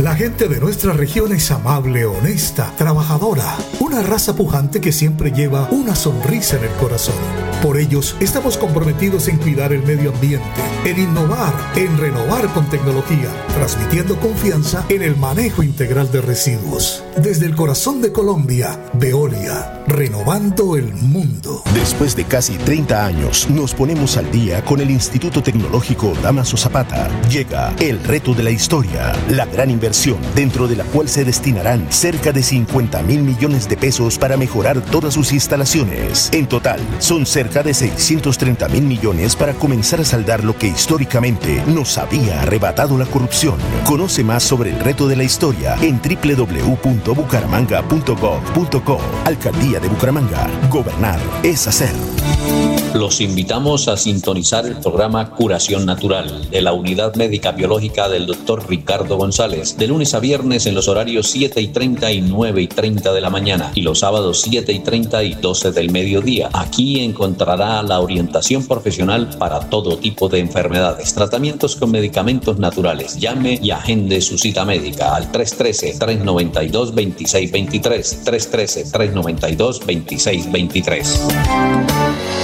La gente de nuestra región es amable, honesta, trabajadora, una raza pujante que siempre lleva una sonrisa en el corazón. Por ellos, estamos comprometidos en cuidar el medio ambiente, en innovar, en renovar con tecnología, transmitiendo confianza en el manejo integral de residuos. Desde el corazón de Colombia, Veolia, renovando el mundo. Después de casi 30 años, nos ponemos al día con el Instituto Tecnológico Damaso Zapata. Llega el reto de la historia, la gran inversión dentro de la cual se destinarán cerca de 50 mil millones de pesos para mejorar todas sus instalaciones. En total, son cerca de 630 mil millones para comenzar a saldar lo que históricamente nos había arrebatado la corrupción. Conoce más sobre el reto de la historia en www.bucaramanga.gov.co. Alcaldía de Bucaramanga. Gobernar es hacer. Los invitamos a sintonizar el programa Curación Natural de la Unidad Médica Biológica del Dr. Ricardo González, de lunes a viernes en los horarios 7 y 30 y 9 y 30 de la mañana y los sábados 7 y 30 y 12 del mediodía. Aquí encontrará la orientación profesional para todo tipo de enfermedades, tratamientos con medicamentos naturales. Llame y agende su cita médica al 313-392-2623. 313-392-2623.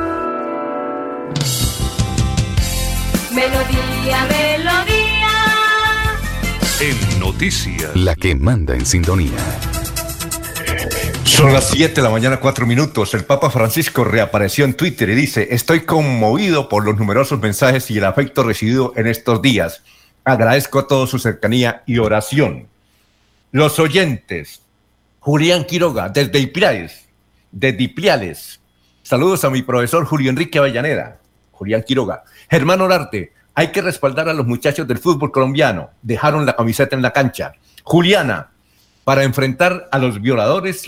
Melodía, melodía. En noticias. La que manda en sintonía. Son las 7 de la mañana, 4 minutos. El Papa Francisco reapareció en Twitter y dice, estoy conmovido por los numerosos mensajes y el afecto recibido en estos días. Agradezco a todos su cercanía y oración. Los oyentes, Julián Quiroga, desde Ipiales, desde Ipiales. Saludos a mi profesor Julio Enrique Avellaneda, Julián Quiroga. Germán Orarte, hay que respaldar a los muchachos del fútbol colombiano. Dejaron la camiseta en la cancha. Juliana, para enfrentar a los violadores,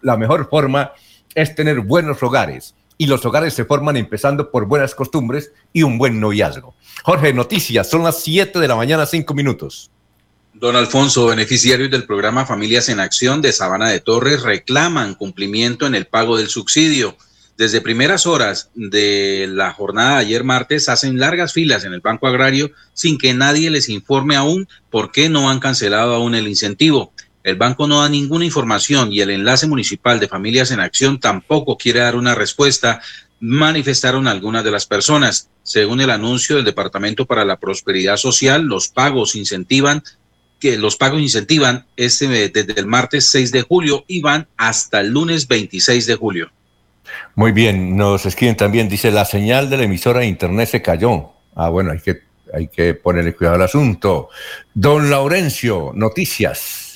la mejor forma es tener buenos hogares. Y los hogares se forman empezando por buenas costumbres y un buen noviazgo. Jorge, noticias, son las 7 de la mañana, 5 minutos. Don Alfonso, beneficiarios del programa Familias en Acción de Sabana de Torres reclaman cumplimiento en el pago del subsidio. Desde primeras horas de la jornada de ayer martes hacen largas filas en el Banco Agrario sin que nadie les informe aún por qué no han cancelado aún el incentivo. El banco no da ninguna información y el enlace municipal de Familias en Acción tampoco quiere dar una respuesta, manifestaron algunas de las personas. Según el anuncio del Departamento para la Prosperidad Social, los pagos incentivan que los pagos incentivan este desde el martes 6 de julio y van hasta el lunes 26 de julio. Muy bien, nos escriben también, dice, la señal de la emisora de internet se cayó. Ah, bueno, hay que, hay que ponerle cuidado al asunto. Don Laurencio, noticias.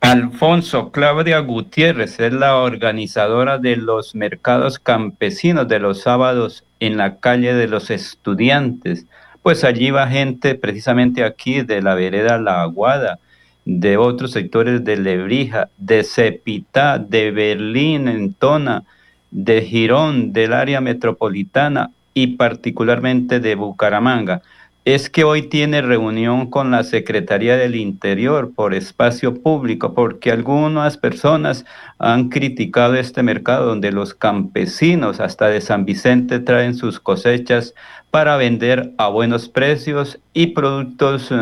Alfonso, Claudia Gutiérrez es la organizadora de los mercados campesinos de los sábados en la calle de los estudiantes. Pues allí va gente precisamente aquí de la vereda La Aguada, de otros sectores de Lebrija, de Cepitá, de Berlín, en Tona, de Girón, del área metropolitana y particularmente de Bucaramanga es que hoy tiene reunión con la Secretaría del Interior por espacio público, porque algunas personas han criticado este mercado donde los campesinos hasta de San Vicente traen sus cosechas para vender a buenos precios y productos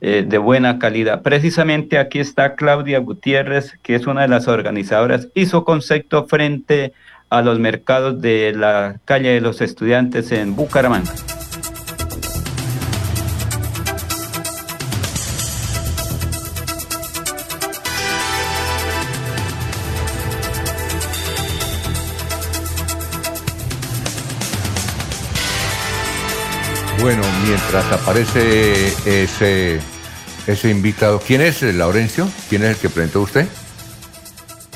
eh, de buena calidad. Precisamente aquí está Claudia Gutiérrez, que es una de las organizadoras, su concepto frente a los mercados de la calle de los estudiantes en Bucaramanga. Bueno, mientras aparece ese, ese invitado, ¿quién es Laurencio? ¿Quién es el que presentó usted?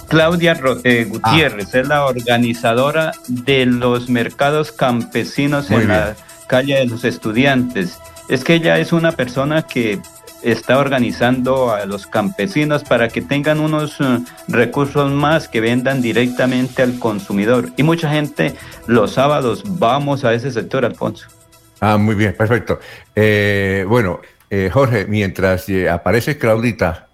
Claudia eh, Gutiérrez es la organizadora de los mercados campesinos en la calle de los estudiantes. Es que ella es una persona que está organizando a los campesinos para que tengan unos uh, recursos más que vendan directamente al consumidor. Y mucha gente los sábados vamos a ese sector, Alfonso. Ah, muy bien, perfecto. Eh, bueno, eh, Jorge, mientras eh, aparece Claudita.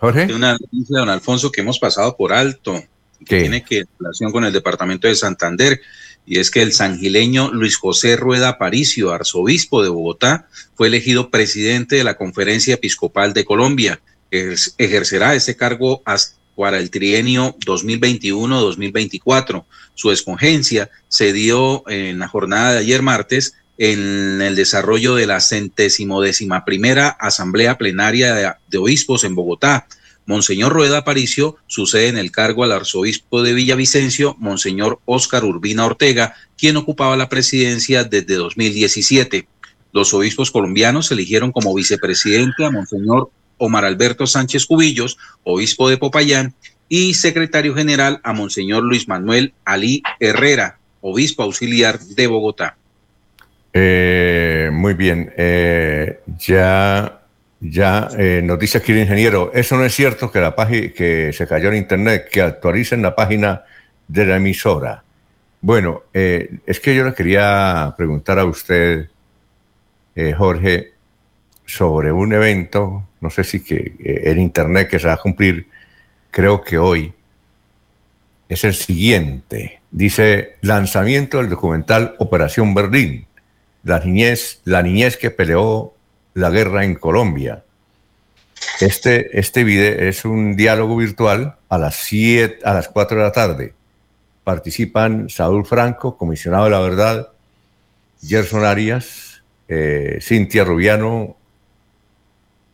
Jorge. Una noticia, don Alfonso, que hemos pasado por alto, que tiene que relación con el departamento de Santander, y es que el sangileño Luis José Rueda Aparicio, arzobispo de Bogotá, fue elegido presidente de la Conferencia Episcopal de Colombia. Ejercerá ese cargo hasta para el trienio 2021-2024. Su escogencia se dio en la jornada de ayer martes en el desarrollo de la centésimo décima primera Asamblea Plenaria de, Obispos en Bogotá. Monseñor Rueda Aparicio sucede en el cargo al arzobispo de Villavicencio, Monseñor Óscar Urbina Ortega, quien ocupaba la presidencia desde 2017. Los obispos colombianos eligieron como vicepresidente a Monseñor Omar Alberto Sánchez Cubillos, obispo de Popayán, y secretario general a Monseñor Luis Manuel Ali Herrera, obispo auxiliar de Bogotá. Eh, muy bien. Eh, ya, ya eh, nos dice aquí el ingeniero, eso no es cierto que la página que se cayó en internet, que actualicen la página de la emisora. Bueno, es que yo le quería preguntar a usted, Jorge, sobre un evento, no sé si que el internet que se va a cumplir, creo que hoy, es el siguiente. Dice lanzamiento del documental Operación Berlín la niñez, la niñez que peleó la guerra en Colombia. Este, este video es un diálogo virtual a las, siete, a las 4 de la tarde. Participan Saúl Franco, comisionado de la verdad, Gerson Arias, eh, Cintia Rubiano,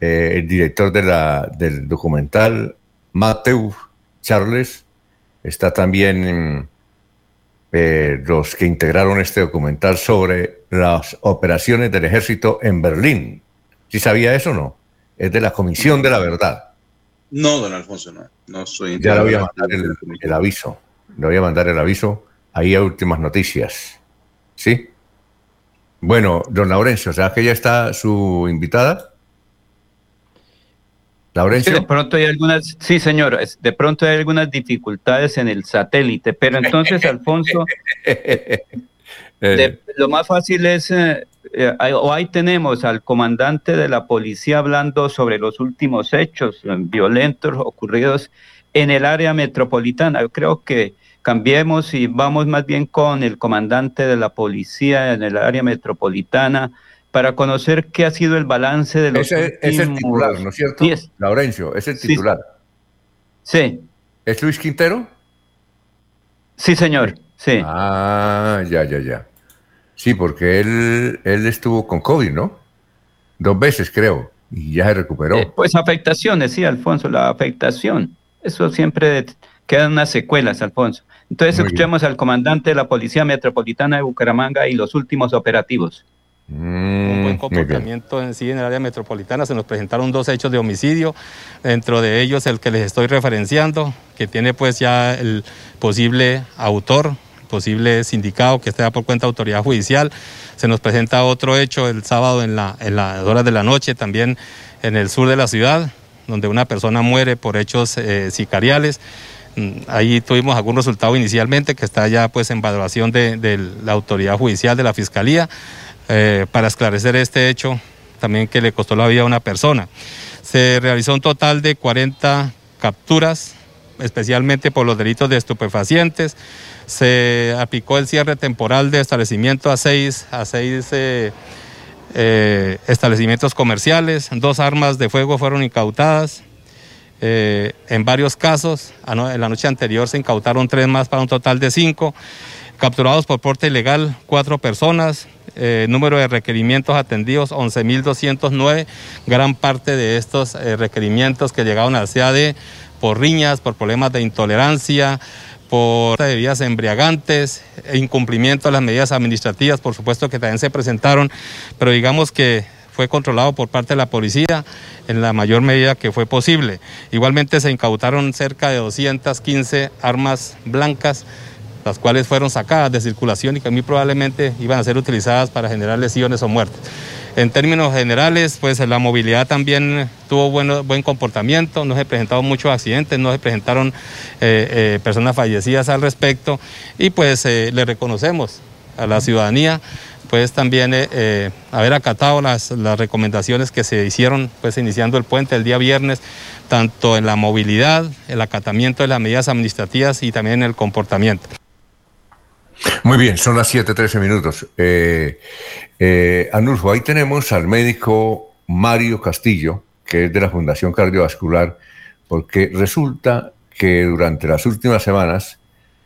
eh, el director de la, del documental, Mateo Charles, está también eh, los que integraron este documental sobre las operaciones del ejército en Berlín. ¿Sí sabía eso o no? Es de la Comisión de la Verdad. No, don Alfonso, no. No soy. Ya le voy a mandar el, aviso. Le voy a mandar el aviso ahí a últimas noticias. ¿Sí? Bueno, don Laurencio, ¿sabes que ya está su invitada? Laurencio. de pronto hay algunas, sí, señor, de pronto hay algunas dificultades en el satélite, pero entonces, [LAUGHS] Alfonso, eh. lo más fácil es, eh, eh, o ahí tenemos al comandante de la policía hablando sobre los últimos hechos violentos ocurridos en el área metropolitana. Yo creo que cambiemos y vamos más bien con el comandante de la policía en el área metropolitana para conocer qué ha sido el balance de los ese, Es el titular, ¿no es cierto? Laurencio, es el titular. Sí. ¿Es Luis Quintero? Sí, señor, sí. Ah, ya, ya, ya. Sí, porque él, él estuvo con COVID, ¿no? Dos veces, creo, y ya se recuperó. Eh, pues afectaciones, sí, Alfonso, la afectación. Eso siempre quedan unas secuelas, Alfonso. Entonces escuchemos al comandante de la Policía Metropolitana de Bucaramanga y los últimos operativos un buen mm, comportamiento en sí en el área metropolitana. Se nos presentaron dos hechos de homicidio, dentro de ellos el que les estoy referenciando, que tiene pues ya el posible autor, posible sindicado que esté por cuenta de autoridad judicial. Se nos presenta otro hecho el sábado en, la, en las horas de la noche, también en el sur de la ciudad, donde una persona muere por hechos eh, sicariales. Mm, ahí tuvimos algún resultado inicialmente que está ya pues en valoración de, la autoridad judicial de la fiscalía eh, para esclarecer este hecho también que le costó la vida a una persona. Se realizó un total de 40 capturas, especialmente por los delitos de estupefacientes. Se aplicó el cierre temporal de establecimiento a seis, a seis eh, eh, establecimientos comerciales. Dos armas de fuego fueron incautadas. En varios casos, en la noche anterior se incautaron tres más para un total de cinco. Capturados por porte ilegal, cuatro personas. Eh, número de requerimientos atendidos, 11.209. Gran parte de estos eh, requerimientos que llegaron al CAD por riñas, por problemas de intolerancia, por bebidas embriagantes, e incumplimiento de las medidas administrativas, por supuesto que también se presentaron, pero digamos que fue controlado por parte de la policía en la mayor medida que fue posible. Igualmente se incautaron cerca de 215 armas blancas, las cuales fueron sacadas de circulación y que muy probablemente iban a ser utilizadas para generar lesiones o muertes. En términos generales, pues la movilidad también tuvo bueno, buen comportamiento, no se presentaron muchos accidentes, no se presentaron eh, eh, personas fallecidas al respecto y pues eh, le reconocemos a la ciudadanía pues también haber acatado las, las, recomendaciones que se hicieron pues iniciando el puente el día viernes, tanto en la movilidad, el acatamiento de las medidas administrativas y también en el comportamiento. Muy bien, son las 7:13 minutos. Eh, eh, Anulfo, ahí tenemos al médico Mario Castillo, que es de la Fundación Cardiovascular, porque resulta que durante las últimas semanas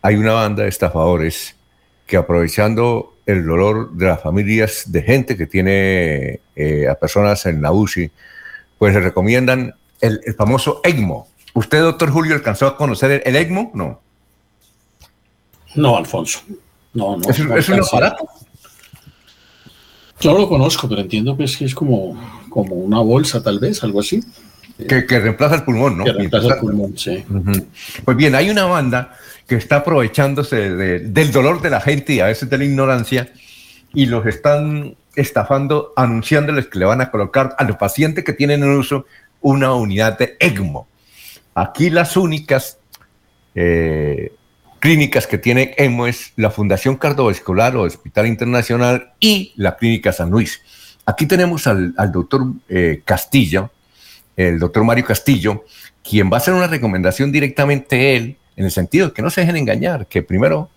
hay una banda de estafadores que aprovechando el dolor de las familias de gente que tiene eh, a personas en la UCI, pues le recomiendan el, famoso ECMO. ¿Usted, doctor Julio, alcanzó a conocer el, ECMO? No. No, Alfonso. No, no. ¿Es, un aparato? Yo lo conozco, pero entiendo que es, como, como una bolsa, tal vez, algo así. Que, reemplaza el pulmón, ¿no? Que reemplaza el pulmón, sí. Pues bien, hay una banda que está aprovechándose del dolor de la gente y a veces de la ignorancia y los están estafando anunciándoles que le van a colocar a los pacientes que tienen en uso una unidad de ECMO. Aquí las únicas eh, clínicas que tienen ECMO es la Fundación Cardiovascular o Hospital Internacional y la Clínica San Luis. Aquí tenemos al, doctor eh, Castillo, el doctor Mario Castillo, quien va a hacer una recomendación directamente él en el sentido de que no se dejen engañar, que primero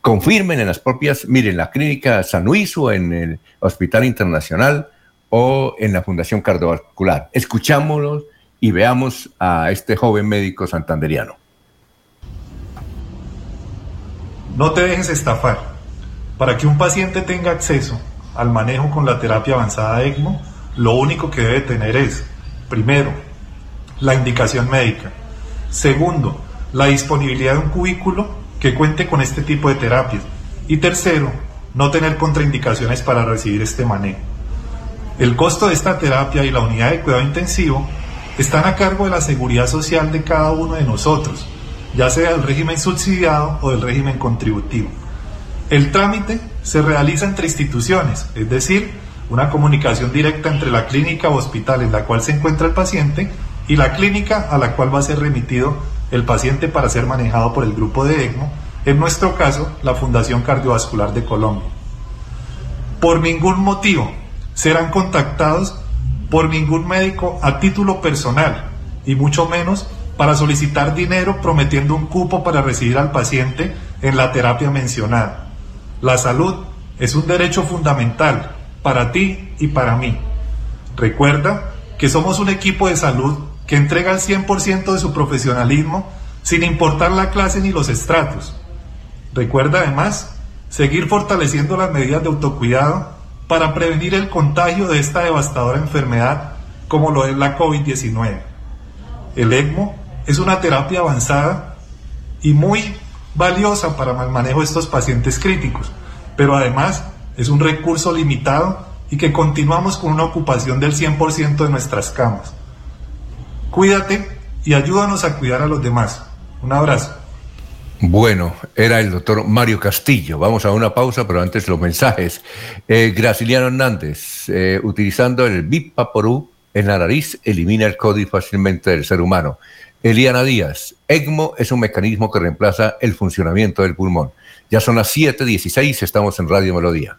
confirmen en las propias, miren, la clínica San Luis o en el Hospital Internacional o en la Fundación Cardiovascular. Escuchámoslos y veamos a este joven médico santanderiano. No te dejes estafar. Para que un paciente tenga acceso al manejo con la terapia avanzada ECMO, lo único que debe tener es, primero, la indicación médica. Segundo, la disponibilidad de un cubículo que cuente con este tipo de terapias. Y tercero, no tener contraindicaciones para recibir este manejo. El costo de esta terapia y la unidad de cuidado intensivo están a cargo de la seguridad social de cada uno de nosotros, ya sea del régimen subsidiado o del régimen contributivo. El trámite se realiza entre instituciones, es decir, una comunicación directa entre la clínica o hospital en la cual se encuentra el paciente y la clínica a la cual va a ser remitido el paciente para ser manejado por el grupo de ECMO, en nuestro caso, la Fundación Cardiovascular de Colombia. Por ningún motivo serán contactados por ningún médico a título personal y mucho menos para solicitar dinero prometiendo un cupo para recibir al paciente en la terapia mencionada. La salud es un derecho fundamental para ti y para mí. Recuerda que somos un equipo de salud que entrega el 100% de su profesionalismo sin importar la clase ni los estratos. Recuerda además seguir fortaleciendo las medidas de autocuidado para prevenir el contagio de esta devastadora enfermedad como lo es la COVID-19. El ECMO es una terapia avanzada y muy valiosa para el manejo de estos pacientes críticos, pero además es un recurso limitado y que continuamos con una ocupación del 100% de nuestras camas. Cuídate y ayúdanos a cuidar a los demás. Un abrazo. Bueno, era el doctor Mario Castillo. Vamos a una pausa, pero antes los mensajes. Eh, Graciliano Hernández, eh, utilizando el Bipaporú en la nariz, elimina el código fácilmente del ser humano. Eliana Díaz, ECMO es un mecanismo que reemplaza el funcionamiento del pulmón. Ya son las 7:16, estamos en Radio Melodía.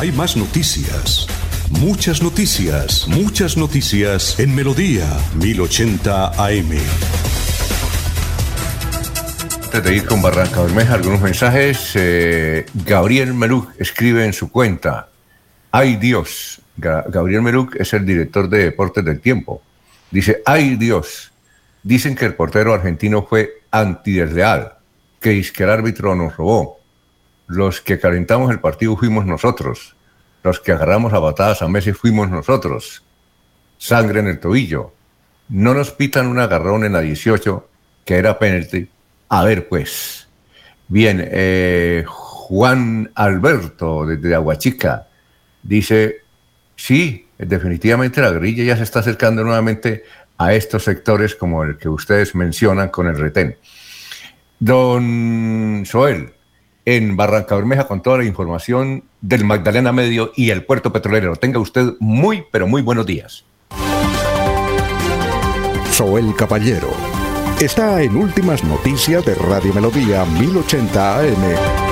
Hay más noticias. Muchas noticias, muchas noticias en Melodía 1080 AM. Antes de ir con Barranca Bermeja, algunos mensajes. Eh, Gabriel Meluc escribe en su cuenta: ¡Ay Dios! Ga- Gabriel Meluc es el director de Deportes del Tiempo. Dice: ¡Ay Dios! Dicen que el portero argentino fue antidesleal, que es que el árbitro nos robó. Los que calentamos el partido fuimos nosotros. Los que agarramos a batadas a Messi fuimos nosotros. Sangre en el tobillo. No nos pitan un agarrón en la 18, que era penalti. A ver, pues. Bien, eh, Juan Alberto, desde Aguachica, dice, sí, definitivamente la guerrilla ya se está acercando nuevamente a estos sectores como el que ustedes mencionan con el retén. Don Joel, en Barranca Bermeja con toda la información del Magdalena Medio y el puerto petrolero. Tenga usted muy, pero muy buenos días. Soel Caballero está en Últimas Noticias de Radio Melodía 1080 AM.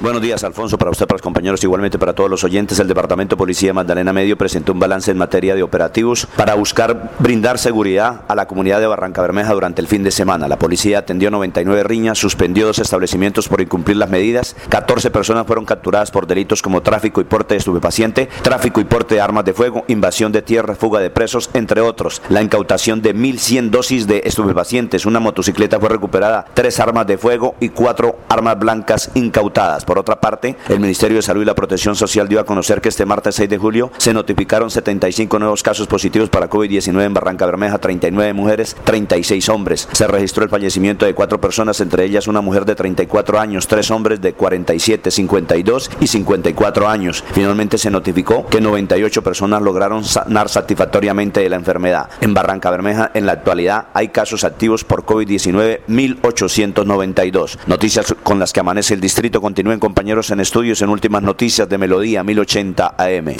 Buenos días, Alfonso, para usted, para los compañeros, igualmente para todos los oyentes. El Departamento de Policía de Magdalena Medio presentó un balance en materia de operativos para buscar brindar seguridad a la comunidad de Barranca Bermeja durante el fin de semana. La policía atendió 99 riñas, suspendió dos establecimientos por incumplir las medidas, 14 personas fueron capturadas por delitos como tráfico y porte de estupefaciente, tráfico y porte de armas de fuego, invasión de tierra, fuga de presos, entre otros. La incautación de 1.100 dosis de estupefacientes, una motocicleta fue recuperada, tres armas de fuego y cuatro armas blancas incautadas. Por otra parte, el Ministerio de Salud y la Protección Social dio a conocer que este martes 6 de julio se notificaron 75 nuevos casos positivos para COVID-19 en Barranca Bermeja, 39 mujeres, 36 hombres. Se registró el fallecimiento de cuatro personas, entre ellas una mujer de 34 años, tres hombres de 47, 52 y 54 años. Finalmente se notificó que 98 personas lograron sanar satisfactoriamente de la enfermedad. En Barranca Bermeja, en la actualidad, hay casos activos por COVID-19, 1892. Noticias con las que amanece el distrito continúen compañeros en estudios en últimas noticias de Melodía 1080 AM.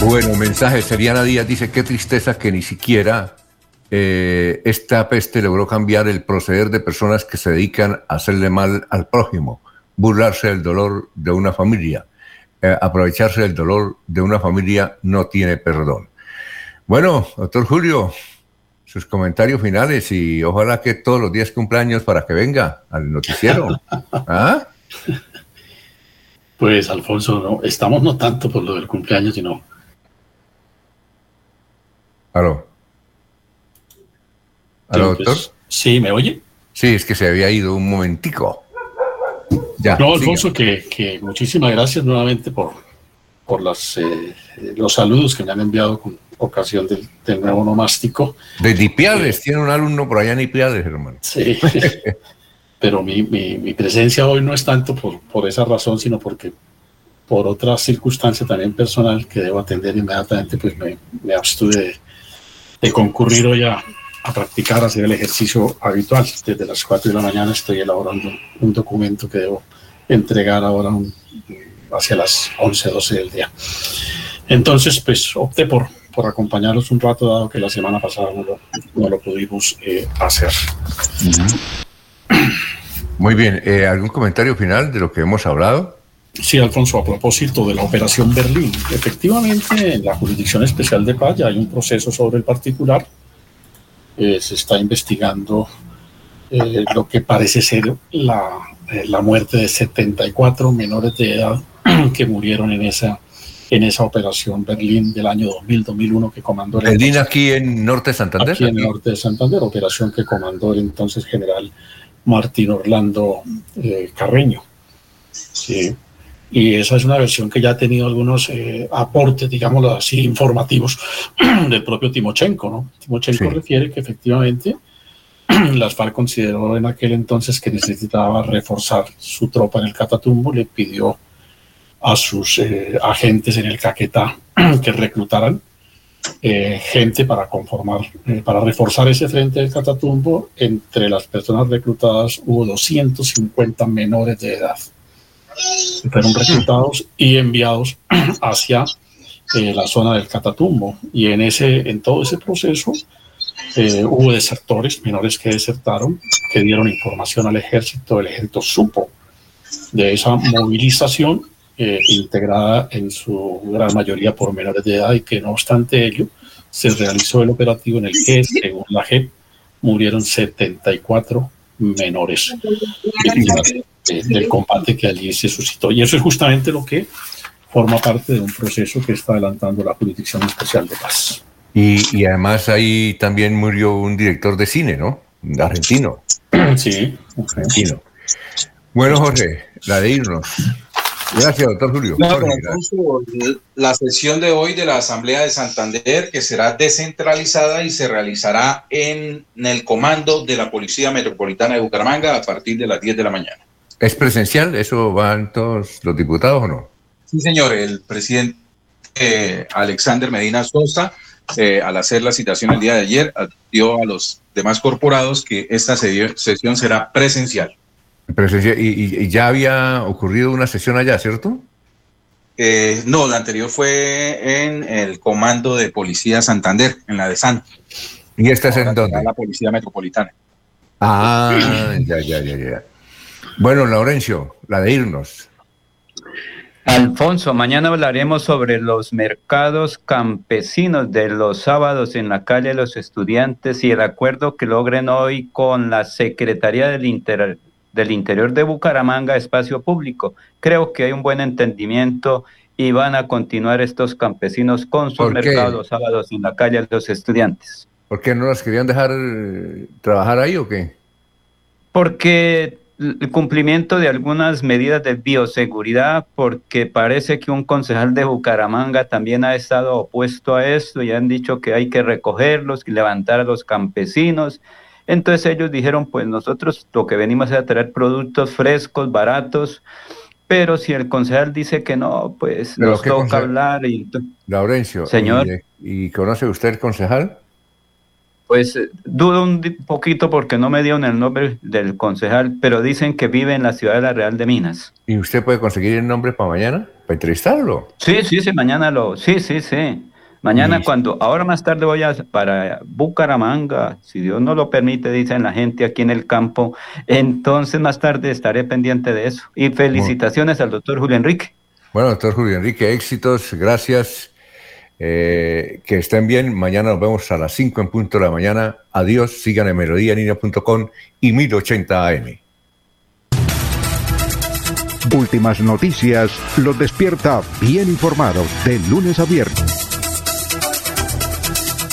Bueno, mensaje. Seriana Díaz dice, qué tristeza que ni siquiera eh, esta peste logró cambiar el proceder de personas que se dedican a hacerle mal al prójimo, burlarse del dolor de una familia, eh, aprovecharse del dolor de una familia no tiene perdón. Bueno, doctor Julio, sus comentarios finales y ojalá que todos los días cumpleaños para que venga al noticiero. [LAUGHS] ¿Ah? Pues Alfonso, no, estamos no tanto por lo del cumpleaños, sino Aló. ¿Aló, pues, doctor? Sí, ¿me oye? Sí, es que se había ido un momentico. Ya, no. Alfonso, que, que muchísimas gracias nuevamente por, por las, eh, los saludos que me han enviado con ocasión del, del nuevo nomástico. De Nipiales, tiene un alumno por allá en Nipiales, hermano. Sí, [LAUGHS] pero mi, mi, mi presencia hoy no es tanto por, por esa razón, sino porque por otra circunstancia también personal que debo atender inmediatamente, pues me, me abstuve de, concurrir hoy a, a practicar, a hacer el ejercicio habitual. Desde las 4 de la mañana estoy elaborando un documento que debo entregar ahora hacia las 11, 12 del día. Entonces, pues opté por, por acompañarlos un rato, dado que la semana pasada no lo, no lo pudimos eh, hacer. Muy bien, eh, ¿algún comentario final de lo que hemos hablado? Sí, Alfonso, a propósito de la Operación Berlín, efectivamente en la Jurisdicción Especial de Paz ya hay un proceso sobre el particular. Eh, se está investigando eh, lo que parece ser la, eh, la muerte de 74 menores de edad [CLEARS THROAT] que murieron en esa, en esa operación Berlín del año 2000-2001 que comandó el ¿Berlín aquí en Norte de Santander? Aquí en el norte de Santander, operación que comandó el entonces general Martín Orlando eh, Carreño. Sí. Y esa es una versión que ya ha tenido algunos eh, aportes, digámoslo así, informativos [CLEARS THROAT] del propio Timochenko. ¿no? Timochenko Sí. refiere que efectivamente [CLEARS THROAT] las FARC consideró en aquel entonces que necesitaba reforzar su tropa en el Catatumbo, le pidió a sus eh, agentes en el Caquetá [CLEARS THROAT] que reclutaran eh, gente para conformar, eh, para reforzar ese frente del Catatumbo. Entre las personas reclutadas hubo 250 menores de edad que fueron reclutados y enviados [CLEARS THROAT] hacia eh, la zona del Catatumbo. Y en, ese, en todo ese proceso eh, hubo desertores, menores que desertaron, que dieron información al ejército. El ejército supo de esa movilización eh, integrada en su gran mayoría por menores de edad y que no obstante ello se realizó el operativo en el que, según la JEP, murieron 74 menores víctimas de- del combate que allí se suscitó. Y eso es justamente lo que forma parte de un proceso que está adelantando la Jurisdicción Especial de Paz. Y, y además ahí también murió un director de cine, ¿no? Argentino. Sí. Argentino. Bueno, Jorge, la de irnos. Gracias, doctor Julio. No, Jorge, Alfonso, la sesión de hoy de la Asamblea de Santander, que será descentralizada y se realizará en, el comando de la Policía Metropolitana de Bucaramanga a partir de las 10 de la mañana. ¿Es presencial? ¿Eso van todos los diputados o no? Sí, señor, el presidente eh, Alexander Medina Sosa, eh, al hacer la citación el día de ayer, advirtió a los demás corporados que esta se- sesión será presencial. Y, y- y ya había ocurrido una sesión allá, ¿cierto? Eh, no, la anterior fue en el comando de Policía Santander, en la de San. ¿Y esta es en dónde? La Policía Metropolitana. Ah, [CLEARS THROAT] ya, ya, ya, ya. Bueno, Laurencio, la de irnos. Alfonso, mañana hablaremos sobre los mercados campesinos de los sábados en la calle de los estudiantes y el acuerdo que logren hoy con la Secretaría del, Inter- del Interior de Bucaramanga, Espacio Público. Creo que hay un buen entendimiento y van a continuar estos campesinos con sus mercados los sábados en la calle de los estudiantes. ¿Por qué no las querían dejar eh, trabajar ahí o qué? Porque el cumplimiento de algunas medidas de bioseguridad, porque parece que un concejal de Bucaramanga también ha estado opuesto a esto y han dicho que hay que recogerlos y levantar a los campesinos. Entonces ellos dijeron, pues nosotros lo que venimos es a traer productos frescos, baratos, pero si el concejal dice que no, pues Pero nos ¿qué toca hablar y Laurencio. Señor. ¿Y, y conoce usted el concejal? Pues eh, dudo un poquito porque no me dieron el nombre del concejal, pero dicen que vive en la ciudad de la Real de Minas. ¿Y usted puede conseguir el nombre para mañana? ¿Para entrevistarlo? Sí, sí, sí, mañana lo, sí, sí, sí. Mañana cuando, ahora más tarde voy a para Bucaramanga, si Dios no lo permite, dicen la gente aquí en el campo. Entonces más tarde estaré pendiente de eso. Y felicitaciones al doctor Julio Enrique. Bueno, doctor Julio Enrique, éxitos, gracias. Eh, que estén bien. Mañana nos vemos a las 5 en punto de la mañana. Adiós. Sigan en melodíaninea.com y 1080 AM. Últimas noticias los despierta bien informados de lunes a viernes.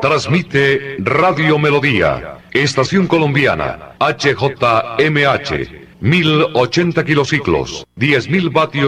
Transmite Radio Melodía, Estación Colombiana, HJMH, 1080 kilociclos, 10.000 vatios.